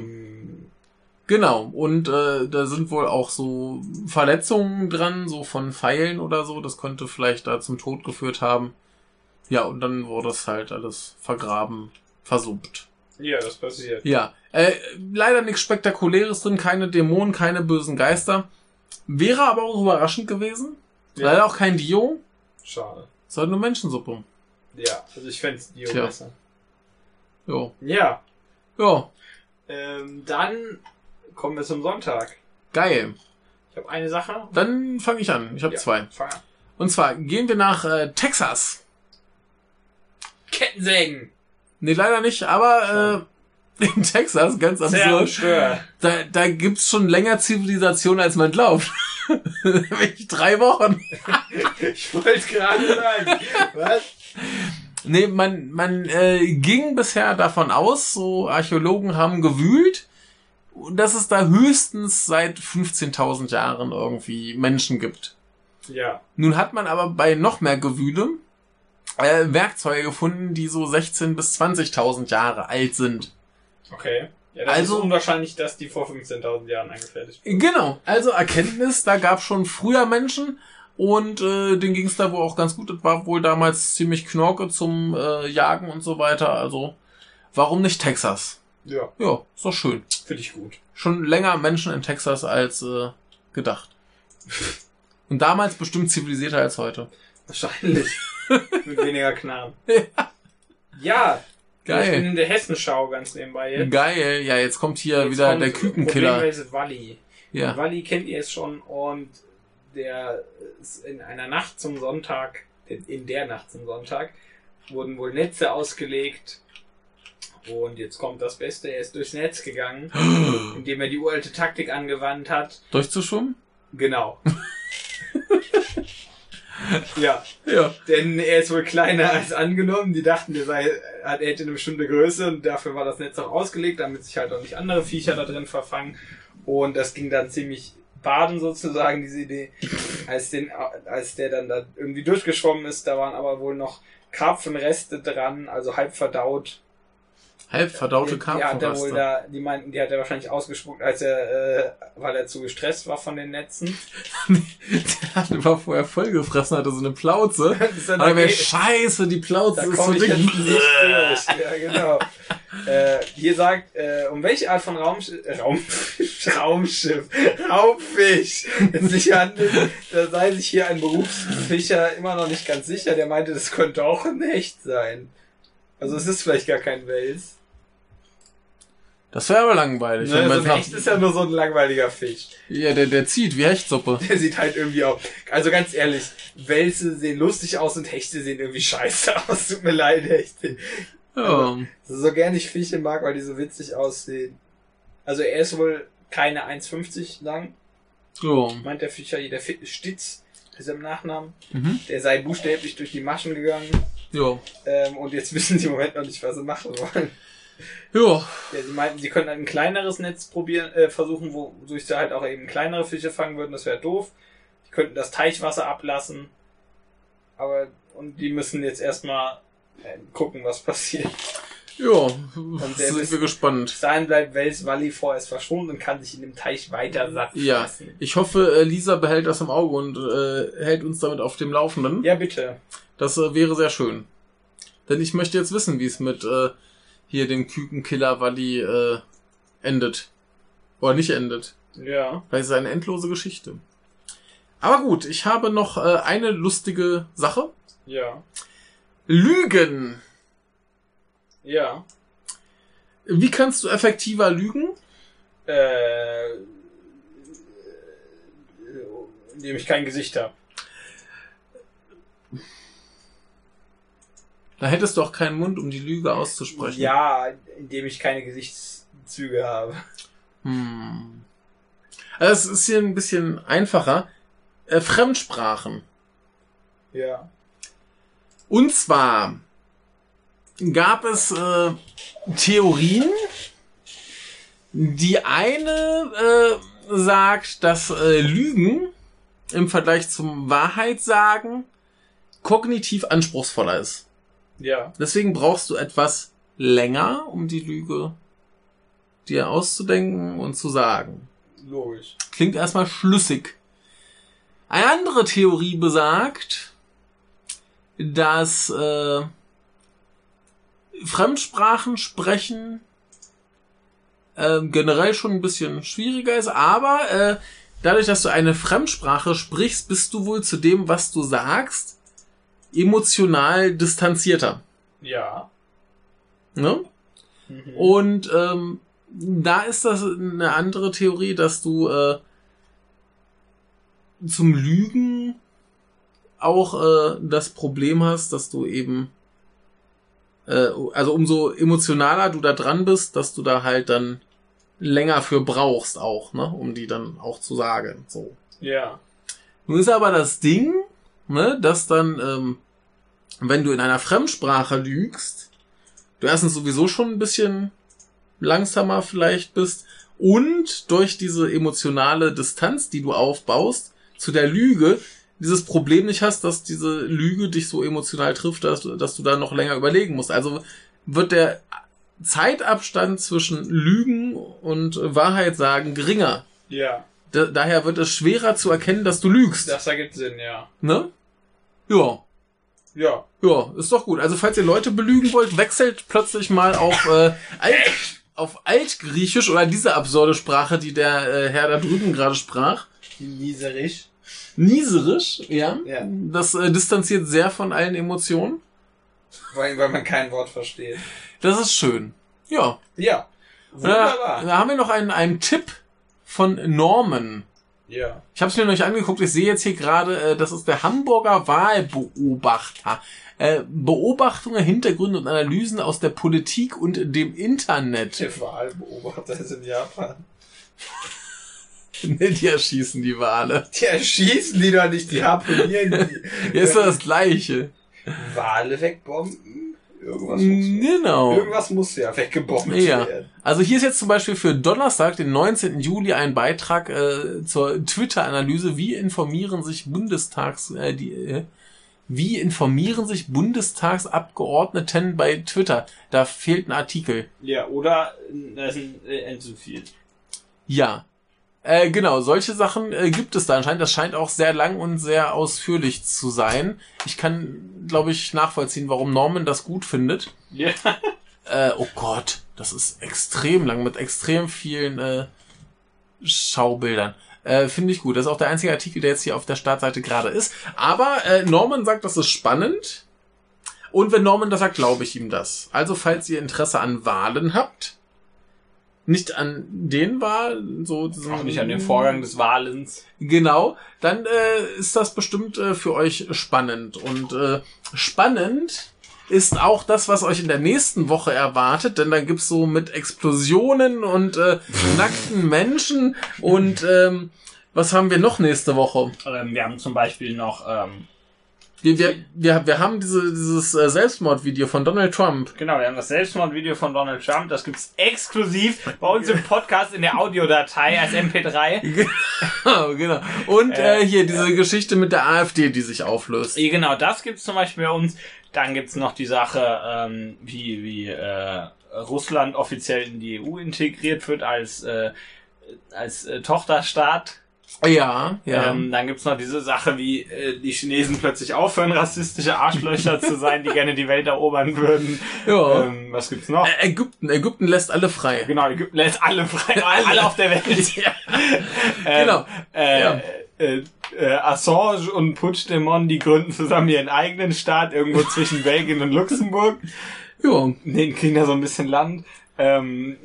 Genau. Und äh, da sind wohl auch so Verletzungen dran, so von Pfeilen oder so. Das könnte vielleicht da zum Tod geführt haben. Ja, und dann wurde es halt alles vergraben, versuppt. Ja, das passiert. Ja, äh, leider nichts Spektakuläres drin, keine Dämonen, keine bösen Geister. Wäre aber auch überraschend gewesen. Ja. Leider auch kein Dio, Schade. sondern nur Menschensuppe. Ja, also ich fände es Dio Tja. besser. Jo. Ja. Ja, Ähm, dann kommen wir zum Sonntag. geil. Ich habe eine Sache. Dann fange ich an. Ich habe Ja, zwei. Fang an. Und zwar gehen wir nach äh, Texas. Kettensägen. Nee, leider nicht, aber äh, in Texas, ganz Sehr absurd, schwer. da, da gibt's schon länger Zivilisation, als man glaubt. (laughs) Nämlich drei Wochen. (laughs) Ich wollte gerade sagen. Was? Nee, man, man äh, ging bisher davon aus, so Archäologen haben gewühlt, dass es da höchstens seit 15.000 Jahren irgendwie Menschen gibt. Ja. Nun hat man aber bei noch mehr Gewühle äh, Werkzeuge gefunden, die so 16.000 bis 20.000 Jahre alt sind. Okay. Ja, das Also- ist unwahrscheinlich, dass die vor 15.000 Jahren angefertigt wurden. Genau, also Erkenntnis, da gab schon früher Menschen und äh, denen ging es da wohl auch ganz gut. Das war wohl damals ziemlich knorke zum äh, Jagen und so weiter. Also warum nicht Texas? Ja, Ja, ist doch schön. finde ich gut. Schon länger Menschen in Texas als äh, gedacht. (laughs) Und damals bestimmt zivilisierter als heute. Wahrscheinlich. (laughs) Mit weniger Knarren. Ja. Ich bin Geil. in der Hessenschau ganz nebenbei jetzt. Geil. Ja, jetzt kommt hier Jetzt wieder kommt der Kükenkiller. Walli. Ja. Walli kennt ihr es schon und der ist in einer Nacht zum Sonntag, in der Nacht zum Sonntag, wurden wohl Netze ausgelegt Und jetzt kommt das Beste, er ist durchs Netz gegangen, (gasps) indem er die uralte Taktik angewandt hat. Durchzuschwimmen? Genau. (laughs) ja. Ja. Denn er ist wohl kleiner als angenommen. Die dachten, er, sei, er hätte eine bestimmte Größe und dafür war das Netz auch ausgelegt, damit sich halt auch nicht andere Viecher da drin verfangen. Und das ging dann ziemlich baden sozusagen, diese Idee. Als, den, als der dann da irgendwie durchgeschwommen ist, da waren aber wohl noch Karpfenreste dran, also halb verdaut. Halb verdaute Ja, die hat er wohl da, die meinten, die hat er wahrscheinlich ausgespuckt, als er, äh, weil er zu gestresst war von den Netzen. (laughs) Der hatte war vorher vollgefressen, hatte so eine Plauze. Dann Aber wer okay. scheiße, die Plauze Da ist so dick. Ja, genau. äh, hier sagt, äh, um welche Art von Raumschiff, äh, Raumfisch, (laughs) Raumschiff, Raubfisch es sich handelt, da sei sich hier ein Berufsfischer immer noch nicht ganz sicher. Der meinte, das könnte auch ein Hecht sein. Also es ist vielleicht gar kein Wels. Das wäre aber langweilig. Ne, wenn so ein Hecht ist ja nur so ein langweiliger Fisch. ja, der, der zieht wie Hechtsuppe. (laughs) Der sieht halt irgendwie auch. Also ganz ehrlich, Wälse sehen lustig aus und Hechte sehen irgendwie scheiße (laughs) aus. Tut mir leid, Hechte. Ja. So gern ich Fische mag, weil die so witzig aussehen. Also er ist wohl keine 1,50 lang, ja. meint der Fischer, der Stitz ist im Nachnamen. Mhm. Der sei buchstäblich durch die Maschen gegangen. Ja. Ähm, und jetzt (laughs) wissen sie im Moment noch nicht, was sie machen wollen. Ja. Ja, sie meinten, sie könnten ein kleineres Netz probieren, äh, versuchen, wodurch sie halt auch eben kleinere Fische fangen würden. Das wäre doof. Die könnten das Teichwasser ablassen. Aber, und die müssen jetzt erstmal äh, gucken, was passiert. Ja. der Sind wir gespannt. Bis dahin bleibt Wels Valley vorerst verschwunden und kann sich in dem Teich weiter satt Ja. Ich hoffe, äh, Lisa behält das im Auge und äh, hält uns damit auf dem Laufenden. Ja, bitte. Das äh, wäre sehr schön. Denn ich möchte jetzt wissen, wie es mit äh, hier dem Kükenkiller Wally äh, endet. Oder nicht endet. Ja. Weil es ist eine endlose Geschichte. Aber gut, ich habe noch äh, eine lustige Sache. Ja. Lügen. Ja. Wie kannst du effektiver lügen? Äh, indem ich kein Gesicht habe. Da hättest du auch keinen Mund, um die Lüge auszusprechen. Ja, indem ich keine Gesichtszüge habe. Hm. Also es ist hier ein bisschen einfacher. Äh, Fremdsprachen. Ja. Und zwar gab es äh, Theorien. Die eine äh, sagt, dass äh, Lügen im Vergleich zum Wahrheitssagen kognitiv anspruchsvoller ist. Ja. Deswegen brauchst du etwas länger, um die Lüge dir auszudenken und zu sagen. Logisch. Klingt erstmal schlüssig. Eine andere Theorie besagt, dass äh, Fremdsprachen sprechen äh, generell schon ein bisschen schwieriger ist, aber äh, dadurch, dass du eine Fremdsprache sprichst, bist du wohl zu dem, was du sagst, emotional distanzierter. Ja. Ne? Mhm. Und ähm, da ist das eine andere Theorie, dass du äh, zum Lügen auch äh, das Problem hast, dass du eben, äh, also umso emotionaler du da dran bist, dass du da halt dann länger für brauchst auch, ne, um die dann auch zu sagen. So. Ja. Nun ist aber das Ding, ne, dass dann, ähm, wenn du in einer Fremdsprache lügst, du erstens sowieso schon ein bisschen langsamer vielleicht bist und durch diese emotionale Distanz, die du aufbaust, zu der Lüge, dieses Problem nicht hast, dass diese Lüge dich so emotional trifft, dass, du- dass du da noch länger überlegen musst. Also wird der Zeitabstand zwischen Lügen und Wahrheit sagen geringer. Ja. Da, daher wird es schwerer zu erkennen, dass du lügst. Das ergibt Sinn, ja. Ne? Ja. Ja. Ja, ist doch gut. Also falls ihr Leute belügen wollt, wechselt plötzlich mal auf äh, Alt, auf Altgriechisch oder diese absurde Sprache, die der äh, Herr da drüben gerade sprach. Nieserisch. Nieserisch, ja. Ja. Das äh, distanziert sehr von allen Emotionen. Weil, weil man kein Wort versteht. Das ist schön. Ja. Ja. Da, Wunderbar. da haben wir noch einen, einen Tipp von Norman. Ja. Ich habe es mir noch nicht angeguckt. Ich sehe jetzt hier gerade, äh, das ist der Hamburger Wahlbeobachter. Äh, Beobachtungen, Hintergründe und Analysen aus der Politik und dem Internet. Der Wahlbeobachter ist in Japan. (laughs) Ne, die erschießen die Wale. Die erschießen die doch nicht, die harponieren die. Ja, (laughs) ist doch das Gleiche. Wale wegbomben? Irgendwas muss, Genau. irgendwas muss ja weggebombt Ja. werden. Also hier ist jetzt zum Beispiel für Donnerstag, den 19. Juli, ein Beitrag äh, zur Twitter-Analyse. Wie informieren sich Bundestags äh, die äh, wie informieren sich Bundestagsabgeordneten bei Twitter? Da fehlt ein Artikel. Ja, oder da ist ein äh, zu viel. Ja. Äh, genau, solche Sachen äh, gibt es da anscheinend. Das scheint auch sehr lang und sehr ausführlich zu sein. Ich kann, glaube ich, nachvollziehen, warum Norman das gut findet. Ja. (laughs) Äh, oh Gott, das ist extrem lang mit extrem vielen äh, Schaubildern. Äh, Finde ich gut. Das ist auch der einzige Artikel, der jetzt hier auf der Startseite gerade ist. Aber äh, Norman sagt, das ist spannend. Und wenn Norman das sagt, glaube ich ihm das. Also, falls ihr Interesse an Wahlen habt, nicht an den Wahlen, so diesen- Auch nicht an den Vorgang des Wahlens. Genau, dann äh, ist das bestimmt äh, für euch spannend. Und äh, spannend ist auch das, was euch in der nächsten Woche erwartet, denn dann gibt's so mit Explosionen und äh, (laughs) nackten Menschen und ähm, was haben wir noch nächste Woche? Ähm, wir haben zum Beispiel noch, ähm, Wir, wir, wir, wir haben diese, dieses äh, Selbstmordvideo von Donald Trump. genau, wir haben das Selbstmordvideo von Donald Trump. Das gibt's exklusiv bei uns im Podcast in der Audiodatei als MP3. Genau, genau. Und Äh, äh, hier diese Geschichte mit der AfD, die sich auflöst. Ja, Genau, das gibt's zum Beispiel bei uns. Dann gibt's noch die Sache, ähm, wie, wie äh, Russland offiziell in die EU integriert wird als, äh, als äh, Tochterstaat. Ja, ja. Ähm, dann gibt's noch diese Sache, wie äh, die Chinesen plötzlich aufhören, rassistische Arschlöcher zu sein, die gerne die Welt erobern würden. ja. Ähm, was gibt's noch? Ä- Ägypten, Ägypten lässt alle frei. Genau, Ägypten lässt alle frei, (laughs) alle auf der Welt. (laughs) Ähm, Genau. Äh, Ja. äh, äh, Assange und Puigdemont, die gründen zusammen ihren eigenen Staat irgendwo zwischen Belgien und Luxemburg. Ja. Den kriegen da so ein bisschen Land. Ähm,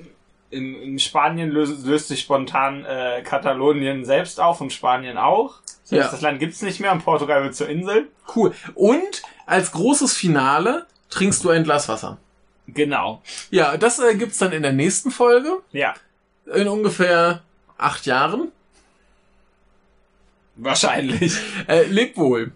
in, in Spanien löst, löst sich spontan äh, Katalonien selbst auf und Spanien auch. Das heißt, Ja. Das Land gibt's nicht mehr und Portugal wird zur Insel. Cool. Und als großes Finale trinkst du ein Glas Wasser. Genau. Ja, das äh, gibt's dann in der nächsten Folge. Ja. In ungefähr acht Jahren. Wahrscheinlich. Äh, leb wohl.